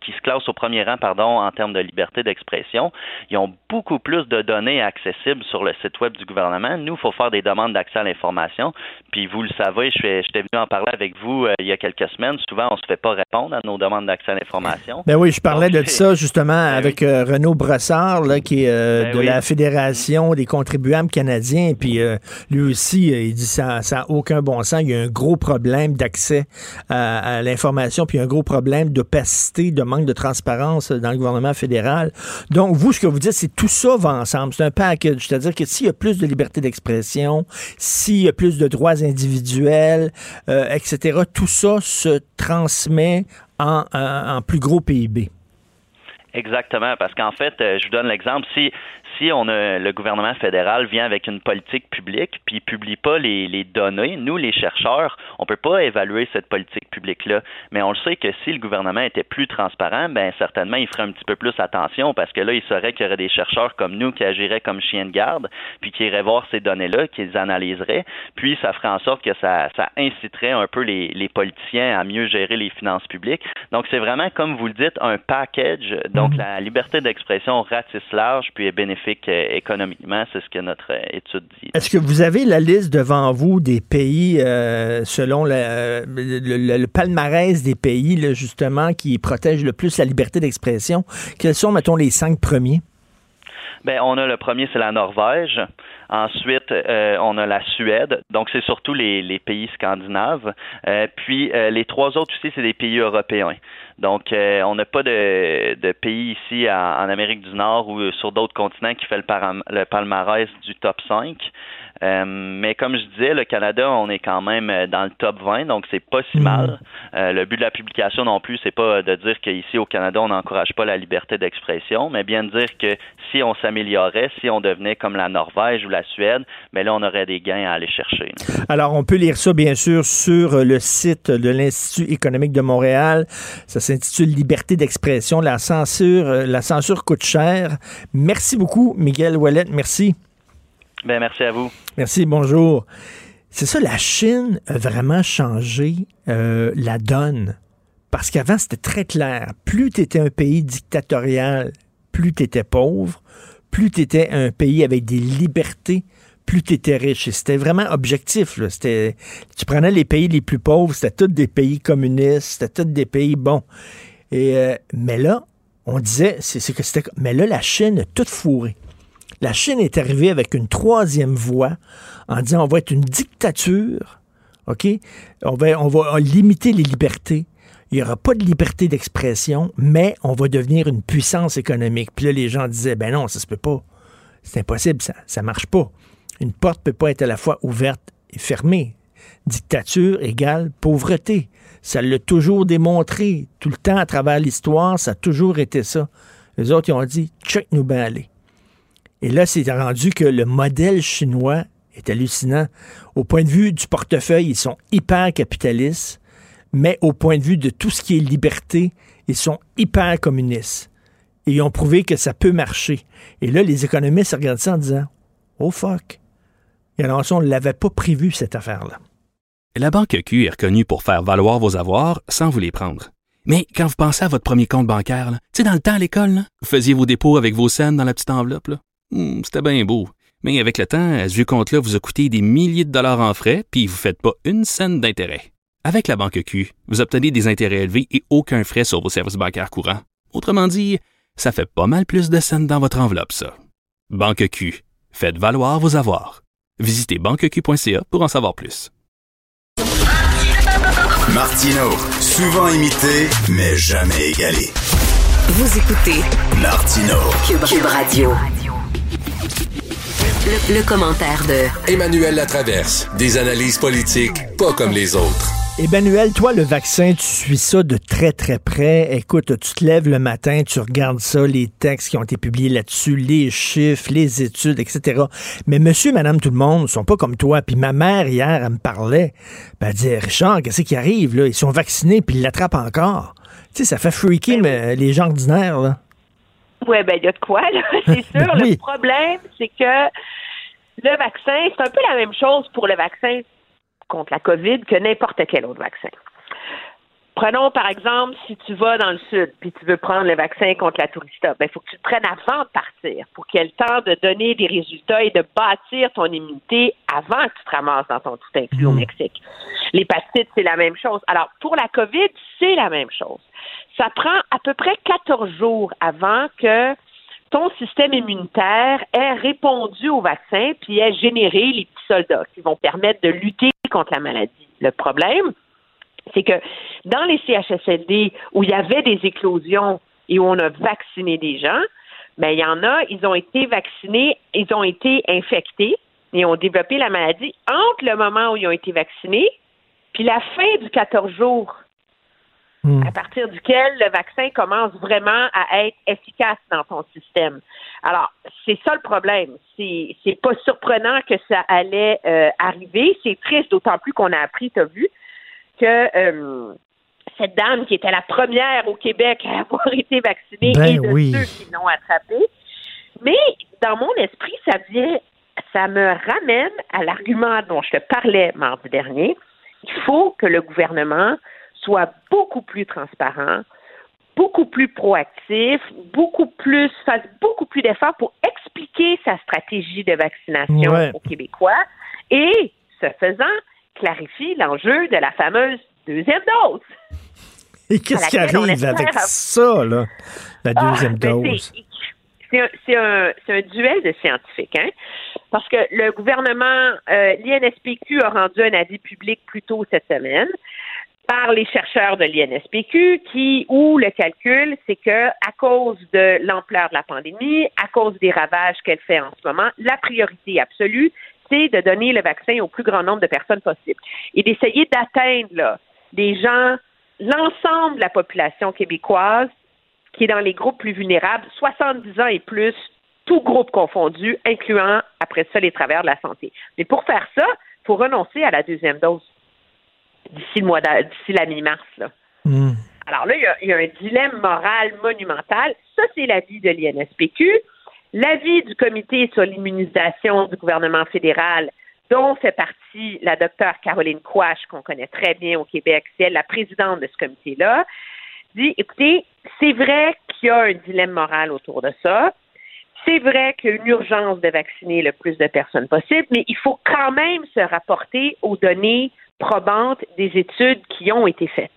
qui se classe au premier rang, pardon, en termes de liberté d'expression, ils ont beaucoup plus de données accessibles sur le site web du gouvernement nous, il faut faire des demandes d'accès à l'information. Puis vous le savez, j'étais venu en parler avec vous euh, il y a quelques semaines. Souvent, on ne se fait pas répondre à nos demandes d'accès à l'information. Ben oui, je parlais de ça justement ben avec euh, Renaud Brossard, là, qui est euh, ben de la Fédération des contribuables canadiens. Puis lui aussi, il dit ça n'a aucun bon sens. Il y a un gros problème d'accès à, l'information, puis un gros problème d'opacité, de manque de transparence dans le gouvernement fédéral. Donc, vous, ce que vous dites, c'est tout ça va ensemble. C'est un package. C'est-à-dire que s'il y a plus de liberté d'expression, s'il y a plus de droits individuels, euh, etc., tout ça se transmet en, en, plus gros PIB. Exactement, parce qu'en fait, euh, je vous donne l'exemple, si si on a le gouvernement fédéral vient avec une politique publique puis publie pas les, les données, nous les chercheurs, on peut pas évaluer cette politique publique là, mais on le sait que si le gouvernement était plus transparent, ben certainement il ferait un petit peu plus attention parce que là il saurait qu'il y aurait des chercheurs comme nous qui agiraient comme chiens de garde puis qui iraient voir ces données là, qui les analyseraient, puis ça ferait en sorte que ça, ça inciterait un peu les, les politiciens à mieux gérer les finances publiques. Donc c'est vraiment comme vous le dites un package, donc mhm. la liberté d'expression ratisse large puis est bénéfique euh, économiquement. C'est ce que notre euh, étude dit. Est-ce que vous avez la liste devant vous des pays, euh, selon le, palmarès des pays, justement, qui protègent le plus la liberté d'expression? Quels sont, mettons, les cinq premiers? Ben, on a le premier, c'est la Norvège. Ensuite, euh, on a la Suède. Donc, c'est surtout les, pays scandinaves. Euh, puis, euh, les trois autres aussi, c'est des pays européens. Donc, on n'a pas de, pays ici en, en, Amérique du Nord ou sur d'autres continents qui fait le, le palmarès du top 5. Euh, mais comme je disais, le Canada, on est quand même euh, dans le top 20, donc c'est pas si mal. Euh, le but de la publication non plus, c'est pas de dire qu'ici au Canada, on n'encourage pas la liberté d'expression, mais bien de dire que si on s'améliorait, si on devenait comme la Norvège ou la Suède, mais là, on aurait des gains à aller chercher. Alors, on peut lire ça, bien sûr, sur le site de l'Institut économique de Montréal. Ça s'intitule Liberté d'expression. La censure, la censure coûte cher. Merci beaucoup, Miguel Wallet. Merci. Ben, merci à vous. Merci, bonjour. C'est ça, la Chine a vraiment changé euh, la donne. Parce qu'avant, c'était très clair. Plus tu étais un pays dictatorial, plus tu étais pauvre. Plus tu étais un pays avec des libertés, plus tu étais riche. C'était vraiment objectif. C'était, tu prenais les pays les plus pauvres, c'était tous des pays communistes, c'était tous des pays bons. Et, euh, mais là, on disait, c'est, que c'était. Mais là, la Chine a tout fourré. La Chine est arrivée avec une troisième voie en disant on va être une dictature, OK? On va, limiter les libertés. Il n'y aura pas de liberté d'expression, mais on va devenir une puissance économique. Puis là, les gens disaient, ben non, ça se peut pas. C'est impossible, ça ne marche pas. Une porte ne peut pas être à la fois ouverte et fermée. Dictature égale pauvreté. Ça l'a toujours démontré. Tout le temps, à travers l'histoire, ça a toujours été ça. Les autres, ils ont dit, check nous aller. Et là, c'est rendu que le modèle chinois est hallucinant. Au point de vue du portefeuille, ils sont hyper capitalistes, mais au point de vue de tout ce qui est liberté, ils sont hyper communistes. Et ils ont prouvé que ça peut marcher. Et là, les économistes regardent ça en disant Oh fuck. Et alors, on ne l'avait pas prévu, cette affaire-là. La Banque Q est reconnue pour faire valoir vos avoirs sans vous les prendre. Mais quand vous pensez à votre premier compte bancaire, tu sais, dans le temps à l'école, vous faisiez vos dépôts avec vos scènes dans la petite enveloppe. Là. Hmm, c'était bien beau. Mais avec le temps, ce vieux compte-là vous a coûté des milliers de dollars en frais, puis vous ne faites pas une scène d'intérêt. Avec la banque Q, vous obtenez des intérêts élevés et aucun frais sur vos services bancaires courants. Autrement dit, ça fait pas mal plus de scènes dans votre enveloppe, ça. Banque Q, faites valoir vos avoirs. Visitez banqueq.ca pour en savoir plus. Martino, souvent imité, mais jamais égalé. Vous écoutez Martino, Cube Radio. Le, commentaire de Emmanuel Latraverse. Des analyses politiques pas comme les autres. Emmanuel, toi, le vaccin, tu suis ça de très, très près. Écoute, tu te lèves le matin, tu regardes ça, les textes qui ont été publiés là-dessus, les chiffres, les études, etc. Mais monsieur, madame, tout le monde ne sont pas comme toi. Puis ma mère, hier, elle me parlait. Ben, elle disait, Richard, qu'est-ce qui arrive, là? Ils sont vaccinés, puis ils l'attrapent encore. Tu sais, ça fait freaker mais, les gens ordinaires, là. Oui, ben il y a de quoi, là, c'est sûr. Le problème, c'est que le vaccin, c'est un peu la même chose pour le vaccin contre la COVID que n'importe quel autre vaccin. Prenons par exemple, si tu vas dans le sud puis tu veux prendre le vaccin contre la tourista, il ben, faut que tu te prennes avant de partir pour qu'il y ait le temps de donner des résultats et de bâtir ton immunité avant que tu te ramasses dans ton tout inclus au mmh. Mexique. L'hépatite, c'est la même chose. Alors, pour la COVID, c'est la même chose. Ça prend à peu près 14 jours avant que ton système immunitaire ait répondu au vaccin puis ait généré les petits soldats qui vont permettre de lutter contre la maladie. Le problème, c'est que dans les CHSLD où il y avait des éclosions et où on a vacciné des gens, ben il y en a, ils ont été vaccinés, ils ont été infectés et ont développé la maladie entre le moment où ils ont été vaccinés puis la fin du 14 jours hmm. à partir duquel le vaccin commence vraiment à être efficace dans ton système. Alors, c'est ça le problème. C'est, c'est pas surprenant que ça allait euh, arriver. C'est triste, d'autant plus qu'on a appris, tu as vu, que euh, cette dame qui était la première au Québec à avoir été vaccinée ben et de ceux qui l'ont attrapée. Mais dans mon esprit, ça vient, ça me ramène à l'argument dont je te parlais mardi dernier. Il faut que le gouvernement soit beaucoup plus transparent, beaucoup plus proactif, beaucoup plus, fasse beaucoup plus d'efforts pour expliquer sa stratégie de vaccination aux Québécois et, ce faisant, clarifie l'enjeu de la fameuse deuxième dose. Et qu'est-ce qui arrive avec ça, là, la ah, deuxième ben, dose? c'est un, un, duel de scientifiques, hein? Parce que le gouvernement, euh, l'INSPQ a rendu un avis public plus tôt cette semaine par les chercheurs de l'INSPQ qui, où le calcul, c'est que à cause de l'ampleur de la pandémie, à cause des ravages qu'elle fait en ce moment, la priorité absolue, c'est de donner le vaccin au plus grand nombre de personnes possible et d'essayer d'atteindre des gens, l'ensemble de la population québécoise qui est dans les groupes plus vulnérables, 70 ans et plus, tout groupe confondu, incluant après ça les travers de la santé. Mais pour faire ça, il faut renoncer à la deuxième dose d'ici le mois d'ici la mi-mars. Hmm. Alors là, il y, a, un dilemme moral monumental. Ça, c'est l'avis de l'INSPQ. L'avis du comité sur l'immunisation du gouvernement fédéral, dont fait partie la docteure Caroline Quash, qu'on connaît très bien au Québec, c'est elle la présidente de ce comité-là, dit, écoutez, c'est vrai qu'il y a un dilemme moral autour de ça. C'est vrai qu'il y a une urgence de vacciner le plus de personnes possible, mais il faut quand même se rapporter aux données probantes des études qui ont été faites.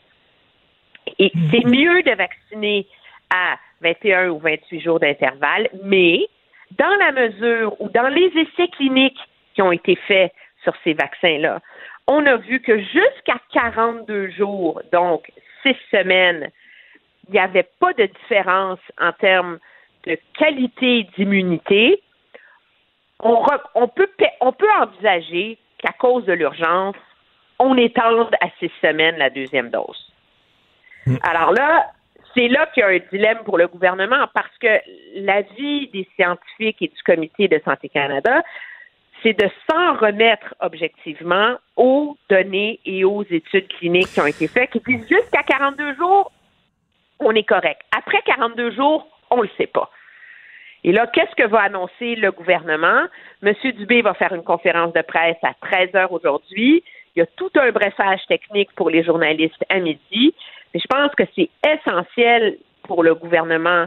Et mhm. c'est mieux de vacciner à 21 ou 28 jours d'intervalle, mais dans la mesure où dans les essais cliniques qui ont été faits sur ces vaccins-là, on a vu que jusqu'à 42 jours, donc six semaines, il n'y avait pas de différence en termes de qualité d'immunité. On, on, peut, on peut envisager qu'à cause de l'urgence, on étende à six semaines la deuxième dose. Mm. Alors là, c'est là qu'il y a un dilemme pour le gouvernement parce que l'avis des scientifiques et du Comité de santé Canada, c'est de s'en remettre objectivement aux données et aux études cliniques qui ont été faites, qui disent jusqu'à 42 jours, on est correct. Après 42 jours, on ne le sait pas. Et là, qu'est-ce que va annoncer le gouvernement? Monsieur Dubé va faire une conférence de presse à 13 heures aujourd'hui. Il y a tout un brefage technique pour les journalistes à midi. Mais je pense que c'est essentiel pour le gouvernement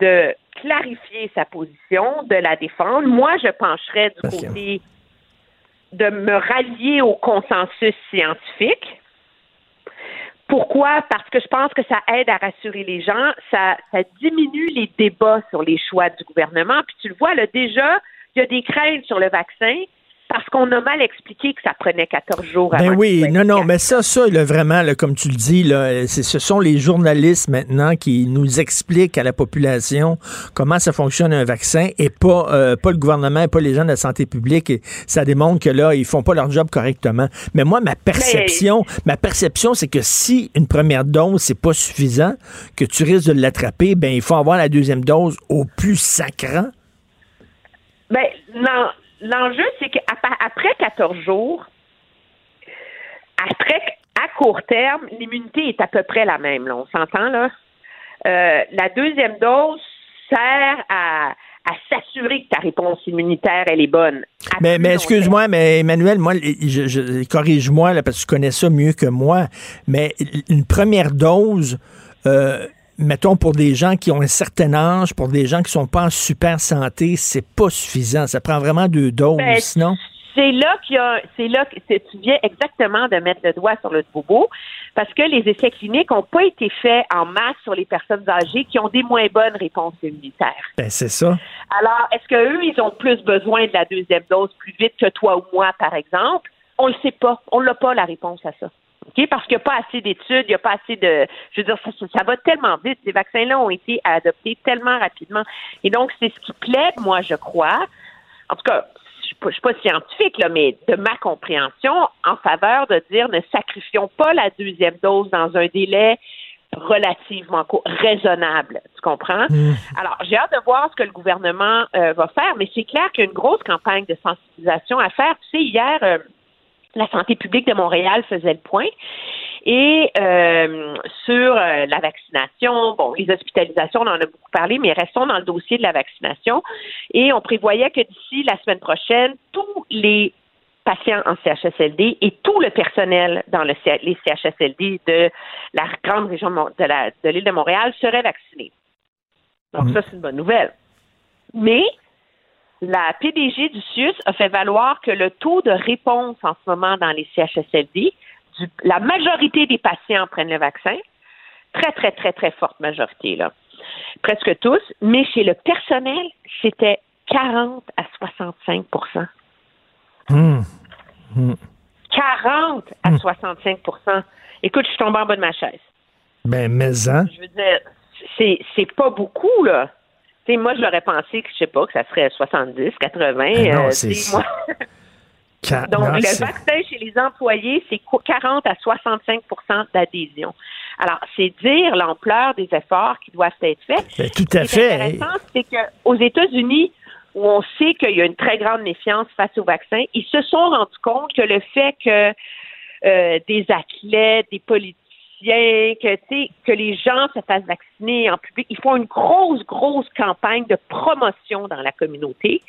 de clarifier sa position, de la défendre. Moi, je pencherais du côté de me rallier au consensus scientifique pourquoi? Parce que je pense que ça aide à rassurer les gens, ça, ça diminue les débats sur les choix du gouvernement. Puis tu le vois, là, déjà, il y a des craintes sur le vaccin parce qu'on a mal expliqué que ça prenait 14 jours ben oui, non, non, mais ça, ça, là, vraiment, là, comme tu le dis, là, ce sont les journalistes maintenant qui nous expliquent à la population comment ça fonctionne un vaccin et pas, euh, pas le gouvernement et pas les gens de la santé publique. Et ça démontre que là, ils font pas leur job correctement. Mais moi, ma perception, ma perception, c'est que si une première dose, c'est pas suffisant, que tu risques de l'attraper, ben, il faut avoir la deuxième dose au plus sacrant. Ben, non l'enjeu, c'est qu'après 14 jours, après, à court terme, l'immunité est à peu près la même. Là, on s'entend là. Euh, la deuxième dose sert à, s'assurer que ta réponse immunitaire elle est bonne. Mais, mais excuse-moi, mais Emmanuel, moi, je, corrige-moi parce que tu connais ça mieux que moi. Mais une première dose, euh, mettons, pour des gens qui ont un certain âge, pour des gens qui sont pas en super santé, c'est pas suffisant. Ça prend vraiment deux doses, ben, sinon. C'est là qu'il y a, c'est là que tu viens exactement de mettre le doigt sur le bobo, parce que les essais cliniques n'ont pas été faits en masse sur les personnes âgées qui ont des moins bonnes réponses immunitaires. Ben, c'est ça. Alors, est-ce qu'eux, ils ont plus besoin de la deuxième dose plus vite que toi ou moi, par exemple? On le sait pas. On n'a pas la réponse à ça. Parce qu'il n'y a pas assez d'études, il n'y a pas assez de. Je veux dire, ça, va tellement vite. Ces vaccins-là ont été adoptés tellement rapidement. Et donc, c'est ce qui plaît, moi, je crois. En tout cas, je ne suis pas scientifique, là, mais de ma compréhension, en faveur de dire ne sacrifions pas la deuxième dose dans un délai relativement raisonnable. Tu comprends? Mmh. Alors, j'ai hâte de voir ce que le gouvernement euh, va faire, mais c'est clair qu'il y a une grosse campagne de sensibilisation à faire. Tu sais, hier, euh, la santé publique de Montréal faisait le point. Et euh, sur euh, la vaccination, bon, les hospitalisations, on en a beaucoup parlé, mais restons dans le dossier de la vaccination. Et on prévoyait que d'ici la semaine prochaine, tous les patients en CHSLD et tout le personnel dans le, les CHSLD de la grande région de l'île de, Montréal seraient vaccinés. Donc mmh. ça, c'est une bonne nouvelle. Mais la PDG du CIUS a fait valoir que le taux de réponse en ce moment dans les CHSLD, la majorité des patients prennent le vaccin, très, très, très, très forte majorité, là. presque tous, mais chez le personnel, c'était 40 à 65% Hum. Hum. 40 à 65% Écoute, je suis tombée en bas de ma chaise. Ben, mais hein? Je veux dire, c'est pas beaucoup, là. Sais, moi, je l'aurais pensé que, je sais pas, que ça serait 70, 80. Ben non, euh, c'est- moi- Donc, non, le vaccin chez les employés, c'est qu- 40 à 65% d'adhésion. Alors, c'est dire l'ampleur des efforts qui doivent être faits. Ben, tout à Ce qui est fait. intéressant, c'est qu'aux États-Unis, où on sait qu'il y a une très grande méfiance face au vaccin, ils se sont rendus compte que le fait que euh, des athlètes, des politiciens, que, tu sais, que les gens se fassent vacciner en public, ils font une grosse, grosse campagne de promotion dans la communauté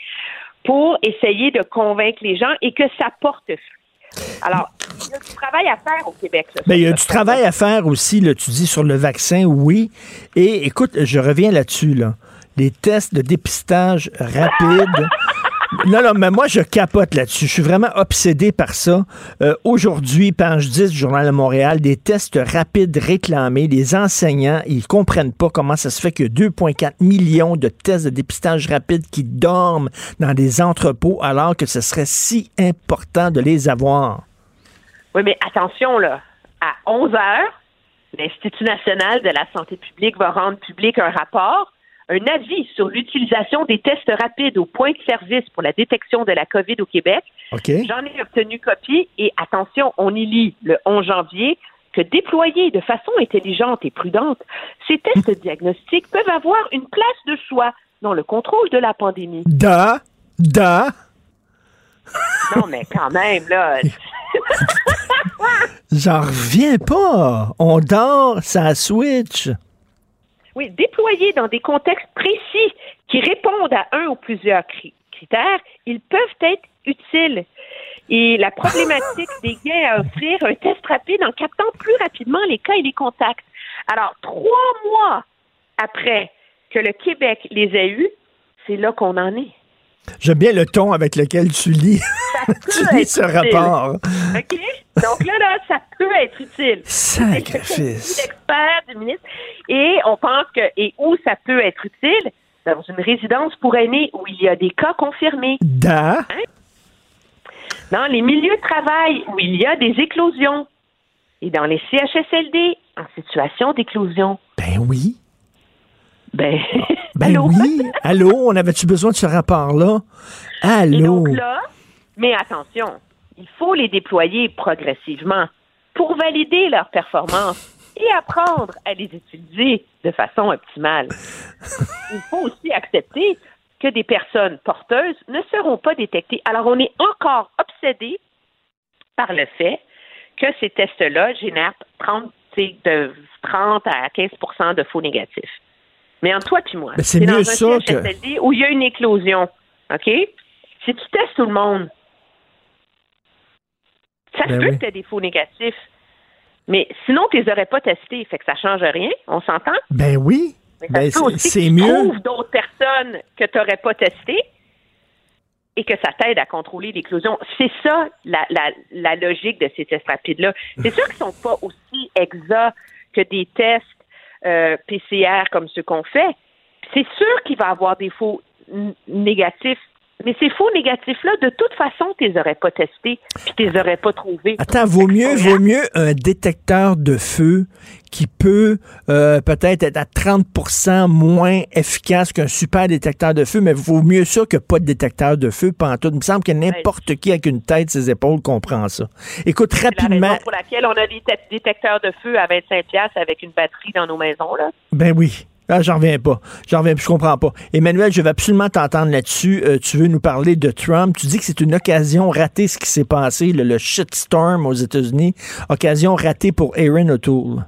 pour essayer de convaincre les gens et que ça porte fruit. Alors, il y a du travail à faire au Québec. là, Ben, il y a du travail à faire aussi, là, tu dis, sur le vaccin, oui. Et écoute, je reviens là-dessus, là. Les tests de dépistage rapides. Non, non, mais moi, je capote là-dessus. Je suis vraiment obsédé par ça. Euh, Aujourd'hui, page 10 du Journal de Montréal, des tests rapides réclamés. Les enseignants, ils comprennent pas comment ça se fait a 2,4 millions de tests de dépistage rapide qui dorment dans des entrepôts alors que ce serait si important de les avoir. Oui, mais attention, là. À 11 heures, l'Institut national de la santé publique va rendre public un rapport, un avis sur l'utilisation des tests rapides au point de service pour la détection de la COVID au Québec. OK. J'en ai obtenu copie et attention, on y lit le 11 janvier que déployés de façon intelligente et prudente, ces tests diagnostiques peuvent avoir une place de choix dans le contrôle de la pandémie. Da, da. Non, mais quand même, là. J'en reviens pas. On dort, ça switch. Oui, déployés dans des contextes précis qui répondent à un ou plusieurs cri- critères, ils peuvent être utiles. Et la problématique des gains à offrir un test rapide en captant plus rapidement les cas et les contacts. Alors, trois mois après que le Québec les a eus, c'est là qu'on en est. J'aime bien le ton avec lequel tu lis, tu ce utile. rapport. OK? Donc là, là, ça peut être utile. Sacrifice. L'expert du ministre. Et on pense que, et où ça peut être utile? Dans une résidence pour aînés où il y a des cas confirmés. Da. Dans les milieux de travail où il y a des éclosions. Et dans les CHSLD en situation d'éclosion. Ben oui. Ben, Ben oui. Allô, on avait-tu besoin de ce rapport-là? Allô? donc là, mais attention, il faut les déployer progressivement pour valider leur performance et apprendre à les utiliser de façon optimale. Il faut aussi accepter que des personnes porteuses ne seront pas détectées. Alors, on est encore obsédé par le fait que ces tests-là génèrent 30, tu sais, de 30 à 15% de faux négatifs. Mais en toi puis moi, Ben, c'est t'es dans mieux un ça que- où il y a une éclosion, OK? Si tu testes tout le monde, ça se Ben peut oui. que tu aies des faux négatifs. Mais sinon, tu les aurais pas testés. Fait que ça change rien, on s'entend? Ben oui. Mais ça Ben, c'est tu mieux. trouves d'autres personnes que tu n'aurais pas testées et que ça t'aide à contrôler l'éclosion. C'est ça la, la, la logique de ces tests rapides-là. C'est sûr qu'ils sont pas aussi exacts que des tests euh, PCR comme ceux qu'on fait. C'est sûr qu'il va avoir des faux négatifs. Mais ces faux négatifs-là, de toute façon, tu les aurais pas testés, puis tu les aurais pas trouvés. Attends, vaut mieux, vaut mieux un détecteur de feu qui peut euh, peut-être être à 30% moins efficace qu'un super détecteur de feu, mais vaut mieux ça que pas de détecteur de feu. Pantoute. Il me semble que n'importe qui avec une tête, ses épaules comprend ça. Écoute, C'est la rapidement. raison pour laquelle on a des te- détecteurs de feu à 25$ piastres avec une batterie dans nos maisons. Là. Ben oui. Ah, j'en reviens pas. J'en reviens, je comprends pas. Emmanuel, je vais absolument t'entendre là-dessus. Euh, tu veux nous parler de Trump. Tu dis que c'est une occasion ratée ce qui s'est passé, le, le shitstorm aux États-Unis. Occasion ratée pour Aaron O'Toole.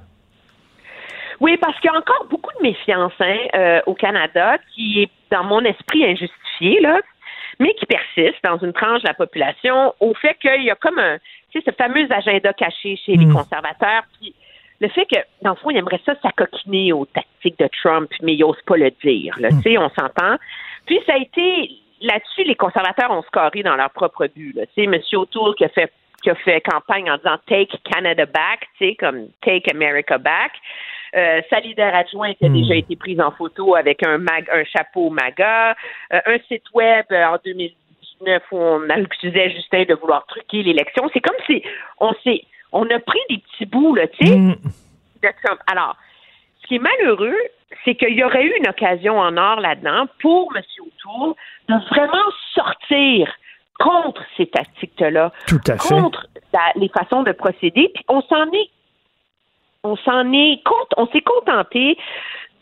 Oui, parce qu'il y a encore beaucoup de méfiance hein, euh, au Canada qui est, dans mon esprit, injustifiée, là, mais qui persiste dans une tranche de la population au fait qu'il y a comme un, tu sais, ce fameux agenda caché chez les conservateurs. Puis le fait que, dans le fond, il aimerait ça s'acoquiner aux tactiques de Trump, mais il n'ose pas le dire. Là, tu sais, on s'entend. Puis ça a été là-dessus, les conservateurs ont scoré dans leur propre but. Sais, M. O'Toole qui a fait qui a fait campagne en disant Take Canada Back, tu sais, comme Take America Back. euh, sa leader adjointe a Hmm. déjà été prise en photo avec un, mag, un chapeau MAGA, euh, un site web euh, en 2019 où on accusait Justin de vouloir truquer l'élection. C'est comme si on s'est, on a pris des petits bouts, là, tu sais, Trump. Alors, ce qui est malheureux, c'est qu'il y aurait eu une occasion en or là-dedans pour M. O'Toole de vraiment sortir contre ces tactiques-là, Tout à fait. contre la- les façons de procéder. Puis on s'en est, on s'en est, on s'est contenté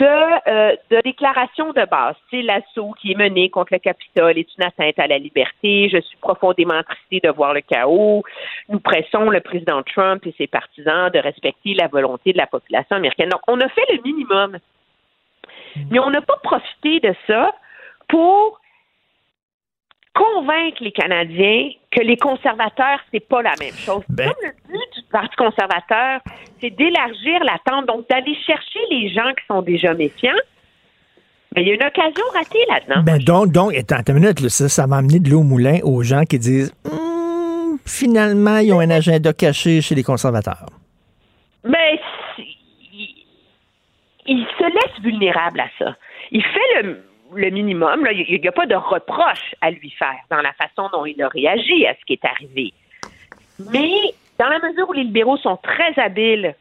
de, euh, de déclarations de base. C'est l'assaut qui est mené contre le Capitole est une atteinte à la liberté. Je suis profondément attristé de voir le chaos. Nous pressons le président Trump et ses partisans de respecter la volonté de la population américaine. Donc, on a fait le minimum. Mais on n'a pas profité de ça pour convaincre les Canadiens que les conservateurs, c'est pas la même chose. Ben- Comme le but du Parti conservateur, c'est d'élargir l'attente, donc d'aller chercher les gens qui sont déjà méfiants. Mais il y a une occasion ratée là-dedans. Ben donc, donc, attends, une minute, ça, ça va amener de l'eau au moulin aux gens qui disent Hum, finalement, ils ont un agenda caché chez les conservateurs. Mais il, il se laisse vulnérable à ça. Il fait le, le minimum. là. Il n'y a pas de reproche à lui faire dans la façon dont il a réagi à ce qui est arrivé. Mais dans la mesure où les libéraux sont très habiles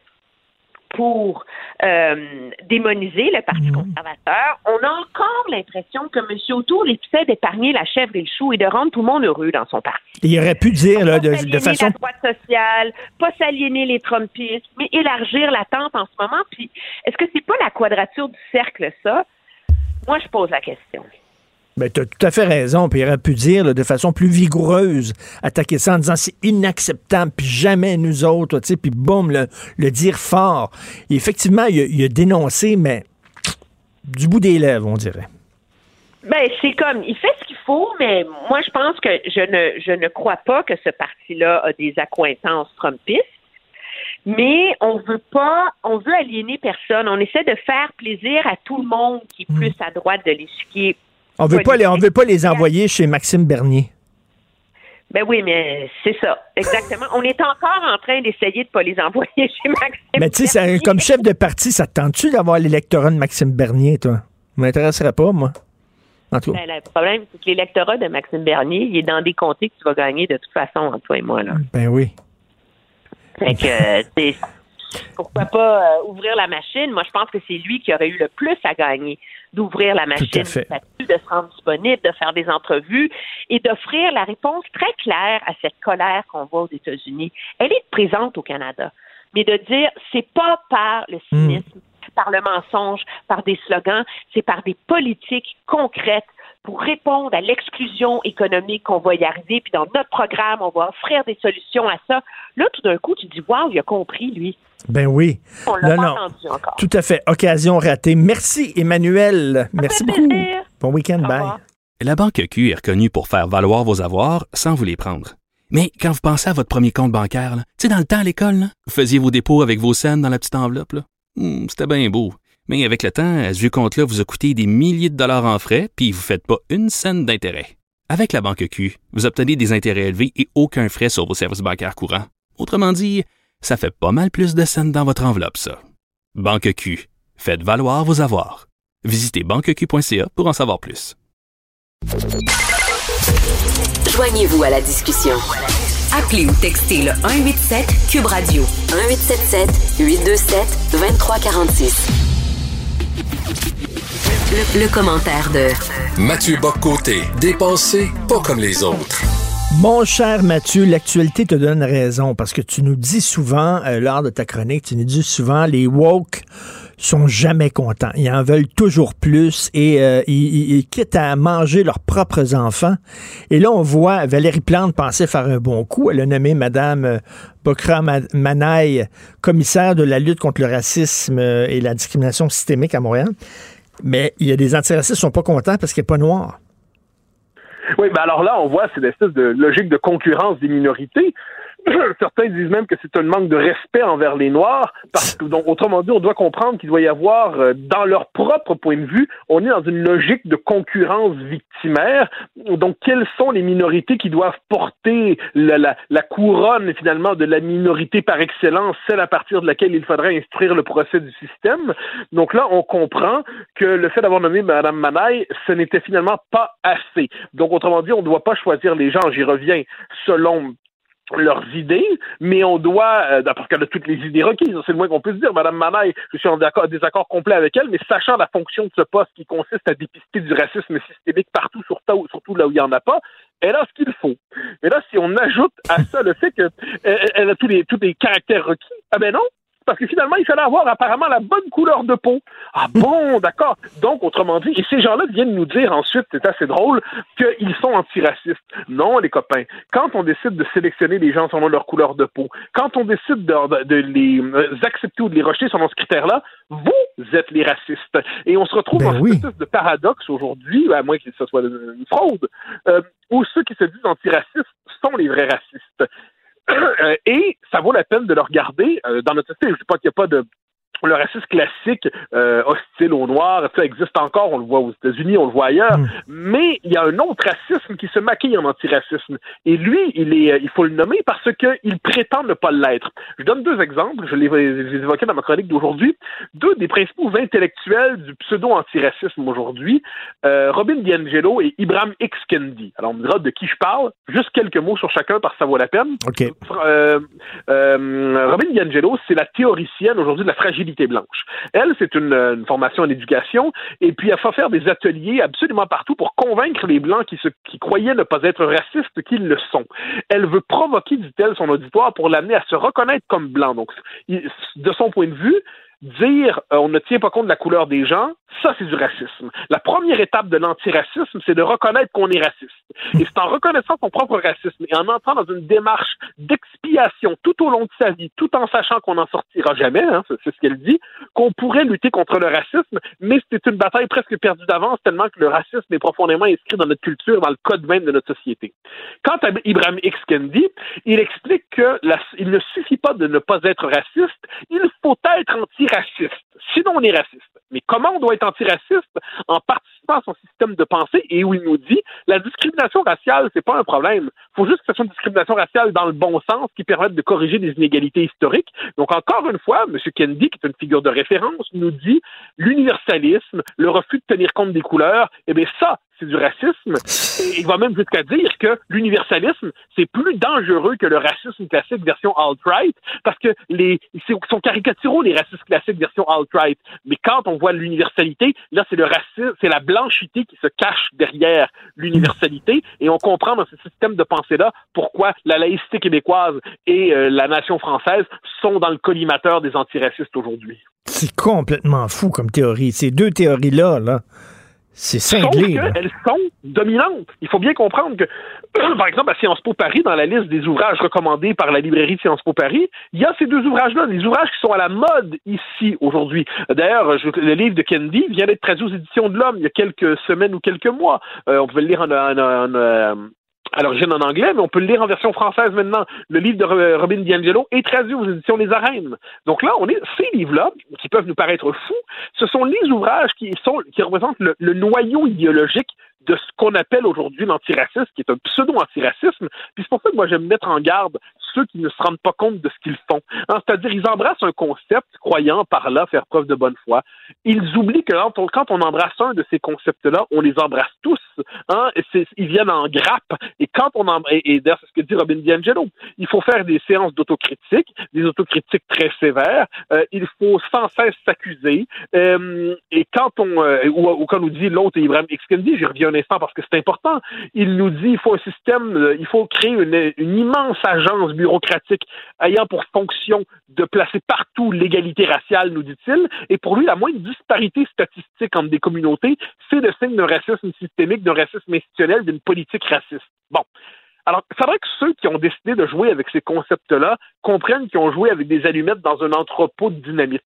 pour euh, démoniser le Parti conservateur, on a encore l'impression que M. O'Toole essaie d'épargner la chèvre et le chou et de rendre tout le monde heureux dans son parti Il aurait pu dire là, de, de façon. la droite sociale, pas s'aliéner les Trumpistes, mais élargir l'attente en ce moment. Puis, est-ce que c'est pas la quadrature du cercle, ça? Moi, je pose la question. Ben, tu as tout à fait raison. Puis il aurait pu dire là, de façon plus vigoureuse, attaquer ça en disant c'est inacceptable, puis jamais nous autres, tu sais, puis boum, le, le dire fort. Et effectivement, il a, il a dénoncé, mais du bout des lèvres, on dirait. Ben, c'est comme, il fait ce qu'il faut, mais moi, je pense que je ne, je ne crois pas que ce parti-là a des accointances trumpistes. Mais on veut pas, on veut aliéner personne. On essaie de faire plaisir à tout le monde qui est plus à droite de l'échiquier. On veut pas les, on veut pas les envoyer chez Maxime Bernier. Ben oui, mais c'est ça, exactement. on est encore en train d'essayer de pas les envoyer chez Maxime. Mais tu sais, comme chef de parti, ça te tente-tu d'avoir l'électorat de Maxime Bernier, toi? Ça m'intéresserait pas, moi. En tout cas. Ben, le problème, c'est que l'électorat de Maxime Bernier, il est dans des comtés que tu vas gagner de toute façon entre toi et moi. Là. Ben oui. Fait que, euh, pourquoi pas euh, ouvrir la machine? Moi, je pense que c'est lui qui aurait eu le plus à gagner d'ouvrir la machine, de se rendre disponible, de faire des entrevues et d'offrir la réponse très claire à cette colère qu'on voit aux États-Unis. Elle est présente au Canada, mais de dire c'est pas par le cynisme, par le mensonge, par des slogans, c'est par des politiques concrètes pour répondre à l'exclusion économique qu'on va y arriver. Puis dans notre programme, on va offrir des solutions à ça. Là, tout d'un coup, tu dis, waouh, il a compris, lui. Ben oui. On l'a Non, pas non. entendu encore. Tout à fait. Occasion ratée. Merci, Emmanuel. Merci beaucoup. plaisir. Bon week-end. Bye. revoir. La Banque Q est reconnue pour faire valoir vos avoirs sans vous les prendre. Mais quand vous pensez à votre premier compte bancaire, tu sais, dans le temps à l'école, là, vous faisiez vos dépôts avec vos scènes dans la petite enveloppe. là. Hmm, C'était bien beau. Mais avec le temps, à ce compte-là vous a coûté des milliers de dollars en frais, puis vous ne faites pas une scène d'intérêt. Avec la Banque Q, vous obtenez des intérêts élevés et aucun frais sur vos services bancaires courants. Autrement dit, ça fait pas mal plus de scènes dans votre enveloppe, ça. Banque Q. Faites valoir vos avoirs. Visitez banqueq.ca pour en savoir plus. Joignez-vous à la discussion. Appelez ou textez le 187 Cube Radio 1877 827 2346. Le, le commentaire de Mathieu Boccoté, dépensé pas comme les autres. Mon cher Mathieu, l'actualité te donne raison parce que tu nous dis souvent, euh, lors de ta chronique, tu nous dis souvent, les woke sont jamais contents. Ils en veulent toujours plus et euh, ils, quittent à manger leurs propres enfants. Et là, on voit Valérie Plante penser faire un bon coup. Elle a nommé Madame euh, Bokra Ma- Manaï commissaire de la lutte contre le racisme euh, et la discrimination systémique à Montréal. Mais il y a des antiracistes qui sont pas contents parce qu'elle n'est pas noire. Oui, ben alors là, on voit cette espèce de logique de concurrence des minorités. Certains disent même que c'est un manque de respect envers les Noirs, parce que, donc, autrement dit, on doit comprendre qu'il doit y avoir, euh, dans leur propre point de vue, on est dans une logique de concurrence victimaire. Donc, quelles sont les minorités qui doivent porter la, la, la couronne, finalement, de la minorité par excellence, celle à partir de laquelle il faudrait instruire le procès du système? Donc là, on comprend que le fait d'avoir nommé Mme Manaille, ce n'était finalement pas assez. Donc, autrement dit, on ne doit pas choisir les gens, j'y reviens, selon leurs idées, mais on doit, euh, parce qu'elle a toutes les idées requises, c'est le moins qu'on puisse dire. Madame Manaille, je suis en désaccord complet avec elle, mais sachant la fonction de ce poste qui consiste à dépister du racisme systémique partout, surtout, surtout là où il n'y en a pas, elle a ce qu'il faut. Mais là, si on ajoute à ça le fait qu'elle elle a tous les, tous les caractères requis, ah ben non, parce que finalement, il fallait avoir apparemment la bonne couleur de peau. Ah bon, d'accord. Donc, autrement dit, et ces gens-là viennent nous dire ensuite, c'est assez drôle, qu'ils sont antiracistes. Non, les copains. Quand on décide de sélectionner les gens selon leur couleur de peau, quand on décide de, les euh, accepter ou de les rejeter selon ce critère-là, vous êtes les racistes. Et on se retrouve ben dans une espèce de paradoxe aujourd'hui, à moins que ce soit une fraude, euh, où ceux qui se disent antiracistes sont les vrais racistes. Euh, et ça vaut la peine de le regarder. Euh, dans notre société, je ne pas qu'il n'y a pas de le racisme classique euh, hostile aux Noirs, ça existe encore, on le voit aux États-Unis, on le voit ailleurs, mm. mais il y a un autre racisme qui se maquille en antiracisme. Et lui, il est, euh, il faut le nommer parce qu'il prétend ne pas l'être. Je donne deux exemples, je les, évoqué dans ma chronique d'aujourd'hui, deux des principaux intellectuels du pseudo-antiracisme aujourd'hui, euh, Robin DiAngelo et Ibrahim X. Kendi. Alors on me dira de qui je parle, juste quelques mots sur chacun parce que ça vaut la peine. Okay. Euh, Robin DiAngelo, c'est la théoricienne aujourd'hui de la fragilité Elle, c'est une, formation en éducation, et puis elle va faire des ateliers absolument partout pour convaincre les Blancs qui, qui croyaient ne pas être racistes qu'ils le sont. Elle veut provoquer, dit-elle, son auditoire pour l'amener à se reconnaître comme blanc. Donc, de son point de vue, dire euh, on ne tient pas compte de la couleur des gens, ça c'est du racisme. La première étape de l'antiracisme, c'est de reconnaître qu'on est raciste. Et c'est en reconnaissant son propre racisme et en entrant dans une démarche d'expiation tout au long de sa vie, tout en sachant qu'on n'en sortira jamais, hein, c'est ce qu'elle dit, qu'on pourrait lutter contre le racisme, mais c'est une bataille presque perdue d'avance tellement que le racisme est profondément inscrit dans notre culture, dans le code même de notre société. Quant à Ibrahim X. Kendi, il explique que il ne suffit pas de ne pas être raciste, il faut être anti raciste. Sinon, on est raciste. Mais comment on doit être antiraciste en participant à son système de pensée et où il nous dit la discrimination raciale, c'est pas un problème. Faut juste que ce soit une discrimination raciale dans le bon sens qui permette de corriger des inégalités historiques. Donc, encore une fois, M. Kennedy, qui est une figure de référence, nous dit l'universalisme, le refus de tenir compte des couleurs, eh bien, ça, c'est du racisme. Et il va même jusqu'à dire que l'universalisme, c'est plus dangereux que le racisme classique version alt-right, parce que les sont caricaturaux les racistes classiques version alt-right. Mais quand on voit l'universalité, là, c'est le racisme, c'est la blanchité qui se cache derrière l'universalité, et on comprend dans ce système de pensée-là pourquoi la laïcité québécoise et euh, la nation française sont dans le collimateur des antiracistes aujourd'hui. C'est complètement fou comme théorie. Ces deux théories-là, là c'est cinglé. Elles sont dominantes. Il faut bien comprendre que, par exemple, à Sciences Po Paris, dans la liste des ouvrages recommandés par la librairie de Sciences Po Paris, il y a ces deux ouvrages-là, des ouvrages qui sont à la mode ici aujourd'hui. D'ailleurs, le livre de Kennedy vient d'être traduit aux éditions de l'Homme il y a quelques semaines ou quelques mois. Euh, on pouvait le lire en, en, à l'origine en anglais, mais on peut le lire en version française maintenant. Le livre de Robin DiAngelo est traduit aux éditions Les Arènes. Donc là, on est ces livres-là, qui peuvent nous paraître fous, ce sont les ouvrages qui sont qui représentent le, le noyau idéologique de ce qu'on appelle aujourd'hui l'antiracisme, qui est un pseudo-antiracisme. Puis c'est pour ça que moi j'aime mettre en garde ceux qui ne se rendent pas compte de ce qu'ils font. Hein, c'est-à-dire, ils embrassent un concept, croyant par là faire preuve de bonne foi. Ils oublient que quand on, embrasse un de ces concepts-là, on les embrasse tous. Hein, ils viennent en grappe. Et quand on embrasse, et, c'est ce que dit Robin DiAngelo, il faut faire des séances d'autocritique, des autocritiques très sévères. Euh, il faut sans cesse s'accuser. Euh, et quand on, euh, ou, quand nous dit l'autre Ibrahim X. Kendi, j'y reviens un instant parce que c'est important, il nous dit il faut un système, il faut créer une immense agence bureaucratique ayant pour fonction de placer partout l'égalité raciale, nous dit-il. Et pour lui, la moindre disparité statistique entre des communautés, c'est le signe d'un racisme systémique, d'un racisme institutionnel, d'une politique raciste. Bon. Alors, il faudrait que ceux qui ont décidé de jouer avec ces concepts-là comprennent qu'ils ont joué avec des allumettes dans un entrepôt de dynamite.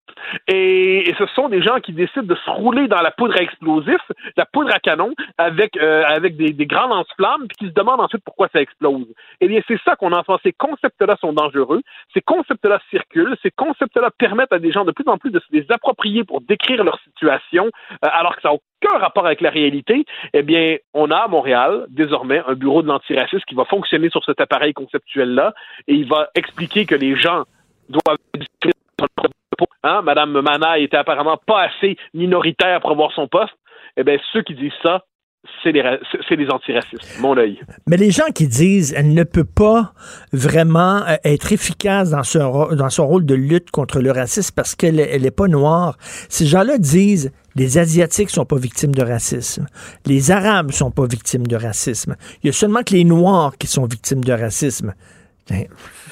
Et, ce sont des gens qui décident de se rouler dans la poudre à explosif, la poudre à canon, avec, euh, avec des, des grands lance-flammes, puis qui se demandent ensuite pourquoi ça explose. Eh bien, c'est ça qu'on entend. Ces concepts-là sont dangereux. Ces concepts-là circulent. Ces concepts-là permettent à des gens de plus en plus de se les approprier pour décrire leur situation, euh, alors que ça n'a aucun rapport avec la réalité. Eh bien, on a à Montréal, désormais, un bureau de l'antiracisme qui va fonctionner sur cet appareil conceptuel-là et il va expliquer que les gens doivent Hein? Madame Mana était apparemment pas assez minoritaire pour avoir son poste. Eh bien, ceux qui disent ça, c'est les, antiracistes, mon œil. Mais les gens qui disent elle ne peut pas vraiment euh, être efficace dans son, dans son rôle de lutte contre le racisme parce qu'elle n'est pas noire, ces gens-là disent les Asiatiques sont pas victimes de racisme. Les Arabes sont pas victimes de racisme. Il y a seulement que les Noirs qui sont victimes de racisme. Ben,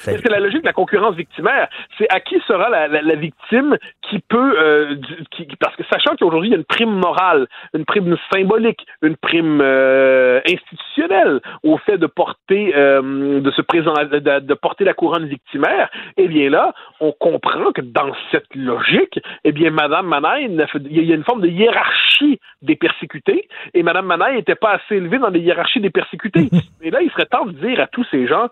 c'est la logique de la concurrence victimaire. C'est à qui sera la, victime qui peut, euh, qui, parce que sachant qu'aujourd'hui il y a une prime morale, une prime symbolique, une prime euh, institutionnelle au fait de porter, euh, de se présenter, de, porter la couronne victimaire, eh bien là, on comprend que dans cette logique, eh bien Madame Manaï, il y a une forme de hiérarchie des persécutés, et Madame Manaï n'était pas assez élevée dans les hiérarchies des persécutés. et là, il serait temps de dire à tous ces gens,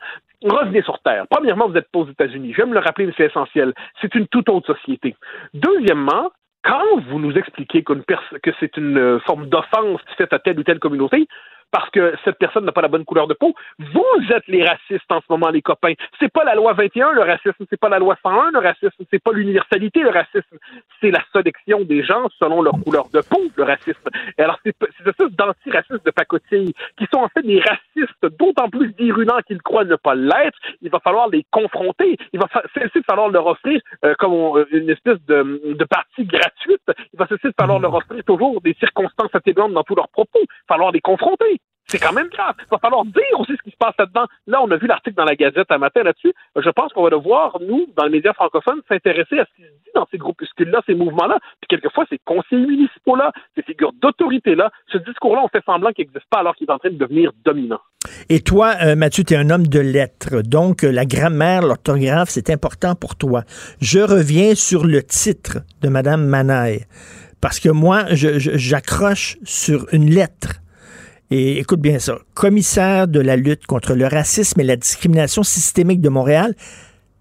revenez sur Terre. Premièrement, vous n'êtes pas aux États-Unis. Je vais me le rappeler, mais c'est essentiel. C'est une toute autre société. Deuxièmement, quand vous nous expliquez que c'est une euh, forme d'offense faite à telle ou telle communauté, parce que cette personne n'a pas la bonne couleur de peau. Vous êtes les racistes en ce moment, les copains. C'est pas la loi 21, le racisme. C'est pas la loi 101, le racisme. C'est pas l'universalité, le racisme. C'est la sélection des gens selon leur couleur de peau, le racisme. Et alors, c'est ce d'antiracistes de pacotille qui sont en fait des racistes d'autant plus virulents qu'ils croient ne pas l'être. Il va falloir les confronter. Il va cesser de falloir leur offrir euh, comme euh, une espèce de, de partie gratuite. Il va cesser de falloir leur offrir toujours des circonstances atténuantes dans tous leurs propos. Il va falloir les confronter c'est quand même grave. Il va falloir dire aussi ce qui se passe là-dedans. Là, on a vu l'article dans la Gazette un matin là-dessus. Je pense qu'on va devoir, nous, dans les médias francophones, s'intéresser à ce qui se dit dans ces groupuscules-là, ces mouvements-là. Puis quelquefois, ces conseillers municipaux-là, ces figures d'autorité-là, ce discours-là, on fait semblant qu'il n'existe pas alors qu'il est en train de devenir dominant. Et toi, euh, Mathieu, tu es un homme de lettres. Donc, la grammaire, l'orthographe, c'est important pour toi. Je reviens sur le titre de Mme Manaille. Parce que moi, j'accroche sur une lettre et écoute bien ça. Commissaire de la lutte contre le racisme et la discrimination systémique de Montréal.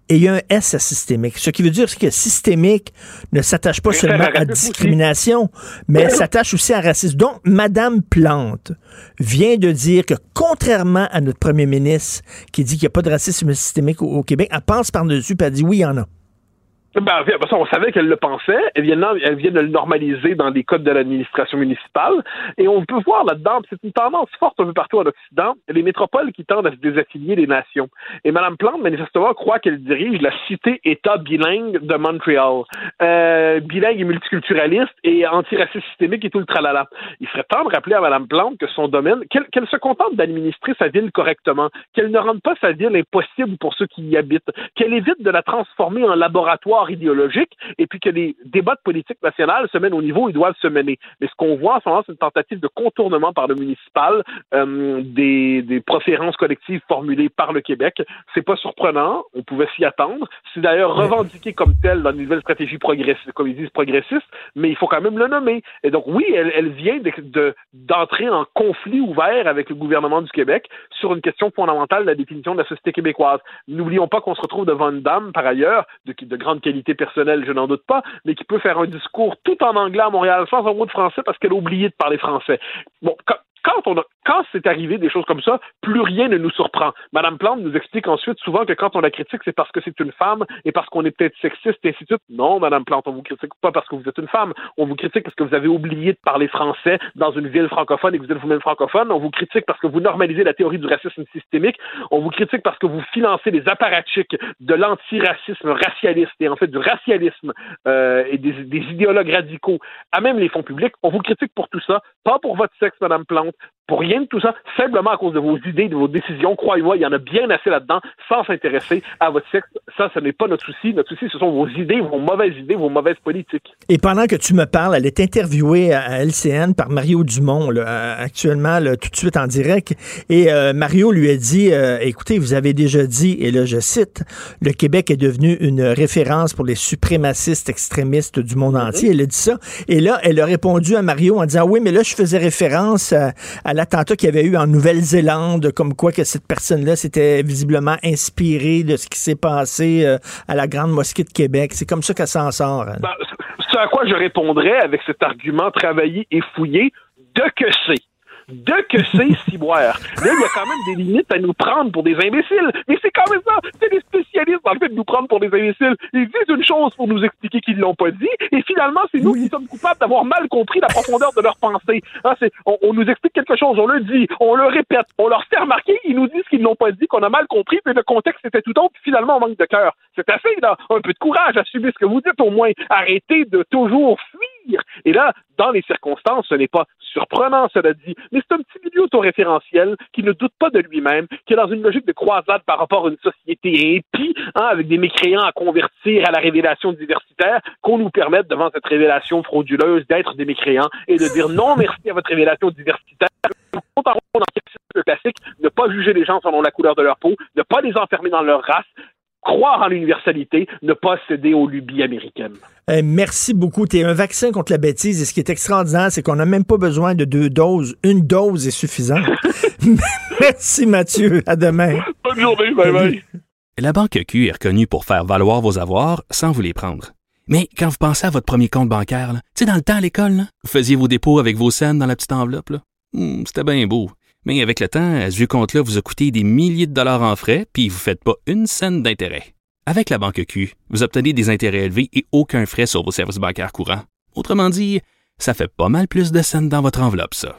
Et il y a un S à systémique. Ce qui veut dire que systémique ne s'attache pas seulement à discrimination, mais s'attache aussi à racisme. Donc, Madame Plante vient de dire que, contrairement à notre premier ministre qui dit qu'il n'y a pas de racisme systémique au, Québec, elle pense par-dessus et elle dit oui, il y en a. Ben, on savait qu'elle le pensait. Elle vient, elle vient de le normaliser dans les codes de l'administration municipale. Et on peut voir là-dedans, c'est une tendance forte un peu partout en Occident, les métropoles qui tendent à se désaffilier des nations. Et Mme Plante, manifestement, croit qu'elle dirige la cité-État bilingue de Montréal. Euh, bilingue et multiculturaliste et antiraciste systémique et tout le tralala. Il serait temps de rappeler à Mme Plante que son domaine, qu'elle se contente d'administrer sa ville correctement, qu'elle ne rende pas sa ville impossible pour ceux qui y habitent, qu'elle évite de la transformer en laboratoire idéologique et puis que les débats de politique nationale se mènent au niveau où ils doivent se mener. Mais ce qu'on voit en ce moment, c'est une tentative de contournement par le municipal euh, des, des préférences collectives formulées par le Québec. C'est pas surprenant, on pouvait s'y attendre. C'est d'ailleurs revendiqué comme tel dans une nouvelle stratégie progressiste, comme ils disent progressiste, mais il faut quand même le nommer. Et donc oui, elle, elle vient de, d'entrer en conflit ouvert avec le gouvernement du Québec sur une question fondamentale de la définition de la société québécoise. N'oublions pas qu'on se retrouve devant une dame, par ailleurs, de, de grande qualité personnelle, je n'en doute pas, mais qui peut faire un discours tout en anglais à Montréal sans un mot de français parce qu'elle a oublié de parler français. Bon, quand on a, quand c'est arrivé des choses comme ça, plus rien ne nous surprend. Madame Plante nous explique ensuite souvent que quand on la critique, c'est parce que c'est une femme et parce qu'on est peut-être sexiste et ainsi de suite. Non, Madame Plante, on vous critique pas parce que vous êtes une femme. On vous critique parce que vous avez oublié de parler français dans une ville francophone et que vous êtes vous-même francophone. On vous critique parce que vous normalisez la théorie du racisme systémique. On vous critique parce que vous financez des apparatchiks de l'antiracisme racialiste et en fait du racialisme euh, et des idéologues radicaux à même les fonds publics. On vous critique pour tout ça, pas pour votre sexe, Madame Plante pour rien de tout ça, simplement à cause de vos idées, de vos décisions. Croyez-moi, il y en a bien assez là-dedans, sans s'intéresser à votre sexe. Ça, ce n'est pas notre souci. Notre souci, ce sont vos idées, vos mauvaises idées, vos mauvaises politiques. Et pendant que tu me parles, elle est interviewée à LCN par Mario Dumont, là, actuellement, là, tout de suite en direct. Et euh, Mario lui a dit, euh, écoutez, vous avez déjà dit, et là je cite, le Québec est devenu une référence pour les suprémacistes extrémistes du monde Mm-hmm. entier. Elle a dit ça. Et là, elle a répondu à Mario en disant, oui, mais là, je faisais référence à, à l'attentat qu'il y avait eu en Nouvelle-Zélande, comme quoi que cette personne-là s'était visiblement inspirée de ce qui s'est passé euh, à la Grande Mosquée de Québec. C'est comme ça qu'elle s'en sort. Ben, ce à quoi je répondrais avec cet argument travaillé et fouillé, de que c'est. De que c'est ciboire. Là, il y a quand même des limites à nous prendre pour des imbéciles. Mais c'est quand même ça. C'est des spécialistes dans le fait de nous prendre pour des imbéciles. Ils disent une chose pour nous expliquer qu'ils ne l'ont pas dit. Et finalement, c'est nous qui sommes coupables d'avoir mal compris la profondeur de leur pensée. Hein, c'est- on, on nous explique quelque chose, on le dit, on le répète, on leur fait remarquer, ils nous disent qu'ils n'ont pas dit, qu'on a mal compris, mais le contexte était tout autre. Puis finalement, on manque de cœur. C'est assez, là. Un peu de courage, assumez ce que vous dites au moins. Arrêtez de toujours fuir. Et là, dans les circonstances, ce n'est pas surprenant, cela dit, mais c'est un petit milieu autoréférentiel qui ne doute pas de lui-même, qui est dans une logique de croisade par rapport à une société épie, hein, avec des mécréants à convertir à la révélation diversitaire, qu'on nous permette, devant cette révélation frauduleuse, d'être des mécréants et de dire non merci à votre révélation diversitaire. Nous dans le classique, ne pas juger les gens selon la couleur de leur peau, ne pas les enfermer dans leur race, croire en l'universalité, ne pas céder aux lubies américaines. Euh, merci beaucoup. Tu es un vaccin contre la bêtise. Et ce qui est extraordinaire, c'est qu'on n'a même pas besoin de deux doses. Une dose est suffisante. merci, Mathieu. À demain. Bonne journée. Bye bye. La Banque Q est reconnue pour faire valoir vos avoirs sans vous les prendre. Mais quand vous pensez à votre premier compte bancaire, tu sais, dans le temps à l'école, là, vous faisiez vos dépôts avec vos scènes dans la petite enveloppe. Hmm, C'était bien beau. Mais avec le temps, ce vieux compte-là vous a coûté des milliers de dollars en frais, puis vous ne faites pas une scène d'intérêt. Avec la Banque Q, vous obtenez des intérêts élevés et aucun frais sur vos services bancaires courants. Autrement dit, ça fait pas mal plus de scènes dans votre enveloppe, ça.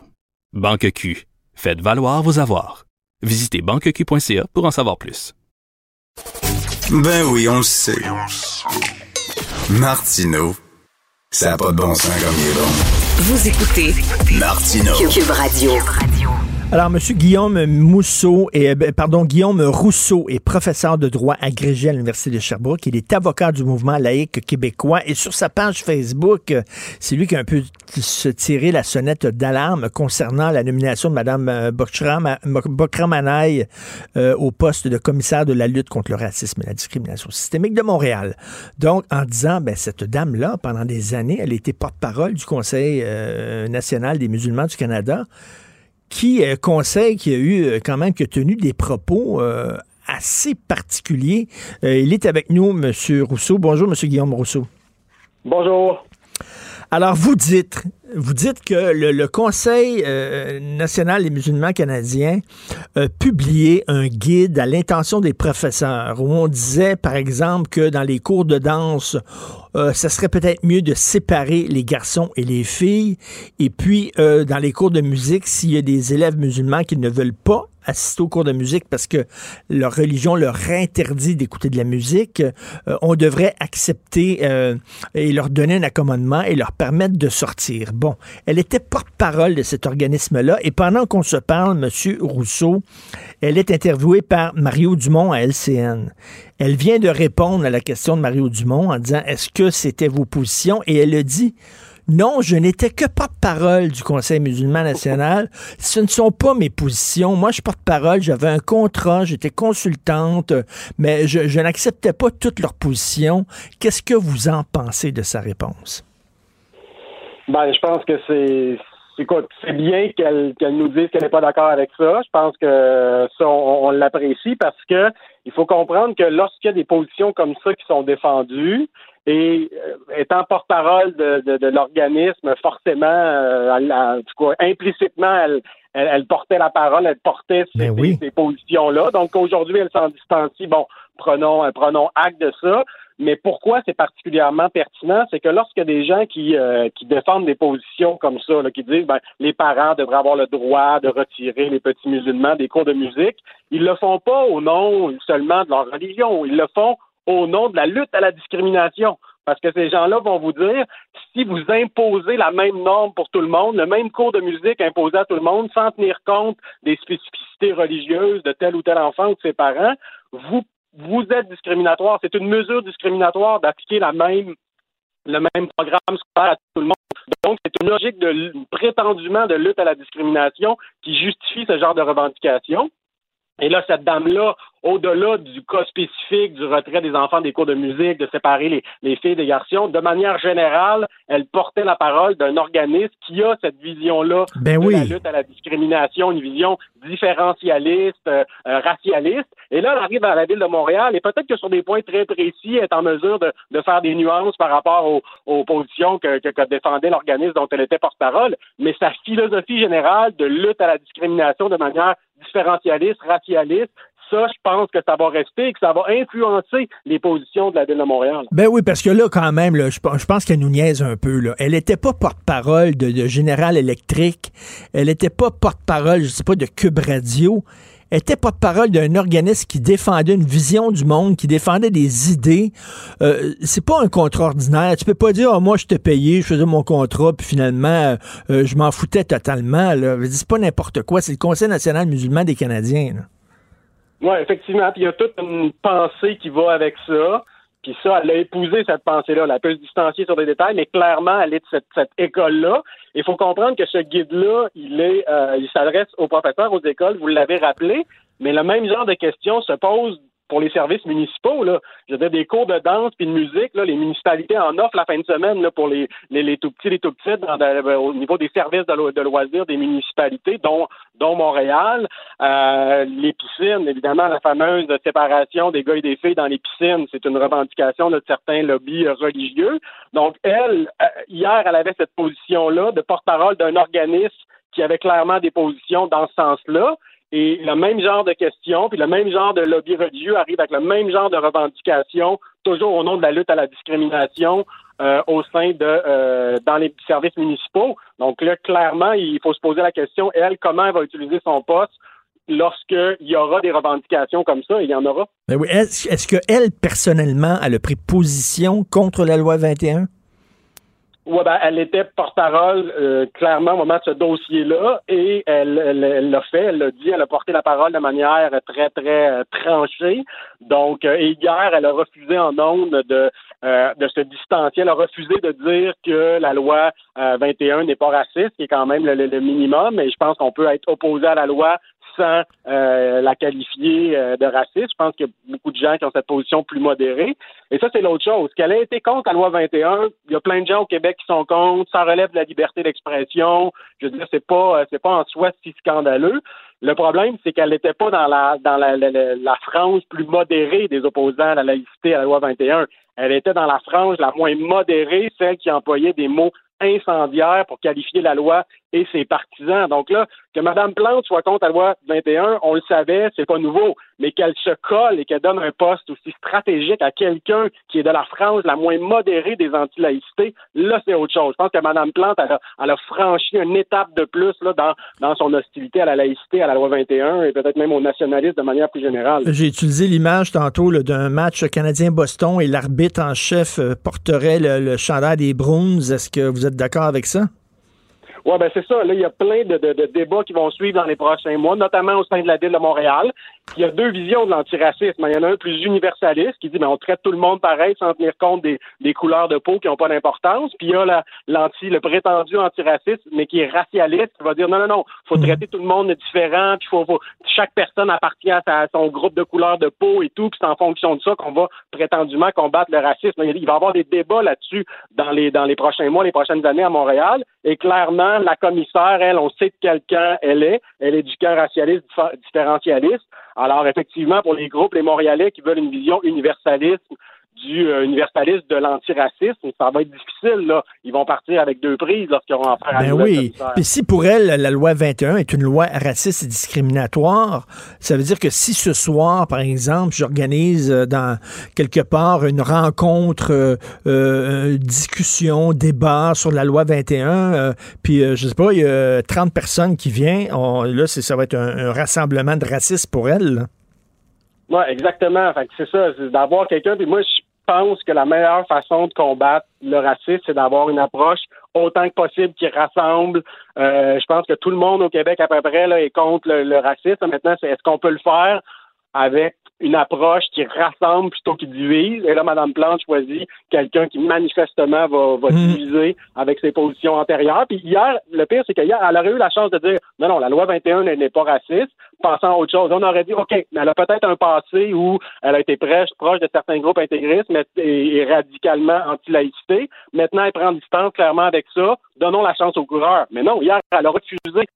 Banque Q. Faites valoir vos avoirs. Visitez banqueq.ca pour en savoir plus. Ben oui, on le sait. Martineau, ça n'a pas de bon sens comme il est bon. Vous écoutez Martineau. Cube Radio. Alors, M. Guillaume Mousseau, euh, ben, Guillaume Rousseau est professeur de droit agrégé à l'Université de Sherbrooke. Il est avocat du mouvement laïque québécois. Et sur sa page Facebook, euh, c'est lui qui a un peu tiré la sonnette d'alarme concernant la nomination de Mme Bokramanaï euh, au poste de commissaire de la lutte contre le racisme et la discrimination systémique de Montréal. Donc, en disant, ben, cette dame-là, pendant des années, elle était porte-parole du Conseil national des musulmans du Canada qui euh, conseil qui a eu euh, quand même qui a tenu des propos euh, assez particuliers. Euh, il est avec nous, M. Rousseau. Bonjour, M. Guillaume Rousseau. Bonjour. Alors, vous dites, vous dites que le, le Conseil euh, national des musulmans canadiens a publié un guide à l'intention des professeurs où on disait, par exemple, que dans les cours de danse, euh, ça serait peut-être mieux de séparer les garçons et les filles. Et puis, euh, dans les cours de musique, s'il y a des élèves musulmans qui ne veulent pas assister aux cours de musique parce que leur religion leur interdit d'écouter de la musique, euh, on devrait accepter euh, et leur donner un accommodement et leur permettre de sortir. Bon, elle était porte-parole de cet organisme-là et pendant qu'on se parle, M. Rousseau, elle est interviewée par Mario Dumont à LCN. Elle vient de répondre à la question de Mario Dumont en disant est-ce que c'était vos positions? Et elle a dit non, je n'étais que porte-parole du Conseil musulman national. Ce ne sont pas mes positions. Moi, je porte-parole, j'avais un contrat, j'étais consultante, mais je, je n'acceptais pas toutes leurs positions. Qu'est-ce que vous en pensez de sa réponse? Ben, je pense que c'est. Écoute, c'est bien qu'elle nous dise qu'elle n'est pas d'accord avec ça. Je pense que ça, on, on l'apprécie parce que il faut comprendre que lorsqu'il y a des positions comme ça qui sont défendues, et euh, étant porte-parole de, de, de l'organisme, forcément, euh, elle- en tout cas, implicitement, elle, elle, elle portait la parole, elle portait ces, oui. ces- ces positions-là. Donc aujourd'hui, elle s'en distancie. Bon, prenons, euh, prenons acte de ça. Mais pourquoi c'est particulièrement pertinent, c'est que a des gens qui, euh, qui défendent des positions comme ça, là, qui disent ben, les parents devraient avoir le droit de retirer les petits musulmans des cours de musique, ils le font pas au nom seulement de leur religion, ils le font au nom de la lutte à la discrimination. Parce que ces gens-là vont vous dire, si vous imposez la même norme pour tout le monde, le même cours de musique imposé à tout le monde, sans tenir compte des spécificités religieuses de tel ou tel enfant ou de ses parents, vous, vous êtes discriminatoire. C'est une mesure discriminatoire d'appliquer même le même programme scolaire à tout le monde. Donc, c'est une logique de prétendument de lutte à la discrimination qui justifie ce genre de revendication. Et là, cette dame-là au-delà du cas spécifique du retrait des enfants des cours de musique, de séparer les, filles des garçons, de manière générale, elle portait la parole d'un organisme qui a cette vision-là ben de oui. la lutte à la discrimination, une vision différentialiste, euh, euh, racialiste. Et là, elle arrive à la ville de Montréal et peut-être que sur des points très précis, elle est en mesure de, de faire des nuances par rapport aux, aux positions que, que, que défendait l'organisme dont elle était porte-parole. Mais sa philosophie générale de lutte à la discrimination de manière différentialiste, racialiste, ça, je pense que ça va rester et que ça va influencer les positions de la Ville de Montréal. Ben oui, parce que là, quand même, je, pense qu'elle nous niaise un peu. Elle n'était pas porte-parole de, de Général Electric. Elle n'était pas porte-parole, je sais pas, de Cube Radio. Elle était porte-parole d'un organisme qui défendait une vision du monde, qui défendait des idées. Euh, c'est pas un contrat ordinaire. Tu peux pas dire, oh, moi, je t'ai payé, je faisais mon contrat, puis finalement, euh, je m'en foutais totalement. C'est pas n'importe quoi. C'est le Conseil national musulman des Canadiens. Oui, effectivement. Puis il y a toute une pensée qui va avec ça. Puis ça, elle a épousé cette pensée-là. Elle peut se distancier sur des détails, mais clairement, elle est de cette, cette école-là. Il faut comprendre que ce guide-là, il est, euh, il s'adresse aux professeurs, aux écoles. Vous l'avez rappelé, mais le même genre de questions se pose pour les services municipaux. Là. Je veux des cours de danse puis de musique, là, les municipalités en offrent la fin de semaine là, pour les, les, les tout petits, les tout petites dans, au niveau des services de, lo, de, loisirs des municipalités, dont, dont Montréal. Euh, les piscines, évidemment, la fameuse séparation des gars et des filles dans les piscines, c'est une revendication de certains lobbies religieux. Donc, elle, euh, hier, elle avait cette position-là de porte-parole d'un organisme qui avait clairement des positions dans ce sens-là. Et le même genre de questions, puis le même genre de lobby religieux arrive avec le même genre de revendications, toujours au nom de la lutte à la discrimination euh, au sein de euh, dans les services municipaux. Donc là, clairement, il faut se poser la question, elle, comment elle va utiliser son poste lorsqu'il y aura des revendications comme ça, il y en aura. Mais oui. Est-ce est qu'elle, personnellement, elle a pris position contre la loi 21? Oui, ben, elle était porte-parole euh, clairement au moment de ce dossier-là et elle, l'a fait, elle l'a dit, elle a porté la parole de manière très, très euh, tranchée. Donc, euh, et hier, elle a refusé en ondes de, euh, de se distancier. Elle a refusé de dire que la loi 21 n'est pas raciste, qui est quand même le, le, le minimum, mais je pense qu'on peut être opposé à la loi sans euh, la qualifier euh, de raciste. Je pense qu'il y a beaucoup de gens qui ont cette position plus modérée. Et ça, c'est l'autre chose. Qu'elle ait été contre la loi 21, il y a plein de gens au Québec qui sont contre. Ça relève de la liberté d'expression. Je veux dire, c'est pas, c'est pas en soi si scandaleux. Le problème, c'est qu'elle n'était pas dans la dans la, la, frange plus modérée des opposants à la laïcité à la loi 21. Elle était dans la frange la moins modérée, celle qui employait des mots incendiaire pour qualifier la loi et ses partisans. Donc là, que Mme Plante soit contre la loi 21, on le savait, c'est pas nouveau, mais qu'elle se colle et qu'elle donne un poste aussi stratégique à quelqu'un qui est de la frange la moins modérée des anti-laïcités, là, c'est autre chose. Je pense que Mme Plante, elle a, franchi une étape de plus là, dans, dans son hostilité à la laïcité, à la loi 21 et peut-être même au nationalisme de manière plus générale. J'ai utilisé l'image tantôt d'un match canadien-Boston et l'arbitre en chef porterait le, le chandail des Bruins. Est-ce que vous êtes d'accord avec ça? Oui, ben c'est ça. Là, il y a plein de, de, de, débats qui vont suivre dans les prochains mois, notamment au sein de la ville de Montréal. Il y a deux visions de l'antiracisme. Il y en a un plus universaliste qui dit ben, on traite tout le monde pareil sans tenir compte des, des couleurs de peau qui n'ont pas d'importance. Puis il y a la, l'anti, le prétendu antiracisme, mais qui est racialiste, qui va dire non, non, non, faut traiter tout le monde de différent, puis faut, faut chaque personne appartient à, sa, à, son groupe de couleurs de peau et tout, puis c'est en fonction de ça qu'on va prétendument combattre le racisme. Il va y avoir des débats là-dessus dans les dans les prochains mois, les prochaines années à Montréal. Et clairement, la commissaire, elle, on sait de quel camp elle est. Elle est du camp racialiste différentialiste. Alors, effectivement, pour les groupes, les Montréalais qui veulent une vision universaliste du euh, universaliste de l'antiracisme, ça va être difficile. Là. Ils vont partir avec deux prises lorsqu'ils auront affaire à ben oui. Puis si pour elle, la loi 21 est une loi raciste et discriminatoire, ça veut dire que si ce soir, par exemple, j'organise euh, dans quelque part une rencontre, euh, euh, discussion, débat sur la loi 21, euh, puis euh, je sais pas, il y a 30 personnes qui viennent, on, là, ça va être un, un, rassemblement de racisme pour elle. Là. Oui, exactement. C'est ça, d'avoir quelqu'un. Puis moi, je pense que la meilleure façon de combattre le racisme, c'est d'avoir une approche autant que possible qui rassemble. Euh, je pense que tout le monde au Québec à peu près là, est contre le, le racisme. Maintenant, c'est est-ce qu'on peut le faire avec une approche qui rassemble plutôt qu'il divise. Et là, Mme Plante choisit quelqu'un qui manifestement va, va Mhm. diviser avec ses positions antérieures. Puis hier, le pire, c'est qu'hier, elle aurait eu la chance de dire non, non, la loi 21 n'est n'est pas raciste, pensant à autre chose. On aurait dit OK, mais elle a peut-être un passé où elle a été proche, proche de certains groupes intégristes mais, et, et radicalement anti-laïcité. Maintenant, elle prend distance clairement avec ça. Donnons la chance aux coureurs. Mais non, hier, elle a refusé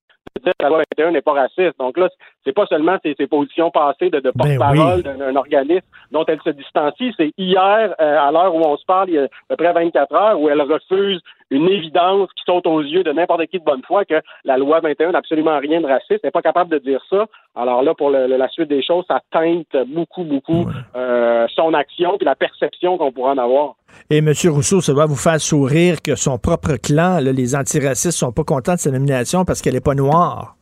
dire que la loi 21 n'est pas raciste. Donc là, c'est pas seulement ses, ses positions passées de, de Ben porte-parole oui. d'un organisme dont elle se distancie, c'est hier, euh, à l'heure où on se parle, il y a à peu près 24 heures, où elle refuse une évidence qui saute aux yeux de n'importe qui de bonne foi que la loi 21 n'a absolument rien de raciste. Elle n'est pas capable de dire ça. Alors là, pour le- la suite des choses, ça teinte beaucoup, beaucoup euh, son action puis la perception qu'on pourra en avoir. Et M. Rousseau, ça doit vous faire sourire que son propre clan, là, les antiracistes, sont pas contents de sa nomination parce qu'elle n'est pas noire.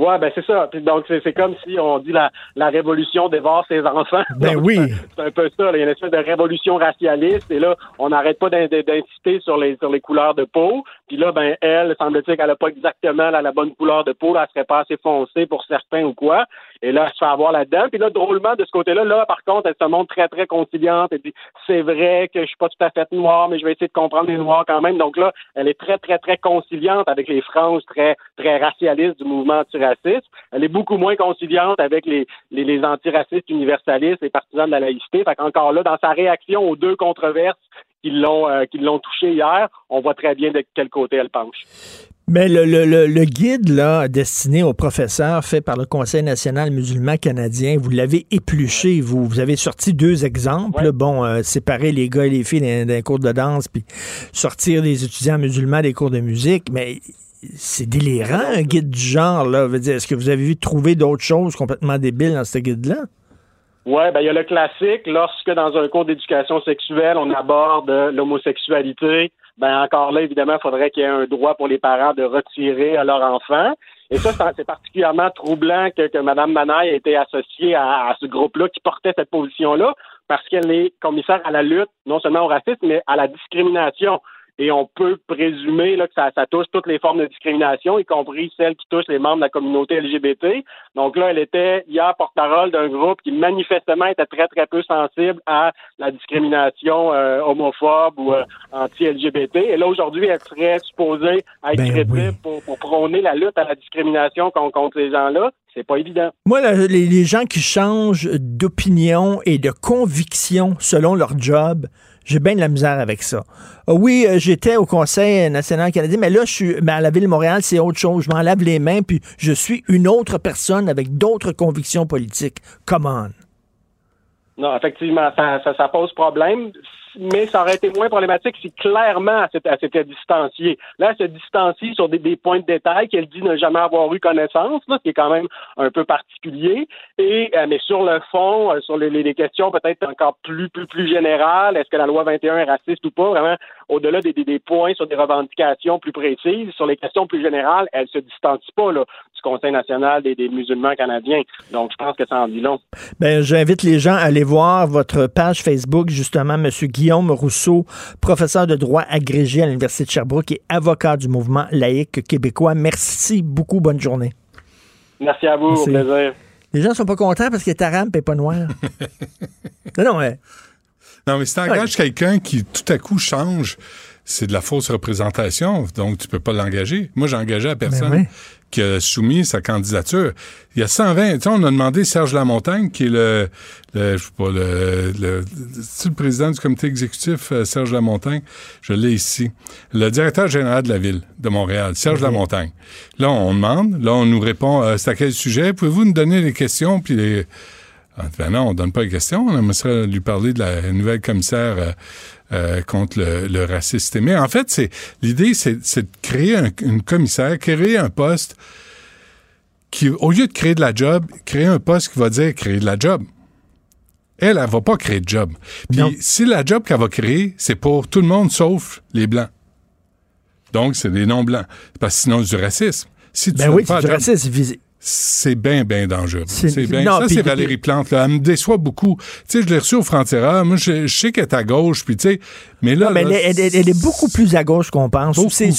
Ouais, ben c'est ça. Puis donc c'est comme si on dit la, la révolution dévore ses enfants. Ben Donc, oui. c'est- un peu ça. là. Il y a une espèce de révolution racialiste et là, on n'arrête pas d'in- d'insister sur les sur les couleurs de peau. Puis là, ben elle, semble-t-il qu'elle n'a pas exactement la, la bonne couleur de peau. Là, elle serait pas assez foncée pour certains ou quoi. Et là, elle se fait avoir là-dedans. Puis là, drôlement, de ce côté-là, là, par contre, elle se montre très, très conciliante. Elle dit, c'est vrai que je suis pas tout à fait noire, mais je vais essayer de comprendre les noirs quand même. Donc là, elle est très, très, très conciliante avec les franges très, très racialistes du mouvement antiraciste. Elle est beaucoup moins conciliante avec les, les, les antiracistes universalistes, les partisans de la laïcité. Fait qu'encore là, dans sa réaction aux deux controverses qui l'ont, euh, qui l'ont touché hier, on voit très bien de quel côté elle penche. Mais le, le- le- le guide là, destiné aux professeurs fait par le Conseil national musulman canadien, vous l'avez épluché, vous. Vous avez sorti deux exemples. Bon, euh, séparer les gars et les filles d'un cours de danse, puis sortir les étudiants musulmans des cours de musique. Mais c'est délirant, un guide du genre. là. Est-ce que vous avez vu trouver d'autres choses complètement débiles dans ce guide-là? Ouais, ben il y a le classique, lorsque dans un cours d'éducation sexuelle, on aborde l'homosexualité, ben encore là, évidemment, il faudrait qu'il y ait un droit pour les parents de retirer à leur enfant. Et ça, c'est- particulièrement troublant que, que Mme Manaille ait été associée à ce groupe-là qui portait cette position-là, parce qu'elle est commissaire à la lutte, non seulement au racisme, mais à la discrimination. Et on peut présumer là, que ça, ça touche toutes les formes de discrimination, y compris celles qui touchent les membres de la communauté LGBT. Donc là, elle était hier porte-parole d'un groupe qui manifestement était très, très peu sensible à la discrimination euh, homophobe ou euh, anti-LGBT. Et là, aujourd'hui, elle serait supposée être Ben crédible pour, pour prôner la lutte à la discrimination con- contre ces gens-là. C'est pas évident. Moi, là, les, les gens qui changent d'opinion et de conviction selon leur job, j'ai bien de la misère avec ça. Ah oui, euh, j'étais au Conseil national canadien, mais là, je suis mais à la Ville de Montréal, c'est autre chose. Je m'en lave les mains, puis je suis une autre personne avec d'autres convictions politiques. Come on. Non, effectivement, ça, ça, ça pose problème, mais ça aurait été moins problématique si clairement elle s'était- distanciée. Là, elle se distancie sur des, points de détail qu'elle dit ne jamais avoir eu connaissance, là, ce qui est quand même un peu particulier. Et euh, mais sur le fond, euh, sur les- les questions peut-être encore plus plus plus générales, est-ce que la loi 21 est raciste ou pas, vraiment au-delà des, des, des points sur des revendications plus précises, sur les questions plus générales, elle se distancie pas là, du Conseil national des, des musulmans canadiens. Donc, je pense que ça en dit long. Ben, j'invite les gens à aller voir votre page Facebook, justement, M. Guillaume Rousseau, professeur de droit agrégé à l'Université de Sherbrooke et avocat du mouvement laïque québécois. Merci beaucoup. Bonne journée. Merci à vous, Merci. au plaisir. Les gens sont pas contents parce qu'il est arabe et pas noir. non, non, ouais. Non, mais si t'engages quelqu'un qui tout à coup change, c'est de la fausse représentation, donc tu peux pas l'engager. Moi, j'ai engagé la personne Ben oui. qui a soumis sa candidature. Il y a 120, tu sais, on a demandé Serge Lamontagne, qui est le, le je sais pas, le, le, le président du comité exécutif, euh, Serge Lamontagne, je l'ai ici, le directeur général de la ville de Montréal, Serge Lamontagne. Là, on demande, là, on nous répond, euh, c'est à quel sujet? Pouvez-vous nous donner les questions, puis les... Ah, Ben non, on donne pas les questions. On aimerait lui parler de la nouvelle commissaire euh, euh, contre le, le racisme systémique. En fait, c'est l'idée, c'est de créer un- une commissaire, créer un poste qui, au lieu de créer de la job, créer un poste qui va dire créer de la job. Elle, elle va pas créer de job. Puis si la job qu'elle va créer, c'est pour tout le monde sauf les blancs. Donc, c'est des non-blancs. Parce que sinon, c'est du racisme. Si tu Ben oui, c'est du racisme. C'est bien, bien dangereux. C'est- bien. non, Ça, c'est Valérie Plante. Là. Elle me déçoit beaucoup. Tu sais, je l'ai reçue au Frontiera. Moi, je, je sais qu'elle est à gauche, puis tu sais, mais là... Non, mais là, elle, est- elle est- elle est beaucoup plus à gauche qu'on pense. C'est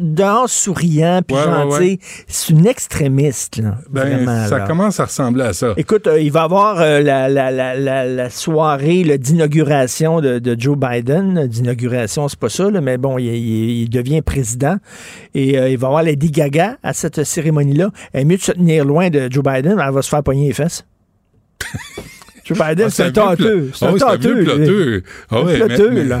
dehors souriant puis Ouais, gentil. ouais. C'est une extrémiste, là. ben, vraiment, ça là. commence à ressembler à ça. Écoute, euh, il va y avoir euh, la, la, la, soirée d'inauguration de, de Joe Biden. D'inauguration, c'est pas ça, là, mais bon, il, il- il devient président. Et euh, il va y avoir Lady Gaga à cette cérémonie-là. Elle est mieux de se tenir loin de Joe Biden, elle va se faire pogner les fesses. Joe Biden, Ah, c'est un tâteux. C'est un tâteux.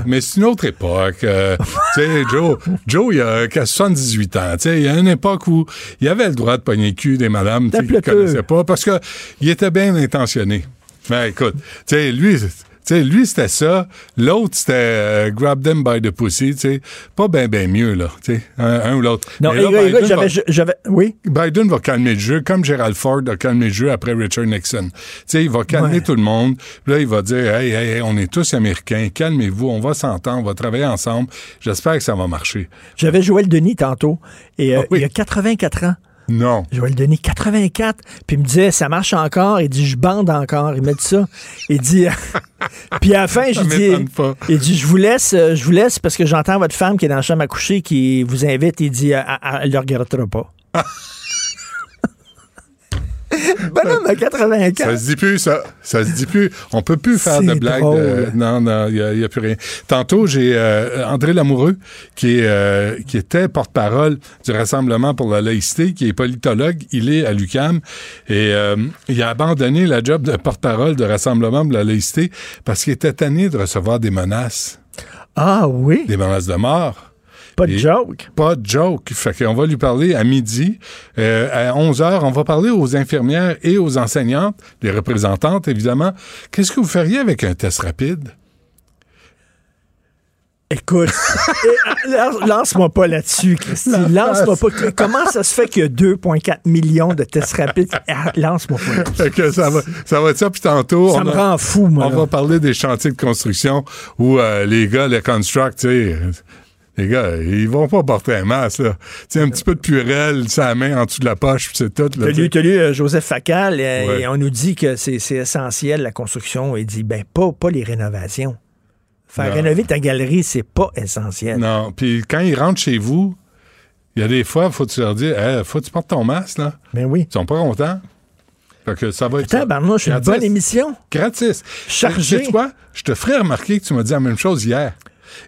mais- c'est une autre époque. Euh, tu sais, Joe, Joe, il a qu'à 78 ans. Tu sais, il y a une époque où il avait le droit de pogner le cul des madames qu'il plateux. connaissait pas parce que il était bien intentionné. Mais écoute, tu sais, lui, sais, lui, c'était ça. L'autre, c'était euh, grab them by the pussy, sais. Pas bien, bien mieux, là, sais, un, un ou l'autre. Non, là, écoute, Biden j'avais- va- j'avais. Oui? Biden va calmer le jeu, comme Gerald Ford a calmé le jeu après Richard Nixon. Sais, il va calmer Ouais. tout le monde. Puis là, il va dire, hey, hey, hey, on est tous Américains, calmez-vous, on va s'entendre, on va travailler ensemble. J'espère que ça va marcher. J'avais Joël Denis tantôt. Et Ah euh, il a 84 ans. Non. Joël Denis, 84. Puis il me disait, ça marche encore? Il dit, je bande encore. Il m'a dit ça. Il dit, puis à la fin, m'étonne pas. il dit, je vous laisse, euh, je vous laisse parce que j'entends votre femme qui est dans la chambre à coucher qui vous invite. Il dit, elle elle le regrettera pas. Bonhomme à 84. Ça se dit plus, ça. Ça se dit plus. On peut plus faire de blagues. de- non, non, il n'y a, plus rien. Tantôt, j'ai euh, André Lamoureux, qui, est, euh, qui était porte-parole du Rassemblement pour la laïcité, qui est politologue. Il est à l'UCAM. Et euh, il a abandonné la job de porte-parole du Rassemblement pour la laïcité parce qu'il était tanné de recevoir des menaces. Ah oui? Des menaces de mort. Pas de joke. Pas de joke. Fait qu'on va lui parler à midi. Euh, à 11 heures, on va parler aux infirmières et aux enseignantes, les représentantes, évidemment. Qu'est-ce que vous feriez avec un test rapide? Écoute, lance- lance-moi pas là-dessus, Christy. Lance-moi pas. Comment ça se fait qu'il y a 2,4 millions de tests rapides? Ah, Lance-moi pas là-dessus. Que ça va, ça va être ça. Puis tantôt, Ça on, me a- rend fou, moi. on là. va parler des chantiers de construction où euh, les gars, les construct, les gars, ils vont pas porter un masque, là. Tu sais, un petit peu de purelle, sa main en dessous de la poche, puis c'est tout. T'as lu, lu, euh, Joseph Facal, euh, Ouais. et on nous dit que c'est essentiel, la construction. Il dit, ben, pas, pas les rénovations. Faire Non. rénover ta galerie, c'est pas essentiel. Non, puis quand ils rentrent chez vous, il y a des fois, faut que tu leur dire, Hey, faut que tu portes ton masque, là. Ben oui. Ils sont pas contents. Fait que ça va être. ça. Tabarnouche, une Gratis. bonne émission? Gratis. Chargé. Tu sais quoi? Je te ferai remarquer que tu m'as dit la même chose hier.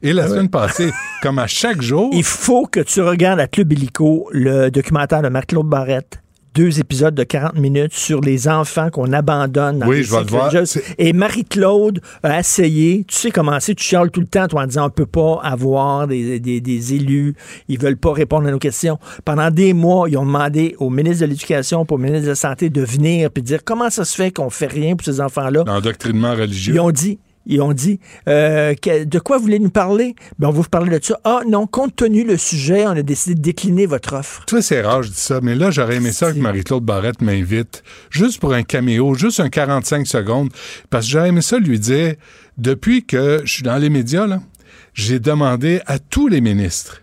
Et la semaine passée, comme à chaque jour. Il faut que tu regardes à Club Illico le documentaire de Marc-Claude Barrette. Deux épisodes de 40 minutes sur les enfants qu'on abandonne dans Oui, les je vais le voir. Et Marie-Claude a essayé. Tu sais comment c'est, tu chiales tout le temps, toi, en disant on peut pas avoir des, des- des élus, ils veulent pas répondre à nos questions. Pendant des mois, ils ont demandé au ministre de l'Éducation, au ministre de la Santé de venir puis de dire comment ça se fait qu'on fait rien pour ces enfants-là? L'endoctrinement religieux. Ils ont dit, ils ont dit, euh, que- de quoi voulez-nous parler? Ben, on va vous parler de ça. Ah non, compte tenu le sujet, on a décidé de décliner votre offre. Tu c'est rare, je dis ça, mais là, j'aurais aimé ça que Marie-Claude Barrette m'invite, juste pour un caméo, juste un 45 secondes, parce que j'aurais aimé ça lui dire, depuis que je suis dans les médias, là, j'ai demandé à tous les ministres,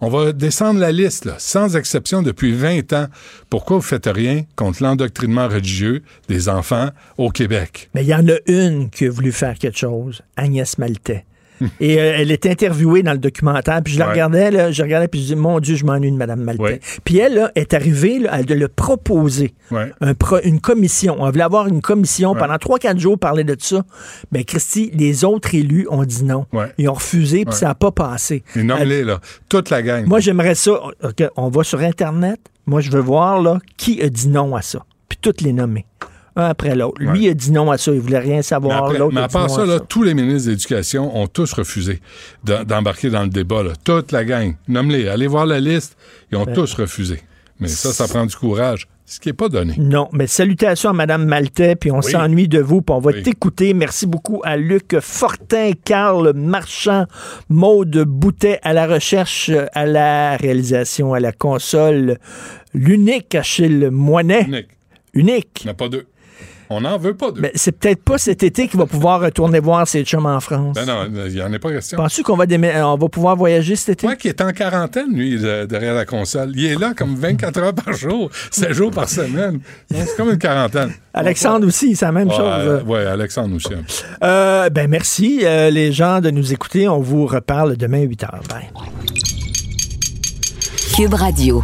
on va descendre la liste, sans exception, depuis 20 ans, pourquoi vous faites rien contre l'endoctrinement religieux des enfants au Québec? Mais il y en a une qui a voulu faire quelque chose, Agnès Maltais. Et euh, elle est interviewée dans le documentaire, puis je la Ouais. regardais, là, je regardais, puis je dis, mon Dieu, je m'ennuie de Mme Maltais. Ouais. Puis elle là, est arrivée, là, elle de le proposer, Ouais. un pro- une commission. On voulait avoir une commission pendant 3-4 jours parler de ça. Mais Christy, les autres élus ont dit non. Ils ont refusé, puis ça n'a pas passé. Et nomme-les, là, toute la gang. Moi, j'aimerais ça. On va sur Internet. Moi, je veux voir là, qui a dit non à ça. Puis toutes les nommer. Un après l'autre. Lui Ouais. a dit non à ça. Il voulait rien Mais, savoir. après- mais à part ça, à là, tous les ministres de l'Éducation ont tous refusé d'embarquer dans le débat. là. Toute la gang. Nomme-les. Allez voir la liste. Ils ont Ben. tous refusé. Mais ça, ça prend du courage. Ce qui n'est pas donné. Non, mais salutations à Mme Maltais, puis on Oui. s'ennuie de vous, puis on va Oui. t'écouter. Merci beaucoup à Luc Fortin, Carl Marchand, Maude Boutet à la recherche, à la réalisation, à la console. L'unique Achille Moinet. Nick, Unique. il n'y en a pas deux. On n'en veut pas d'eux. Mais c'est peut-être pas cet été qu'il va pouvoir retourner voir ses chums en France. Ben non, il n'y en a pas question. Penses-tu qu'on va, déma- on va pouvoir voyager cet été? Moi qui est en quarantaine, lui, de- derrière la console. Il est là comme 24 heures par jour, 7 jours par semaine. C'est comme une quarantaine. Alexandre aussi, c'est la même Ouais, chose. Oui, Alexandre aussi. Euh, ben merci, euh, les gens, de nous écouter. On vous reparle demain à 8 h. Bye. Cube Radio.